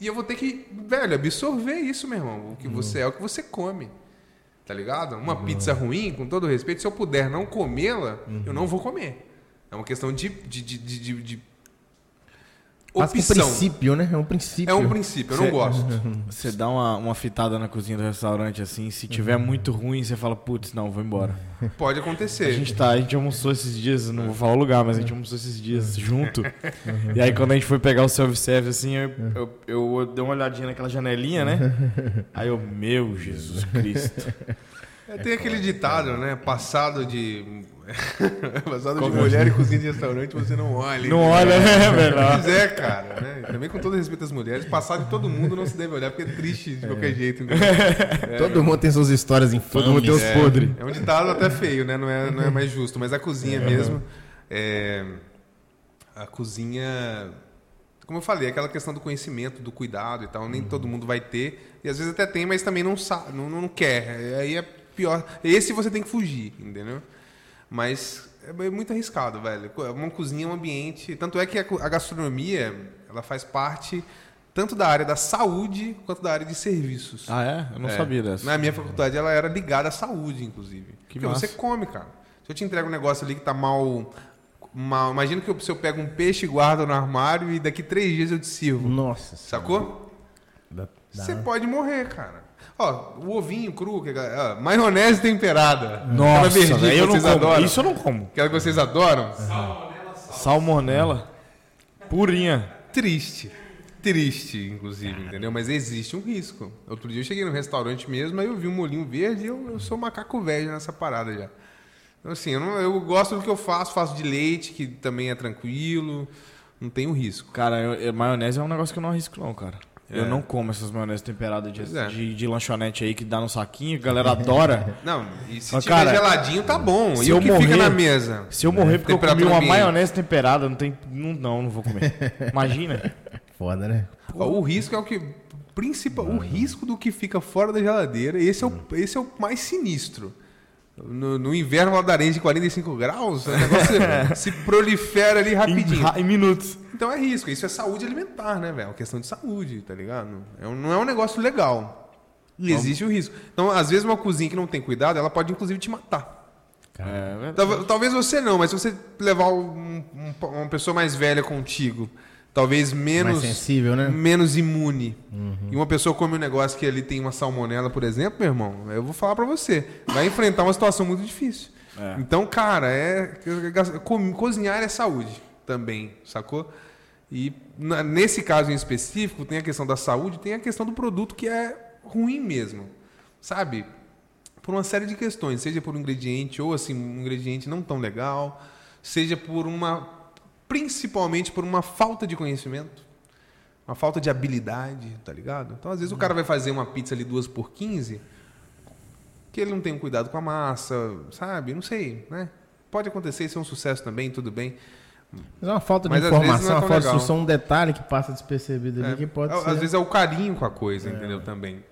Speaker 3: E eu vou ter que, velho, absorver isso, meu irmão. O que você é, o que você come. Tá ligado? Uma pizza ruim, com todo respeito, se eu puder não comê-la, eu não vou comer. É uma questão de, de, de- de
Speaker 1: Quase que um
Speaker 3: opção.
Speaker 1: princípio, né? É um princípio.
Speaker 3: É um princípio, eu não
Speaker 2: Cê-
Speaker 3: gosto.
Speaker 2: Você dá uma, uma fitada na cozinha do restaurante assim, se tiver muito ruim, você fala, putz, não, vou embora.
Speaker 3: Pode
Speaker 2: A
Speaker 3: acontecer.
Speaker 2: gente tá, a gente almoçou esses dias, não vou falar o lugar, mas a gente almoçou esses dias junto. E aí quando a gente foi pegar o self-service, assim, eu, eu, eu dei uma olhadinha naquela janelinha, né? Aí eu, meu Jesus Cristo.
Speaker 3: É, tem aquele ditado, né? Passado de. Passado de mulher e cozinha de restaurante, você não olha.
Speaker 2: Não olha, né, velho?
Speaker 3: Pois é, cara. Né? Também com todo respeito às mulheres, passado de todo mundo não se deve olhar, porque é triste de qualquer jeito. entendeu?
Speaker 1: Todo mundo tem suas histórias infames.
Speaker 2: mundo tem os
Speaker 3: É,
Speaker 2: podres.
Speaker 3: É um ditado até feio, né? Não é, não é mais justo. Mas a cozinha mesmo. é, a cozinha. Como eu falei, aquela questão do conhecimento, do cuidado e tal. Nem todo mundo vai ter. E às vezes até tem, mas também não sabe, não, não quer. Aí é pior. Esse você tem que fugir, entendeu? Mas é muito arriscado, velho. Uma cozinha é um ambiente. Tanto é que a gastronomia ela faz parte tanto da área da saúde quanto da área de serviços.
Speaker 2: Ah, é? Eu não
Speaker 3: É.
Speaker 2: sabia dessa.
Speaker 3: Na minha faculdade ela era ligada à saúde, inclusive.
Speaker 2: Que
Speaker 3: Porque
Speaker 2: massa.
Speaker 3: você come, cara. Se eu te entrego um negócio ali que tá mal. mal imagina que eu, se eu pego um peixe e guardo no armário e daqui três dias eu te sirvo.
Speaker 1: Nossa.
Speaker 3: Sacou? Você pode morrer, cara. Ó, o ovinho cru, que, é- ó, maionese temperada. Aquela
Speaker 2: Nossa,
Speaker 3: verdinha que
Speaker 2: eu não
Speaker 3: vocês
Speaker 2: como.
Speaker 3: adoram.
Speaker 2: Isso eu não como.
Speaker 3: Aquela que vocês adoram.
Speaker 2: Salmonela purinha.
Speaker 3: Triste. Triste, inclusive, entendeu? Mas existe um risco. Outro dia eu cheguei no restaurante mesmo, aí eu vi um molinho verde e eu, eu sou macaco velho nessa parada já. Então, assim, eu, não- eu gosto do que eu faço, faço de leite, que também é tranquilo, não tenho risco.
Speaker 2: Cara, eu- eu- maionese é um negócio que eu não arrisco, não, cara. Eu
Speaker 3: É.
Speaker 2: não como essas maioneses temperadas de,
Speaker 3: é.
Speaker 2: de, de lanchonete aí que dá no saquinho, que a galera adora.
Speaker 3: Não, e se
Speaker 2: Mas,
Speaker 3: tiver
Speaker 2: cara,
Speaker 3: geladinho, tá bom.
Speaker 2: se
Speaker 3: E
Speaker 2: eu
Speaker 3: o que fica
Speaker 2: morrer-
Speaker 3: na mesa?
Speaker 2: Se eu morrer porque eu comi uma
Speaker 3: ambiente.
Speaker 2: maionese temperada, não tem. Não, não, não vou comer. Imagina.
Speaker 1: Foda, né?
Speaker 3: Ó, O risco é o que. Principal, o risco do que fica fora da geladeira, esse é o, esse é o mais sinistro. No, no inverno valadarense de 45 graus, o negócio se prolifera ali
Speaker 2: em,
Speaker 3: rapidinho.
Speaker 2: ra- em minutos.
Speaker 3: Então é risco, isso é saúde alimentar, né, velho? É uma questão de saúde, tá ligado? É um- não é um negócio legal. E existe o risco. Então, às vezes, uma cozinha que não tem cuidado, ela pode inclusive te matar.
Speaker 2: É,
Speaker 3: Talvez você não, mas se você levar um- um- uma pessoa mais velha contigo, talvez menos,
Speaker 1: Mais sensível, né?
Speaker 3: menos imune, e uma pessoa come um negócio que ali tem uma salmonela, por exemplo, meu irmão, eu vou falar pra você, vai enfrentar uma situação muito difícil.
Speaker 2: É.
Speaker 3: Então, cara, é co- cozinhar é saúde também, sacou? E nesse caso em específico, tem a questão da saúde, tem a questão do produto que é ruim mesmo, sabe? Por uma série de questões, seja por um ingrediente ou assim, um ingrediente não tão legal, seja por uma principalmente por uma falta de conhecimento, uma falta de habilidade, tá ligado? Então, às vezes o cara vai fazer uma pizza ali duas por 15, que ele não tem um cuidado com a massa, sabe? Não sei, né? Pode acontecer, isso é um sucesso também, tudo bem.
Speaker 1: Mas é uma falta de
Speaker 3: Mas vezes
Speaker 1: informação,
Speaker 3: é
Speaker 1: uma falta de instrução, um detalhe que passa despercebido ali
Speaker 3: É,
Speaker 1: que pode
Speaker 3: às
Speaker 1: ser.
Speaker 3: vezes é o carinho com a coisa, entendeu? Também.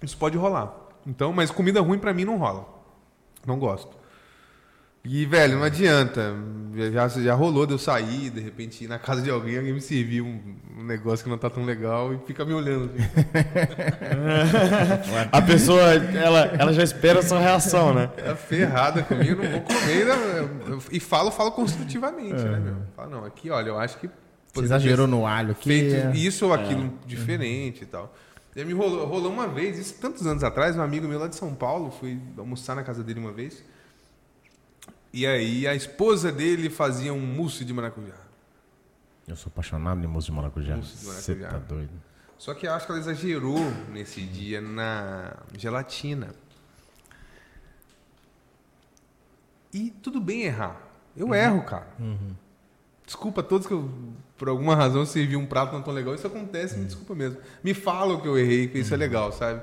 Speaker 3: Isso pode rolar. Então, mas comida ruim pra mim não rola. Não gosto. E, velho, não adianta. Já, já rolou de eu sair, de repente ir na casa de alguém, alguém me servir um, um negócio que não tá tão legal e fica me olhando.
Speaker 2: A pessoa, ela, ela já espera a sua reação, né?
Speaker 3: Tá ferrada comigo, eu não vou comer. né? Eu- E falo, falo construtivamente, né, meu? Falo, não, aqui, olha, eu acho que.
Speaker 1: Você exagerou no alho aqui.
Speaker 3: feito
Speaker 1: é.
Speaker 3: isso ou aquilo diferente e tal. E aí me rolou, rolou uma vez, isso tantos anos atrás, um amigo meu lá de São Paulo, fui almoçar na casa dele uma vez. E aí a esposa dele fazia um mousse de maracujá.
Speaker 1: Eu sou apaixonado em mousse de maracujá.
Speaker 3: Mousse de
Speaker 1: Você
Speaker 3: maracujá.
Speaker 1: tá doido.
Speaker 3: Só que eu acho que ela exagerou nesse dia na gelatina. E tudo bem errar. Eu erro, cara. Desculpa a todos que eu, por alguma razão, servi um prato não tão legal. Isso acontece, me desculpa mesmo. Me falam que eu errei, que isso é legal, sabe?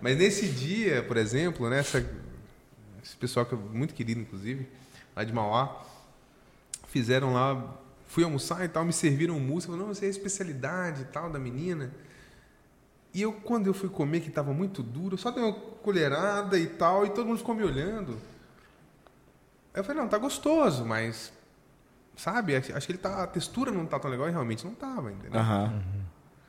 Speaker 3: Mas nesse dia, por exemplo, né, essa- esse pessoal que é muito querido, inclusive, lá de Mauá, fizeram lá, fui almoçar e tal, me serviram um mousse, falaram, não, você é a especialidade e tal da menina. E eu, quando eu fui comer, que estava muito duro, só dei uma colherada e tal, e todo mundo ficou me olhando. Aí eu falei, não, tá gostoso, mas, sabe, acho que ele tá, a textura não tá tão legal, e realmente não tava, entendeu?
Speaker 2: Aham.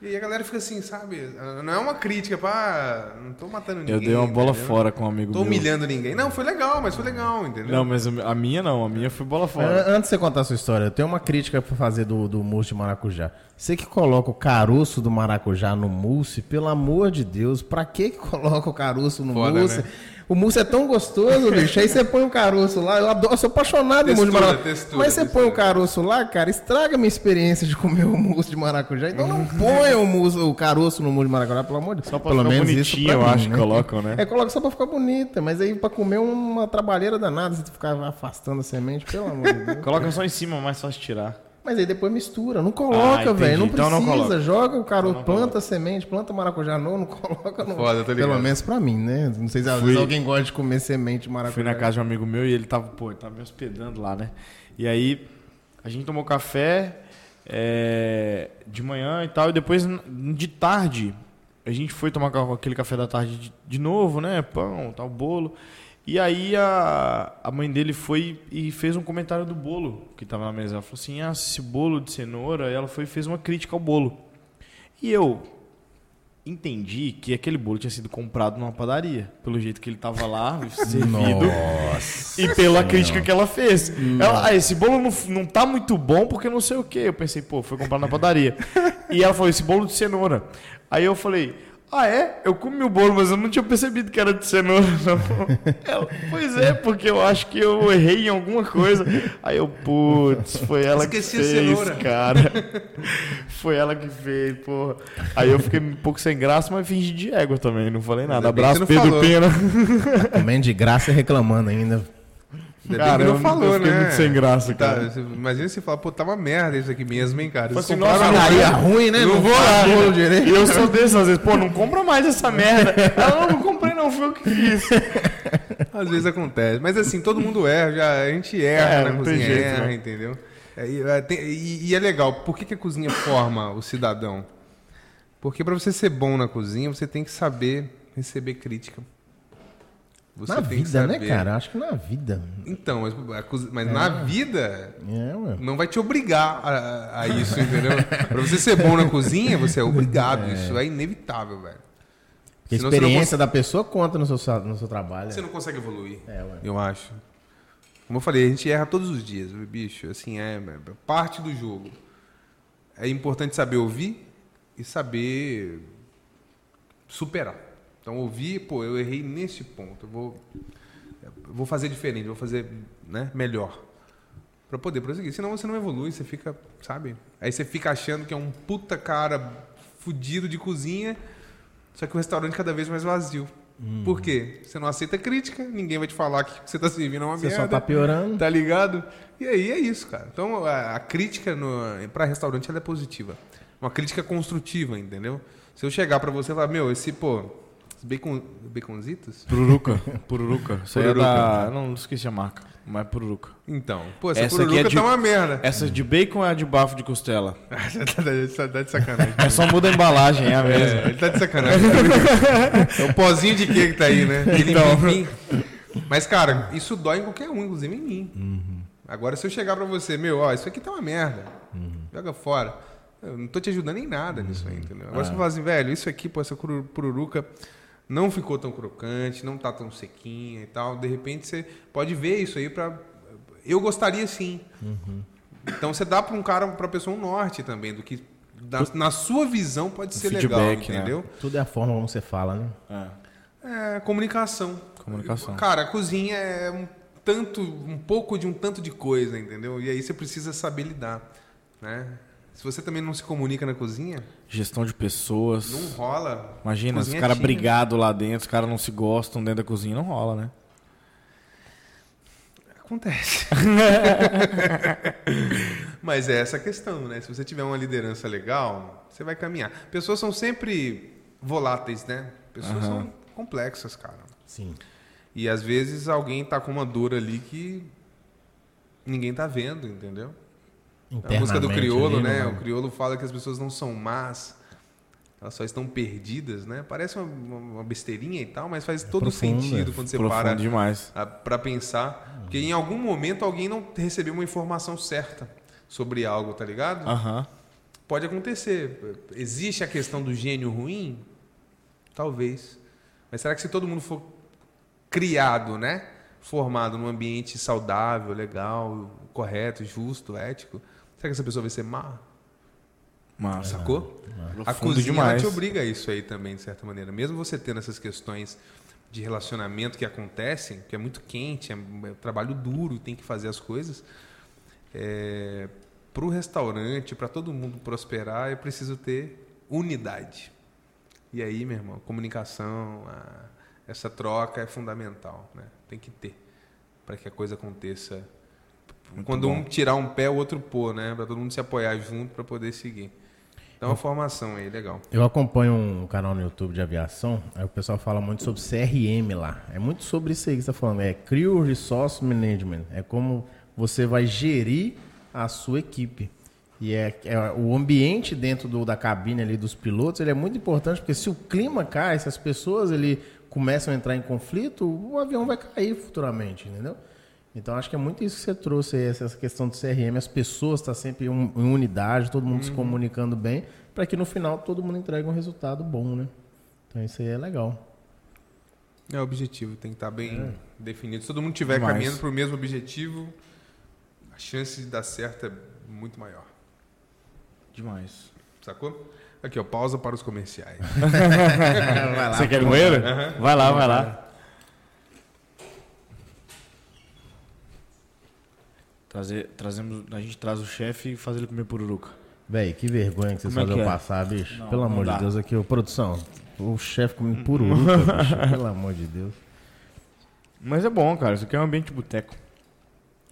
Speaker 3: E a galera fica assim, sabe? Não é uma crítica pra. Não tô matando ninguém.
Speaker 2: Eu dei uma bola
Speaker 3: entendeu?
Speaker 2: fora com um amigo
Speaker 3: Tô
Speaker 2: meu.
Speaker 3: humilhando ninguém. Não, foi legal, mas foi legal, entendeu?
Speaker 2: Não, mas a minha não, a minha foi bola fora.
Speaker 1: an- Antes de você contar a sua história, eu tenho uma crítica pra fazer do, do mousse de maracujá. Você que coloca o caroço do maracujá no mousse, pelo amor de Deus, pra que que coloca o caroço no
Speaker 3: Foda,
Speaker 1: mousse?
Speaker 3: né?
Speaker 1: O mousse é tão gostoso, bicho. Aí você põe o caroço lá. Eu, adoro, eu sou apaixonado em mousse de
Speaker 3: Textura,
Speaker 1: maracujá.
Speaker 3: textura,
Speaker 1: Mas você
Speaker 3: textura.
Speaker 1: põe o caroço lá, cara, estraga a minha experiência de comer o mousse de maracujá. Então não ponha o, mousse, o caroço no mousse de maracujá, pelo amor de Deus.
Speaker 2: Só pra
Speaker 1: pelo
Speaker 2: ficar
Speaker 1: menos isso
Speaker 2: bonitinho,
Speaker 1: pra
Speaker 2: eu
Speaker 1: mim,
Speaker 2: acho que colocam, né?
Speaker 1: É, coloca só pra ficar bonita, mas aí pra comer uma trabalheira danada, você ficar afastando a semente, pelo amor de Deus.
Speaker 2: Coloca só em cima, mais fácil tirar.
Speaker 1: Mas aí depois mistura, não
Speaker 2: Ah,
Speaker 1: coloca,
Speaker 2: entendi.
Speaker 1: velho. Não
Speaker 2: Então
Speaker 1: precisa.
Speaker 2: não coloca.
Speaker 1: Joga o
Speaker 2: Então não
Speaker 1: planta a semente, planta maracujá novo, não coloca no.
Speaker 3: Foda, tô ligado.
Speaker 1: Pelo menos pra mim, né? Não sei se às vezes alguém gosta de comer semente de maracujá.
Speaker 2: Fui na casa de um amigo meu e ele tava, pô, ele tava me hospedando lá, né? E aí a gente tomou café é, de manhã e tal, e depois de tarde a gente foi tomar aquele café da tarde de, de novo, né? Pão, tal, bolo. E aí a, a mãe dele foi e fez um comentário do bolo que tava na mesa. Ela falou assim: ah, esse bolo de cenoura. E ela foi e fez uma crítica ao bolo. E eu entendi que aquele bolo tinha sido comprado numa padaria, pelo jeito que ele tava lá, servido.
Speaker 1: Nossa.
Speaker 2: E pela crítica que ela fez. Ela, ah, esse bolo não, não tá muito bom porque não sei o que. Eu pensei, pô, foi comprado na padaria. e ela falou, esse bolo de cenoura. Aí eu falei, ah é? Eu comi o bolo, mas eu não tinha percebido que era de cenoura, não. Ela, pois é, porque eu acho que eu errei em alguma coisa. Aí eu, putz, foi ela
Speaker 3: Esqueci
Speaker 2: que
Speaker 3: a
Speaker 2: fez,
Speaker 3: cenoura.
Speaker 2: cara. Foi ela que fez, porra. Aí eu fiquei um pouco sem graça, mas fingi de égua também. Não falei nada. Abraço, Pedro
Speaker 3: falou.
Speaker 2: Pena.
Speaker 1: Comendo de graça e reclamando ainda.
Speaker 3: Ainda
Speaker 2: Cara,
Speaker 3: bem que
Speaker 2: eu-
Speaker 3: não falou,
Speaker 2: eu fiquei
Speaker 3: né?
Speaker 2: muito sem graça,
Speaker 3: Tá,
Speaker 2: cara.
Speaker 3: você- imagina se falar, pô, tá uma merda isso aqui mesmo, hein, cara.
Speaker 2: Assim, nossa,
Speaker 3: na
Speaker 1: Padaria
Speaker 3: merda.
Speaker 1: ruim, né?
Speaker 2: Não vou
Speaker 1: faz
Speaker 2: lá.
Speaker 1: bolo direito.
Speaker 2: Eu sou desses, às vezes, pô, não compra mais essa merda. Ela, não, não comprei não, foi eu que fiz.
Speaker 3: Às vezes acontece. Mas assim, todo mundo erra, já, a gente erra
Speaker 2: É,
Speaker 3: na
Speaker 2: não tem
Speaker 3: cozinha,
Speaker 2: jeito,
Speaker 3: erra,
Speaker 2: né?
Speaker 3: entendeu? É, e, é, e- e é legal, por que, que a cozinha forma o cidadão? Porque para você ser bom na cozinha, você tem que saber receber crítica. Você
Speaker 1: na vida, né,
Speaker 3: saber-
Speaker 1: cara? Acho que na vida.
Speaker 3: Então, mas, mas na vida,
Speaker 1: É,
Speaker 3: não vai te obrigar a, a isso, entendeu? pra você ser bom na cozinha, você é obrigado. Isso é inevitável, velho.
Speaker 1: Porque a
Speaker 3: Senão
Speaker 1: experiência da pessoa conta no seu, no seu trabalho.
Speaker 3: Você não consegue evoluir.
Speaker 1: É.
Speaker 3: Eu acho. Como eu falei, a gente erra todos os dias, bicho. Assim, é, é parte do jogo. É importante saber ouvir e saber superar. Então, ouvir, pô, eu errei nesse ponto. Eu vou, eu vou fazer diferente, vou fazer né, melhor. Pra poder prosseguir. Senão você não evolui, você fica, sabe? Aí você fica achando que é um puta cara fudido de cozinha, só que o restaurante cada vez mais vazio. Por quê? Você não aceita crítica, ninguém vai te falar que você tá servindo é uma
Speaker 1: Você
Speaker 3: merda.
Speaker 1: só tá piorando.
Speaker 3: Tá ligado? E aí é isso, cara. Então a, a crítica no, pra restaurante ela é positiva. Uma crítica construtiva, entendeu? Se eu chegar pra você e falar, meu, esse, pô, bacon, baconzitos?
Speaker 2: Pururuca. Pururuca. Isso aí é da... Não, não esqueci a marca. Mas é pururuca.
Speaker 3: Então, pô, essa,
Speaker 2: Essa
Speaker 3: pururuca
Speaker 2: é de-
Speaker 3: tá uma merda.
Speaker 2: Essa de bacon é a de bafo de costela?
Speaker 3: Você tá de- tá de sacanagem.
Speaker 2: É só muda a embalagem, é a mesma.
Speaker 3: É, ele tá de sacanagem. é o pozinho de que que tá aí, né?
Speaker 2: Então.
Speaker 3: Mas, cara, isso dói em qualquer um, inclusive em mim. Agora, se eu chegar pra você, meu, ó, isso aqui tá uma merda. Joga fora. Eu não tô te ajudando em nada nisso aí, entendeu? Agora, se eu falar assim, velho, isso aqui, pô, essa pururuca não ficou tão crocante, não tá tão sequinha e tal. De repente, você pode ver isso aí pra... Eu gostaria sim. Então, você dá pra um cara, pra pessoa um norte também, do que... da- na sua visão pode ser legal,
Speaker 2: feedback, né?
Speaker 3: entendeu?
Speaker 1: Tudo é a forma como você fala, né?
Speaker 2: É.
Speaker 3: É, comunicação.
Speaker 2: Comunicação.
Speaker 3: Cara, a cozinha é um tanto, um pouco de um tanto de coisa, entendeu? E aí você precisa saber lidar, né? Se você também não se comunica na cozinha,
Speaker 2: Gestão de pessoas.
Speaker 3: não rola.
Speaker 2: Imagina, os
Speaker 3: Cozinha
Speaker 2: caras
Speaker 3: tinha.
Speaker 2: brigados lá dentro, os caras não se gostam dentro da cozinha, não rola, né?
Speaker 3: Acontece. Mas é essa a questão, né? Se você tiver uma liderança legal, você vai caminhar. Pessoas são sempre voláteis, né? Pessoas
Speaker 2: Aham.
Speaker 3: são complexas, cara.
Speaker 1: Sim.
Speaker 3: E às vezes alguém tá com uma dor ali que ninguém tá vendo, entendeu? É a música do criolo, né? O criolo fala que as pessoas não são más, elas só estão perdidas, né? Parece uma, uma- besteirinha e tal, mas faz todo
Speaker 1: profundo,
Speaker 3: sentido
Speaker 1: é
Speaker 3: quando você para
Speaker 2: demais.
Speaker 3: a- pra pensar. Porque em algum momento alguém não recebeu uma informação certa sobre algo, tá ligado?
Speaker 2: Aham.
Speaker 3: pode acontecer. Existe a questão do gênio ruim? Talvez. Mas será que se todo mundo for criado, né? Formado num ambiente saudável, legal, correto, justo, ético, será que essa pessoa vai ser má?
Speaker 2: Massa.
Speaker 3: Sacou? A
Speaker 2: Profundo
Speaker 3: cozinha
Speaker 2: demais.
Speaker 3: te obriga a isso aí também, de certa maneira. Mesmo você tendo essas questões de relacionamento que acontecem, que é muito quente, é, é trabalho duro, tem que fazer as coisas. É, para o restaurante, para todo mundo prosperar, é preciso ter unidade. E aí, meu irmão, comunicação, a- essa troca é fundamental, né? Tem que ter para que a coisa aconteça.
Speaker 2: Muito
Speaker 3: Quando
Speaker 2: bom.
Speaker 3: um tirar um pé, o outro pôr, né? Para todo mundo se apoiar junto para poder seguir. Então, a formação aí, legal.
Speaker 1: Eu acompanho um canal no YouTube de aviação, aí o pessoal fala muito sobre CRM lá. É muito sobre isso aí que você está falando. É Crew Resource Management. É como você vai gerir a sua equipe. E é, é o ambiente dentro do- da cabine ali dos pilotos, ele é muito importante, porque se o clima cai, se as pessoas ele começam a entrar em conflito, o avião vai cair futuramente, entendeu? Então acho que é muito isso que você trouxe aí, essa questão do CRM, as pessoas estão sempre em em unidade, todo mundo se comunicando bem, para que no final todo mundo entregue um resultado bom, né? Então isso aí é legal.
Speaker 3: É o objetivo, tem que estar bem definido. Se todo mundo estiver caminhando para o mesmo objetivo, a chance de dar certo é muito maior.
Speaker 2: Demais.
Speaker 3: Sacou? Aqui, ó, pausa para os comerciais.
Speaker 1: vai lá,
Speaker 2: Você quer ir no banheiro? Vai lá, vai lá. Trazer, trazemos, a gente traz o chefe e faz ele comer pururuca.
Speaker 1: Véi, que vergonha que vocês
Speaker 2: Como é
Speaker 1: fazem
Speaker 2: que
Speaker 1: eu
Speaker 2: é?
Speaker 1: passar, bicho.
Speaker 2: Não,
Speaker 1: Pelo
Speaker 2: não
Speaker 1: amor
Speaker 2: dá.
Speaker 1: de Deus, aqui, ô, produção. O chefe comendo pururuca, bicho. Pelo amor de Deus.
Speaker 2: Mas é bom, cara. Isso aqui é um ambiente de boteco.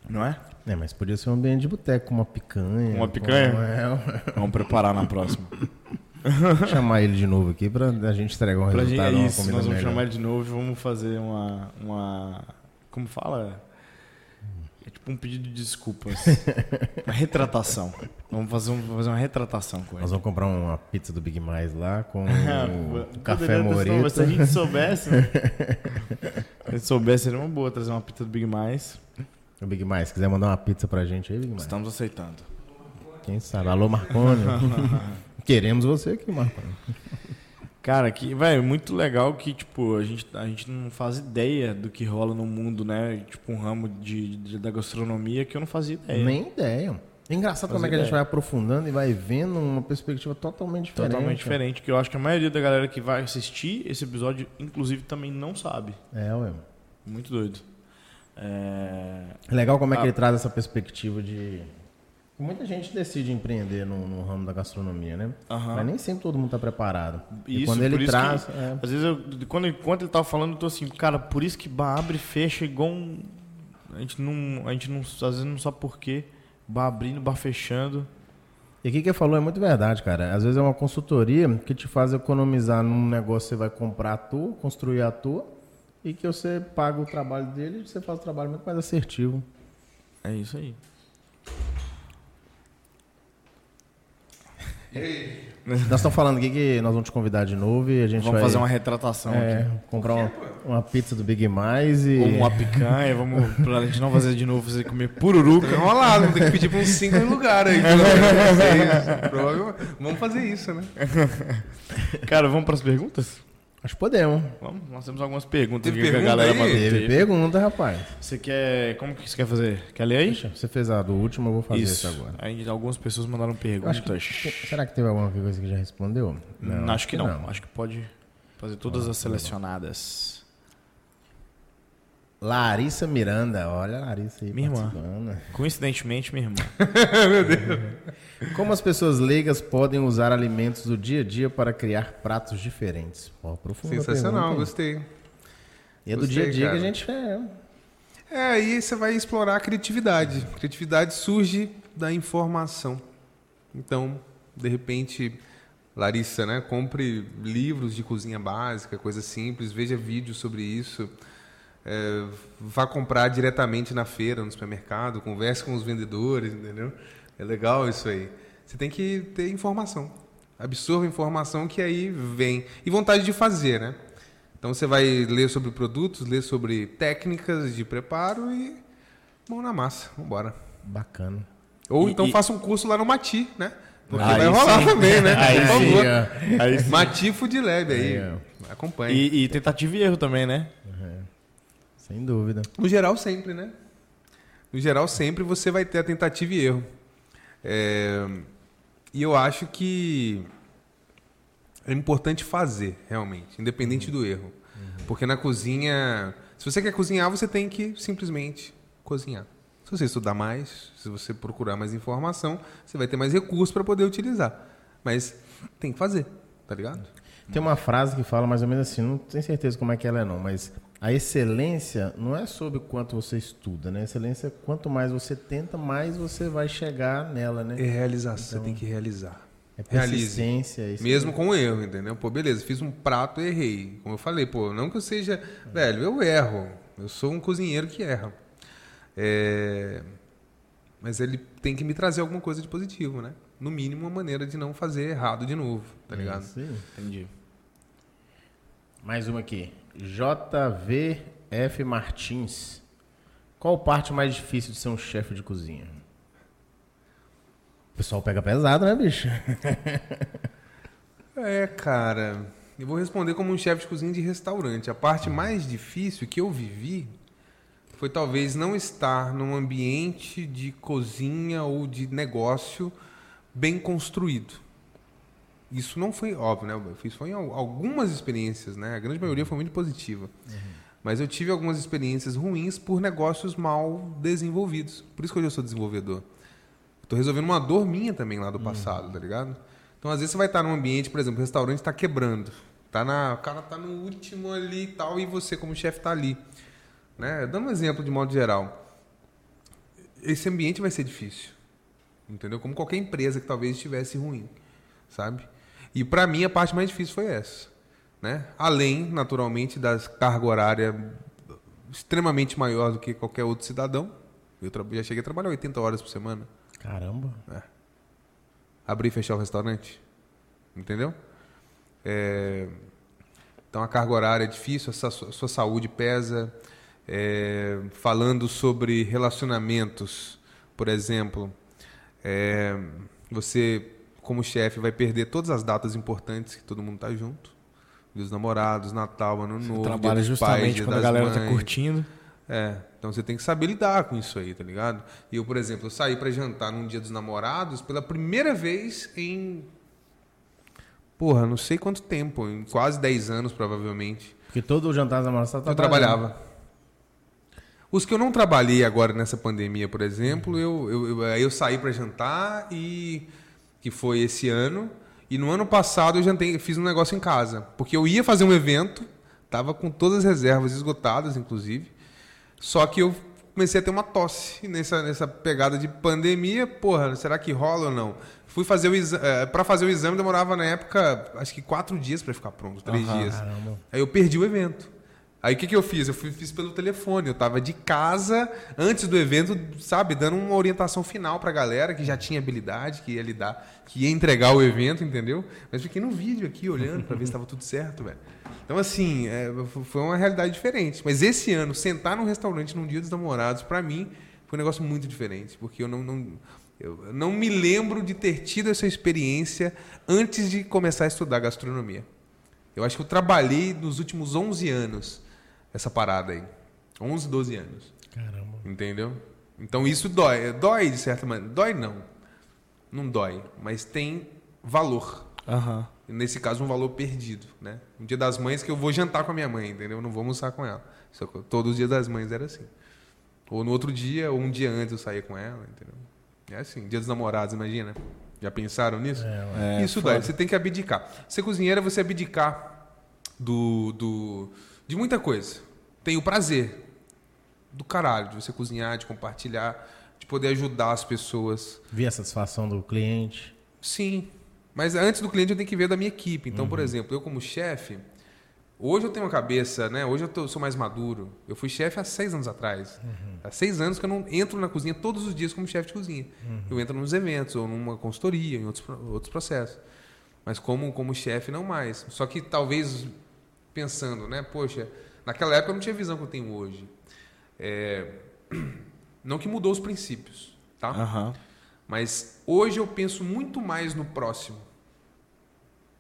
Speaker 2: Não é?
Speaker 1: É, mas podia ser um ambiente de boteco, com uma picanha.
Speaker 2: Uma picanha?
Speaker 1: com- é,
Speaker 2: Vamos preparar na próxima.
Speaker 1: Chamar ele de novo aqui pra a gente entregar um
Speaker 2: Pra gente,
Speaker 1: resultado,
Speaker 2: é
Speaker 1: uma
Speaker 2: isso,
Speaker 1: comida
Speaker 2: nós vamos
Speaker 1: melhor.
Speaker 2: chamar ele de novo e vamos fazer uma, uma. Como fala? Tipo um pedido de desculpas. uma retratação. Vamos fazer, um- fazer uma retratação com ele.
Speaker 1: Nós vamos comprar uma pizza do Big Mais lá com
Speaker 2: Ah,
Speaker 1: café morito.
Speaker 2: Se a gente soubesse, né? Se a gente soubesse, seria uma boa trazer uma pizza do Big Mais.
Speaker 1: O Big Mais, se quiser mandar uma pizza pra gente aí, Big Mais.
Speaker 2: Estamos aceitando.
Speaker 1: Quem sabe? Alô, Marconi. Queremos você aqui, Marconi.
Speaker 2: Cara, que, velho, muito legal que, tipo, a gente, a gente não faz ideia do que rola no mundo, né? Tipo, um ramo de, de- da gastronomia que eu não fazia ideia.
Speaker 1: Nem ideia. É engraçado
Speaker 2: Fazia
Speaker 1: como é que a gente vai aprofundando e vai vendo uma perspectiva totalmente diferente.
Speaker 2: Totalmente diferente, que eu acho que a maioria da galera que vai assistir esse episódio, inclusive, também não sabe.
Speaker 1: É, ué.
Speaker 2: Muito doido. É...
Speaker 1: Legal como é que ele traz essa perspectiva de. Muita gente decide empreender no, no ramo da gastronomia, né?
Speaker 2: Aham.
Speaker 1: Mas nem sempre todo mundo está preparado. e
Speaker 2: Isso,
Speaker 1: quando
Speaker 2: por
Speaker 1: ele
Speaker 2: isso
Speaker 1: traz.
Speaker 2: que-
Speaker 1: é,
Speaker 2: Às vezes, eu, quando, enquanto ele tava falando, eu tô assim, cara, por isso que bar abre e fecha igual um... A gente não, a gente não, às vezes não sabe por quê. Bar abrindo, bar fechando.
Speaker 1: E aqui que ele falou é muito verdade, cara. Às vezes é uma consultoria que te faz economizar num negócio que você vai comprar à toa, construir à toa, e que você paga o trabalho dele e você faz o trabalho muito mais assertivo.
Speaker 2: É isso aí.
Speaker 1: Nós estamos falando aqui que nós vamos te convidar de novo e a gente
Speaker 2: Vamos
Speaker 1: vai
Speaker 2: fazer uma retratação
Speaker 1: é,
Speaker 2: aqui.
Speaker 1: comprar uma, uma pizza do Big Mais e.
Speaker 2: Ou uma picanha, vamos, pra gente não fazer de novo, fazer comer pururuca.
Speaker 3: Tá enrolado, vamos ter que pedir para uns cinco lugares aí. Provavelmente. Vamos fazer isso, né?
Speaker 2: Cara, vamos pras perguntas?
Speaker 1: Acho que podemos.
Speaker 2: Vamos, nós temos algumas perguntas
Speaker 3: Teve
Speaker 2: aqui que a
Speaker 3: pergunta
Speaker 2: galera
Speaker 3: aí?
Speaker 2: mandou.
Speaker 1: Teve pergunta, rapaz.
Speaker 2: Você quer. Como que você quer fazer? Quer ler aí?
Speaker 1: Deixa, você fez a do último, eu vou fazer isso, agora.
Speaker 2: Aí algumas pessoas mandaram
Speaker 1: acho que-
Speaker 2: perguntas.
Speaker 1: será que teve alguma coisa que já respondeu?
Speaker 2: Não, acho que não. Acho que pode fazer todas as selecionadas.
Speaker 1: Larissa Miranda, olha a Larissa aí.
Speaker 2: Minha irmã. Coincidentemente, minha irmã.
Speaker 1: Como as pessoas leigas podem usar alimentos do dia a dia para criar pratos diferentes? Ó, profunda
Speaker 3: Sensacional,
Speaker 1: pergunta,
Speaker 3: gostei.
Speaker 1: E é do
Speaker 3: Gostei,
Speaker 1: dia a dia
Speaker 3: cara.
Speaker 1: que a gente é.
Speaker 3: É, aí você vai explorar a criatividade. Criatividade surge da informação. Então, de repente, Larissa, né, compre livros de cozinha básica, coisa simples, veja vídeos sobre isso. É, vá comprar diretamente na feira, no supermercado, converse com os vendedores, entendeu? É legal isso aí. Você tem que ter informação. Absorva informação que aí vem. E vontade de fazer, né? Então você vai ler sobre produtos, ler sobre técnicas de preparo e mão na massa, vambora.
Speaker 1: Bacana.
Speaker 3: Ou
Speaker 2: E-
Speaker 3: então
Speaker 2: e-
Speaker 3: faça um curso lá no Mati, né? Porque
Speaker 2: Aí
Speaker 3: vai rolar
Speaker 2: sim.
Speaker 3: também, né?
Speaker 2: Aí
Speaker 3: Por
Speaker 2: sim,
Speaker 3: favor.
Speaker 2: Aí sim.
Speaker 3: Matifo de leve aí.
Speaker 1: Aí,
Speaker 3: Acompanhe.
Speaker 2: E, e tentativa e erro também, né?
Speaker 1: Sem dúvida.
Speaker 3: No geral, sempre, né? No geral, sempre você vai ter a tentativa e erro. É, E eu acho que é importante fazer, realmente, independente do erro. Porque na cozinha, se você quer cozinhar, você tem que simplesmente cozinhar. Se você estudar mais, se você procurar mais informação, você vai ter mais recursos para poder utilizar. Mas tem que fazer, tá ligado?
Speaker 1: Tem uma frase que fala mais ou menos assim, não tenho certeza como é que ela é não, mas a excelência não é sobre o quanto você estuda, né? A excelência, é quanto mais você tenta, mais você vai chegar nela, né?
Speaker 3: É realização, você tem que realizar.
Speaker 1: É
Speaker 3: Realize.
Speaker 1: persistência. é isso
Speaker 3: Mesmo com erro, entendeu? Pô, beleza, fiz um prato e errei. Como eu falei, pô, não que eu seja. Velho, eu erro. Eu sou um cozinheiro que erra. É, Mas ele tem que me trazer alguma coisa de positivo, né? No mínimo, uma maneira de não fazer errado de novo, tá ligado?
Speaker 1: Isso aí.
Speaker 2: Entendi.
Speaker 1: Mais uma aqui. JVF Martins. Qual parte mais difícil de ser um chefe de cozinha? O pessoal pega pesado, né, bicho?
Speaker 3: É, cara. Eu vou responder como um chefe de cozinha de restaurante. A parte mais difícil que eu vivi foi talvez não estar num ambiente de cozinha ou de negócio bem construído. Isso não foi óbvio, né? Eu fiz foi em al- algumas experiências, né? A grande maioria foi muito positiva. Mas eu tive algumas experiências ruins por negócios mal desenvolvidos. Por isso que hoje eu sou desenvolvedor. Tô resolvendo uma dor minha também lá do passado, tá ligado? Então, às vezes você vai estar num ambiente, por exemplo, o restaurante está quebrando. Tá na, o cara tá no último ali e tal, e você, como chefe, tá ali. Né? Dando um exemplo de modo geral. Esse ambiente vai ser difícil. Entendeu? Como qualquer empresa que talvez estivesse ruim. Sabe? E para mim a parte mais difícil foi essa. Né? Além, naturalmente, das carga horária extremamente maior do que qualquer outro cidadão. Eu já cheguei a trabalhar 80 horas por semana.
Speaker 1: Caramba.
Speaker 3: Abrir e fechar o restaurante. Entendeu? É, Então a carga horária é difícil, a sua, a sua saúde pesa. É, Falando sobre relacionamentos, por exemplo, é, você, como chefe, vai perder todas as datas importantes que todo mundo tá junto. Dia dos namorados, Natal, Ano Novo. Dia
Speaker 2: Trabalha
Speaker 3: dos
Speaker 2: justamente
Speaker 3: pais, Dia
Speaker 2: quando a galera tá
Speaker 3: mães.
Speaker 2: curtindo.
Speaker 3: É, então você tem que saber lidar com isso aí, tá ligado? E eu, por exemplo, eu saí pra jantar num dia dos namorados pela primeira vez em. Porra, não sei quanto tempo, em quase 10 anos provavelmente.
Speaker 1: Porque todo o jantar da namorada você tá
Speaker 3: Eu trabalhava. Os que eu não trabalhei agora nessa pandemia, por exemplo, eu, eu, eu, aí eu saí pra jantar e. que foi esse ano. E no ano passado eu jantei, fiz um negócio em casa. Porque eu ia fazer um evento, tava com todas as reservas esgotadas, inclusive. Só que eu comecei a ter uma tosse nessa, nessa pegada de pandemia. Porra, será que rola ou não? Fui fazer o exame. para fazer o exame demorava na época, acho que quatro dias para ficar pronto, três dias.
Speaker 1: Caramba.
Speaker 3: Aí eu perdi o evento. Aí o que, que eu fiz? Eu fui- fiz pelo telefone. Eu tava de casa antes do evento, sabe, dando uma orientação final pra galera que já tinha habilidade, que ia lidar, que ia entregar o evento, entendeu? Mas fiquei no vídeo aqui olhando pra ver se tava tudo certo, velho. Então, assim, é, foi uma realidade diferente. Mas esse ano, sentar num restaurante num dia dos namorados, pra mim, foi um negócio muito diferente. Porque eu não, não, eu não me lembro de ter tido essa experiência antes de começar a estudar gastronomia. Eu acho que eu trabalhei nos últimos 11 anos essa parada aí. 11, 12 anos.
Speaker 1: Caramba.
Speaker 3: Entendeu? Então isso dói. Dói de certa maneira. Dói não. Não dói. Mas tem valor.
Speaker 2: Aham.
Speaker 3: Nesse caso, um valor perdido. Né? Um dia das mães que eu vou jantar com a minha mãe, entendeu? Eu não vou almoçar com ela. Só que Todos os dias das mães era assim. Ou no outro dia, ou um dia antes eu saía com ela, entendeu? É assim. Dia dos namorados, imagina. Já pensaram nisso?
Speaker 1: É,
Speaker 2: É,
Speaker 3: Isso
Speaker 2: foda.
Speaker 3: dói, você tem que abdicar. Ser cozinheiro é você abdicar do, do, de muita coisa. Tem o prazer do caralho de você cozinhar, de compartilhar, de poder ajudar as pessoas.
Speaker 1: Vi a satisfação do cliente.
Speaker 3: Sim, mas antes do cliente eu tenho que ver da minha equipe. Então, por exemplo, eu como chefe, hoje eu tenho uma cabeça, né? Hoje eu tô- sou mais maduro. Eu fui chefe há seis anos atrás. Há seis anos que eu não entro na cozinha todos os dias como chefe de cozinha. Eu entro nos eventos, ou numa consultoria, em outros, outros processos. Mas como, como chefe, não mais. Só que talvez pensando, né? Poxa, naquela época eu não tinha a visão que eu tenho hoje. É, Não que mudou os princípios, tá?
Speaker 2: Aham.
Speaker 3: Mas hoje eu penso muito mais no próximo.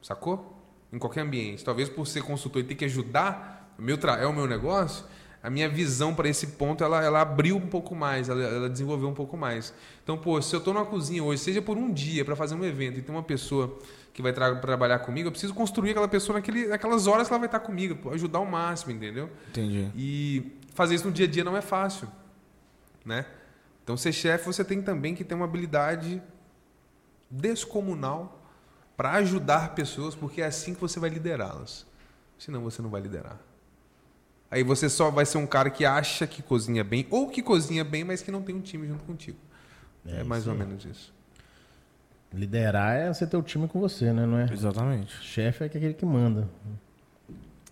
Speaker 3: Sacou? Em qualquer ambiente. Talvez por ser consultor e ter que ajudar, meu tra- é o meu negócio, a minha visão para esse ponto ela, ela abriu um pouco mais, ela, ela desenvolveu um pouco mais. Então, pô, se eu estou numa cozinha hoje, seja por um dia para fazer um evento e tem uma pessoa que vai tra- trabalhar comigo, eu preciso construir aquela pessoa naquele, naquelas horas que ela vai estar comigo, ajudar ao máximo, entendeu?
Speaker 2: Entendi.
Speaker 3: E fazer isso no dia a dia não é fácil, né? Então, ser chefe, você tem também que ter uma habilidade descomunal para ajudar pessoas, porque é assim que você vai liderá-las. Senão você não vai liderar. Aí você só vai ser um cara que acha que cozinha bem, ou que cozinha bem, mas que não tem um time junto contigo. É,
Speaker 1: É
Speaker 3: mais ou menos isso.
Speaker 1: Liderar é você ter o time com você, né? Não é?
Speaker 2: Exatamente.
Speaker 1: Chefe é aquele que manda.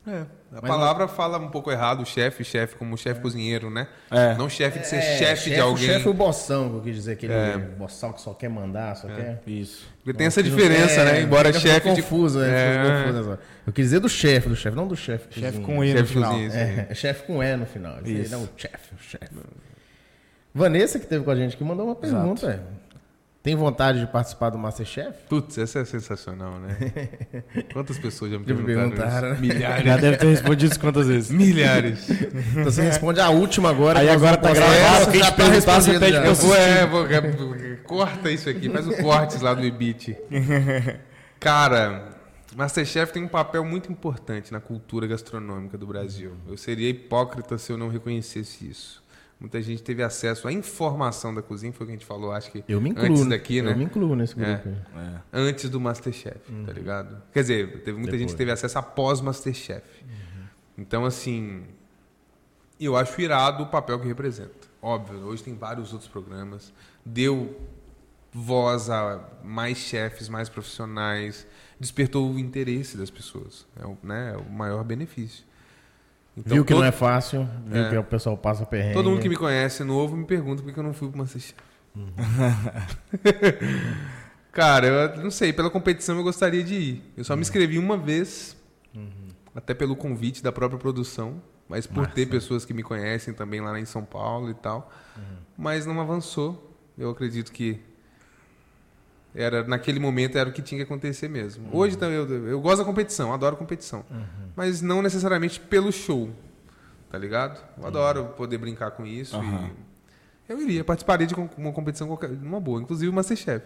Speaker 3: É, a
Speaker 1: Mas
Speaker 3: palavra fala um pouco errado, chefe, chefe como chefe cozinheiro, né?
Speaker 2: É.
Speaker 3: Não chefe de ser
Speaker 1: É,
Speaker 3: chefe de alguém.
Speaker 1: Chefe o boção, que eu quis dizer. Aquele
Speaker 3: É.
Speaker 1: boçal que só quer mandar, só quer...
Speaker 2: Isso.
Speaker 3: Porque tem essa diferença,
Speaker 1: É,
Speaker 3: né? Embora
Speaker 1: fica
Speaker 3: chefe de
Speaker 1: confuso, é,
Speaker 3: É.
Speaker 1: fica confuso essa- Eu quis dizer do chefe, do chefe, não do chefe.
Speaker 2: Chefe com E no
Speaker 3: Chefe
Speaker 2: final.
Speaker 1: É, é chefe com E no final. Isso. Não, chefe, o chefe. Vanessa, que teve com a gente, que mandou uma pergunta. Tem vontade de participar do Masterchef?
Speaker 3: Putz, essa é sensacional, né? Quantas pessoas já me perguntaram,
Speaker 1: perguntaram,
Speaker 3: isso?
Speaker 1: né?
Speaker 3: Milhares.
Speaker 2: Já deve ter respondido isso quantas vezes.
Speaker 3: Milhares.
Speaker 1: Então você responde a última agora.
Speaker 2: Aí agora tá gravado, quem
Speaker 1: já
Speaker 2: te perguntar, você pede
Speaker 3: Eu vou, é, vou, é, corta isso aqui, faz os cortes lá do Ibit. Cara, Masterchef tem um papel muito importante na cultura gastronômica do Brasil. Eu seria hipócrita se eu não reconhecesse isso. Muita gente teve acesso à informação da cozinha, foi o que a gente falou, acho que
Speaker 1: Eu me incluo.
Speaker 3: antes daqui, né?
Speaker 1: Eu me incluo nesse grupo. aí.
Speaker 2: É.
Speaker 3: antes do Masterchef, tá ligado? Quer dizer, teve muita gente que teve acesso após Masterchef. Então, assim, eu acho irado o papel que representa. Óbvio, hoje tem vários outros programas. Deu voz a mais chefes, mais profissionais. Despertou o interesse das pessoas. É o, né, é o maior benefício. Então,
Speaker 1: viu que
Speaker 3: todo,
Speaker 1: não é fácil, viu
Speaker 3: É.
Speaker 1: que o pessoal passa perrengue.
Speaker 3: todo mundo que me conhece novo me pergunta por que eu não fui pro Masterchef. Cara, eu não sei, pela competição eu gostaria de ir. Eu só me inscrevi uma vez, até pelo convite da própria produção, mas por ter pessoas que me conhecem também lá em São Paulo e tal. Mas não avançou. Eu acredito que era naquele momento era o que tinha que acontecer mesmo. Hoje também eu, eu gosto da competição, adoro competição, mas não necessariamente pelo show, tá ligado? Eu adoro poder brincar com isso eu iria participaria de uma competição qualquer, numa boa, inclusive o MasterChef.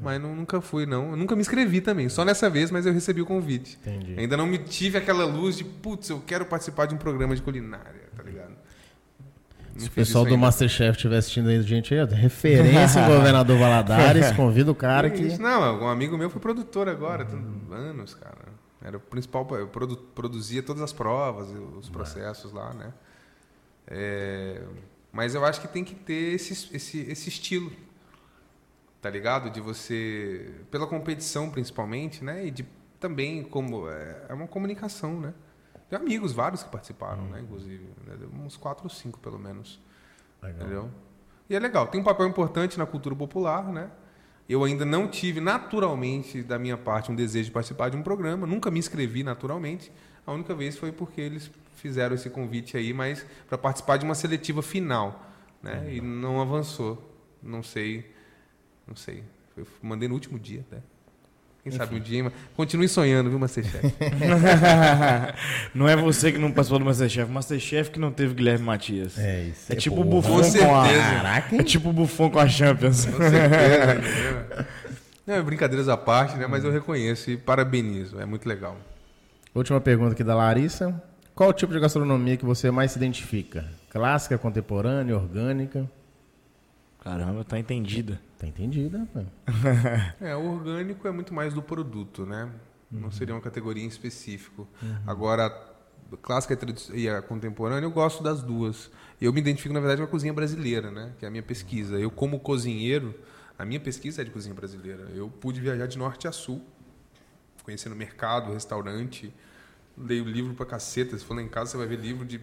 Speaker 3: Mas não- nunca fui, não. Eu nunca me inscrevi também. Só nessa vez, mas eu recebi o convite.
Speaker 1: Entendi.
Speaker 3: Ainda não me tive aquela luz de, putz, eu quero participar de um programa de culinária,
Speaker 1: Se o pessoal do
Speaker 3: ainda.
Speaker 1: Masterchef estiver assistindo aí, gente, aí, ó, referência em Governador Valadares, convida o cara
Speaker 3: Que isso?
Speaker 1: que...
Speaker 3: Não, um amigo meu foi produtor agora, tem anos, cara. Era o principal, eu produ- produzia todas as provas, os processos lá, né? É, mas eu acho que tem que ter esse, esse, esse estilo, tá ligado? De você, pela competição principalmente, né? E de também como é, é uma comunicação, né? Tem amigos vários que participaram, né? Inclusive, né? uns quatro ou cinco pelo menos.
Speaker 1: Legal.
Speaker 3: Entendeu? E é legal, tem um papel importante na cultura popular, né? Eu ainda não tive naturalmente da minha parte um desejo de participar de um programa, nunca me inscrevi naturalmente. A única vez foi porque eles fizeram esse convite aí, mas para participar de uma seletiva final, né? E não avançou. Não sei, não sei. Eu mandei no último dia, né? Quem sabe um dia, mas continue sonhando, viu, Masterchef?
Speaker 2: não é você que não participou do Masterchef, o Masterchef que não teve Guilherme Matias.
Speaker 1: É isso.
Speaker 2: É tipo o. Buffon
Speaker 3: Com
Speaker 2: com a...
Speaker 1: Caraca,
Speaker 2: É tipo o Buffon com a Champions.
Speaker 3: Com certeza? Não, brincadeiras à parte, né? Mas eu reconheço e parabenizo. É muito legal.
Speaker 1: Última pergunta aqui da Larissa. Qual o tipo de gastronomia que você mais se identifica? Clássica, contemporânea, orgânica?
Speaker 2: Caramba, tá entendida.
Speaker 1: Tá entendida, rapaz.
Speaker 3: É, o orgânico é muito mais do produto, né? Não seria uma categoria em específico. Agora, a clássica e e a contemporânea, eu gosto das duas. Eu me identifico, na verdade, com a cozinha brasileira, né? Que é a minha pesquisa. Eu, como cozinheiro, a minha pesquisa é de cozinha brasileira. Eu pude viajar de norte a sul, conhecendo mercado, restaurante, leio livro pra caceta. Se for lá em casa, você vai ver livro de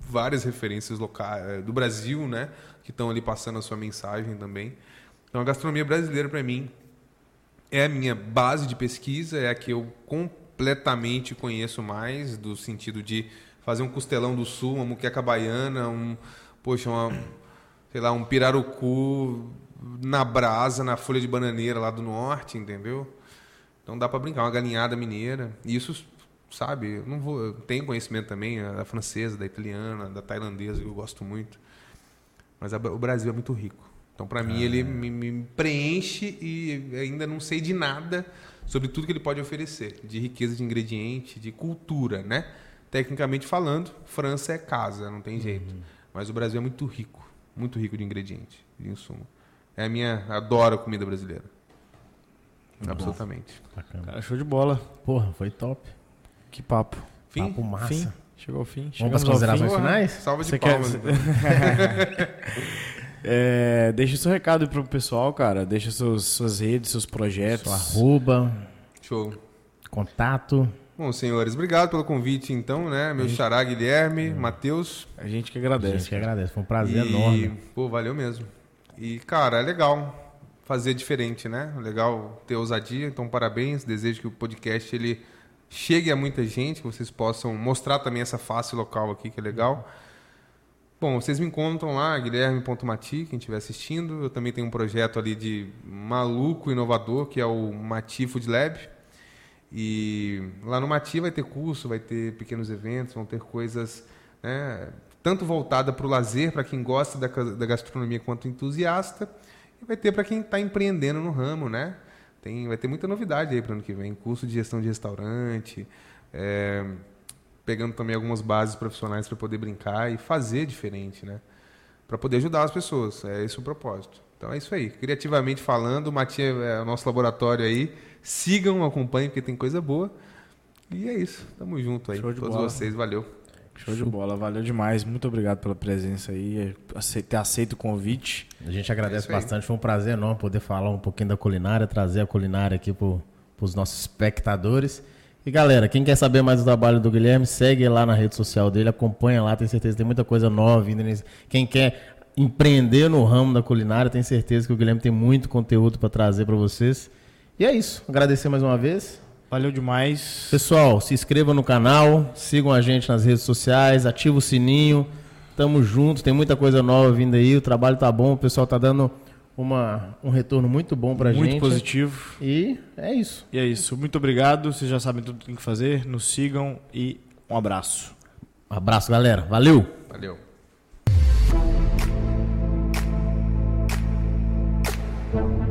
Speaker 3: várias referências locais eh, do Brasil, né, que estão ali passando a sua mensagem também. Então a gastronomia brasileira para mim é a minha base de pesquisa, é a que eu completamente conheço mais do sentido de fazer um costelão do sul, uma muqueca baiana, um poxa, uma, sei lá, um pirarucu na brasa, na folha de bananeira lá do norte, entendeu? Então dá para brincar, uma galinhada mineira. E isso, sabe, eu não vou, eu tenho conhecimento também da francesa, da italiana, da tailandesa, que eu gosto muito. Mas a, o Brasil é muito rico. Então, para mim, ele me, me preenche e ainda não sei de nada sobre tudo que ele pode oferecer, de riqueza de ingrediente, de cultura, né? Tecnicamente falando, França é casa, não tem jeito. Mas o Brasil é muito rico, muito rico de ingrediente, de insumo. É a minha, adoro a comida brasileira. Absolutamente.
Speaker 1: Bacana.
Speaker 2: Cara, show de bola.
Speaker 1: Porra, foi top.
Speaker 2: Que papo.
Speaker 3: Fim?
Speaker 1: Papo massa.
Speaker 2: Fim. Chegou ao fim.
Speaker 1: Vamos
Speaker 2: Chegamos
Speaker 1: para as
Speaker 2: ao fim.
Speaker 1: considerações finais?
Speaker 3: Salva de
Speaker 2: Você
Speaker 3: palmas. então.
Speaker 2: É, deixa seu recado aí pro pessoal, cara. Deixa seus, suas redes, seus projetos.
Speaker 1: Sua arroba,
Speaker 3: Show.
Speaker 1: contato.
Speaker 3: Bom, senhores, obrigado pelo convite, então, né? Meu xará Guilherme, Matheus.
Speaker 2: A gente que
Speaker 1: A
Speaker 2: agradece.
Speaker 1: gente que agradece. Foi um prazer
Speaker 3: e,
Speaker 1: enorme.
Speaker 3: Pô, valeu mesmo. E, cara, é legal fazer diferente, né? Legal ter ousadia. Então, parabéns. Desejo que o podcast ele chegue a muita gente, que vocês possam mostrar também essa face local aqui, que é legal. Bom, vocês me encontram lá, guilherme.mati, quem estiver assistindo. Eu também tenho um projeto ali de maluco inovador, que é o Mati Food Lab. E lá no Mati vai ter curso, vai ter pequenos eventos, vão ter coisas né, tanto voltada para o lazer, para quem gosta da, da gastronomia quanto entusiasta, e vai ter para quem está empreendendo no ramo, né? Tem, vai ter muita novidade aí para o ano que vem, curso de gestão de restaurante, é, pegando também algumas bases profissionais para poder brincar e fazer diferente, né? Para poder ajudar as pessoas, é esse o propósito. Então é isso aí. Criativamente falando, o Mati é o nosso laboratório aí. Sigam, acompanhem, porque tem coisa boa. E é isso. Tamo junto aí.
Speaker 2: Show de
Speaker 3: Todos
Speaker 2: bola.
Speaker 3: vocês, valeu.
Speaker 2: Show de bola, valeu demais. Muito obrigado pela presença aí, ter aceito o convite.
Speaker 1: A gente agradece
Speaker 3: É
Speaker 1: bastante. Foi um prazer enorme poder falar um pouquinho da culinária, trazer a culinária aqui para os nossos espectadores. E galera, quem quer saber mais do trabalho do Guilherme, segue lá na rede social dele, acompanha lá, tem certeza que tem muita coisa nova vindo. nesse- Quem quer empreender no ramo da culinária, tem certeza que o Guilherme tem muito conteúdo para trazer para vocês. E é isso. Agradecer mais uma vez.
Speaker 2: Valeu demais.
Speaker 1: Pessoal, se inscrevam no canal, sigam a gente nas redes sociais, ativa o sininho. Tamo junto, tem muita coisa nova vindo aí, o trabalho tá bom, o pessoal tá dando uma, um retorno muito bom pra
Speaker 2: Muito
Speaker 1: gente.
Speaker 2: positivo.
Speaker 1: E é isso.
Speaker 2: E é isso. Muito obrigado. Vocês já sabem tudo que tem que fazer. Nos sigam e um abraço.
Speaker 1: Um abraço, galera. Valeu!
Speaker 3: Valeu.
Speaker 4: Thank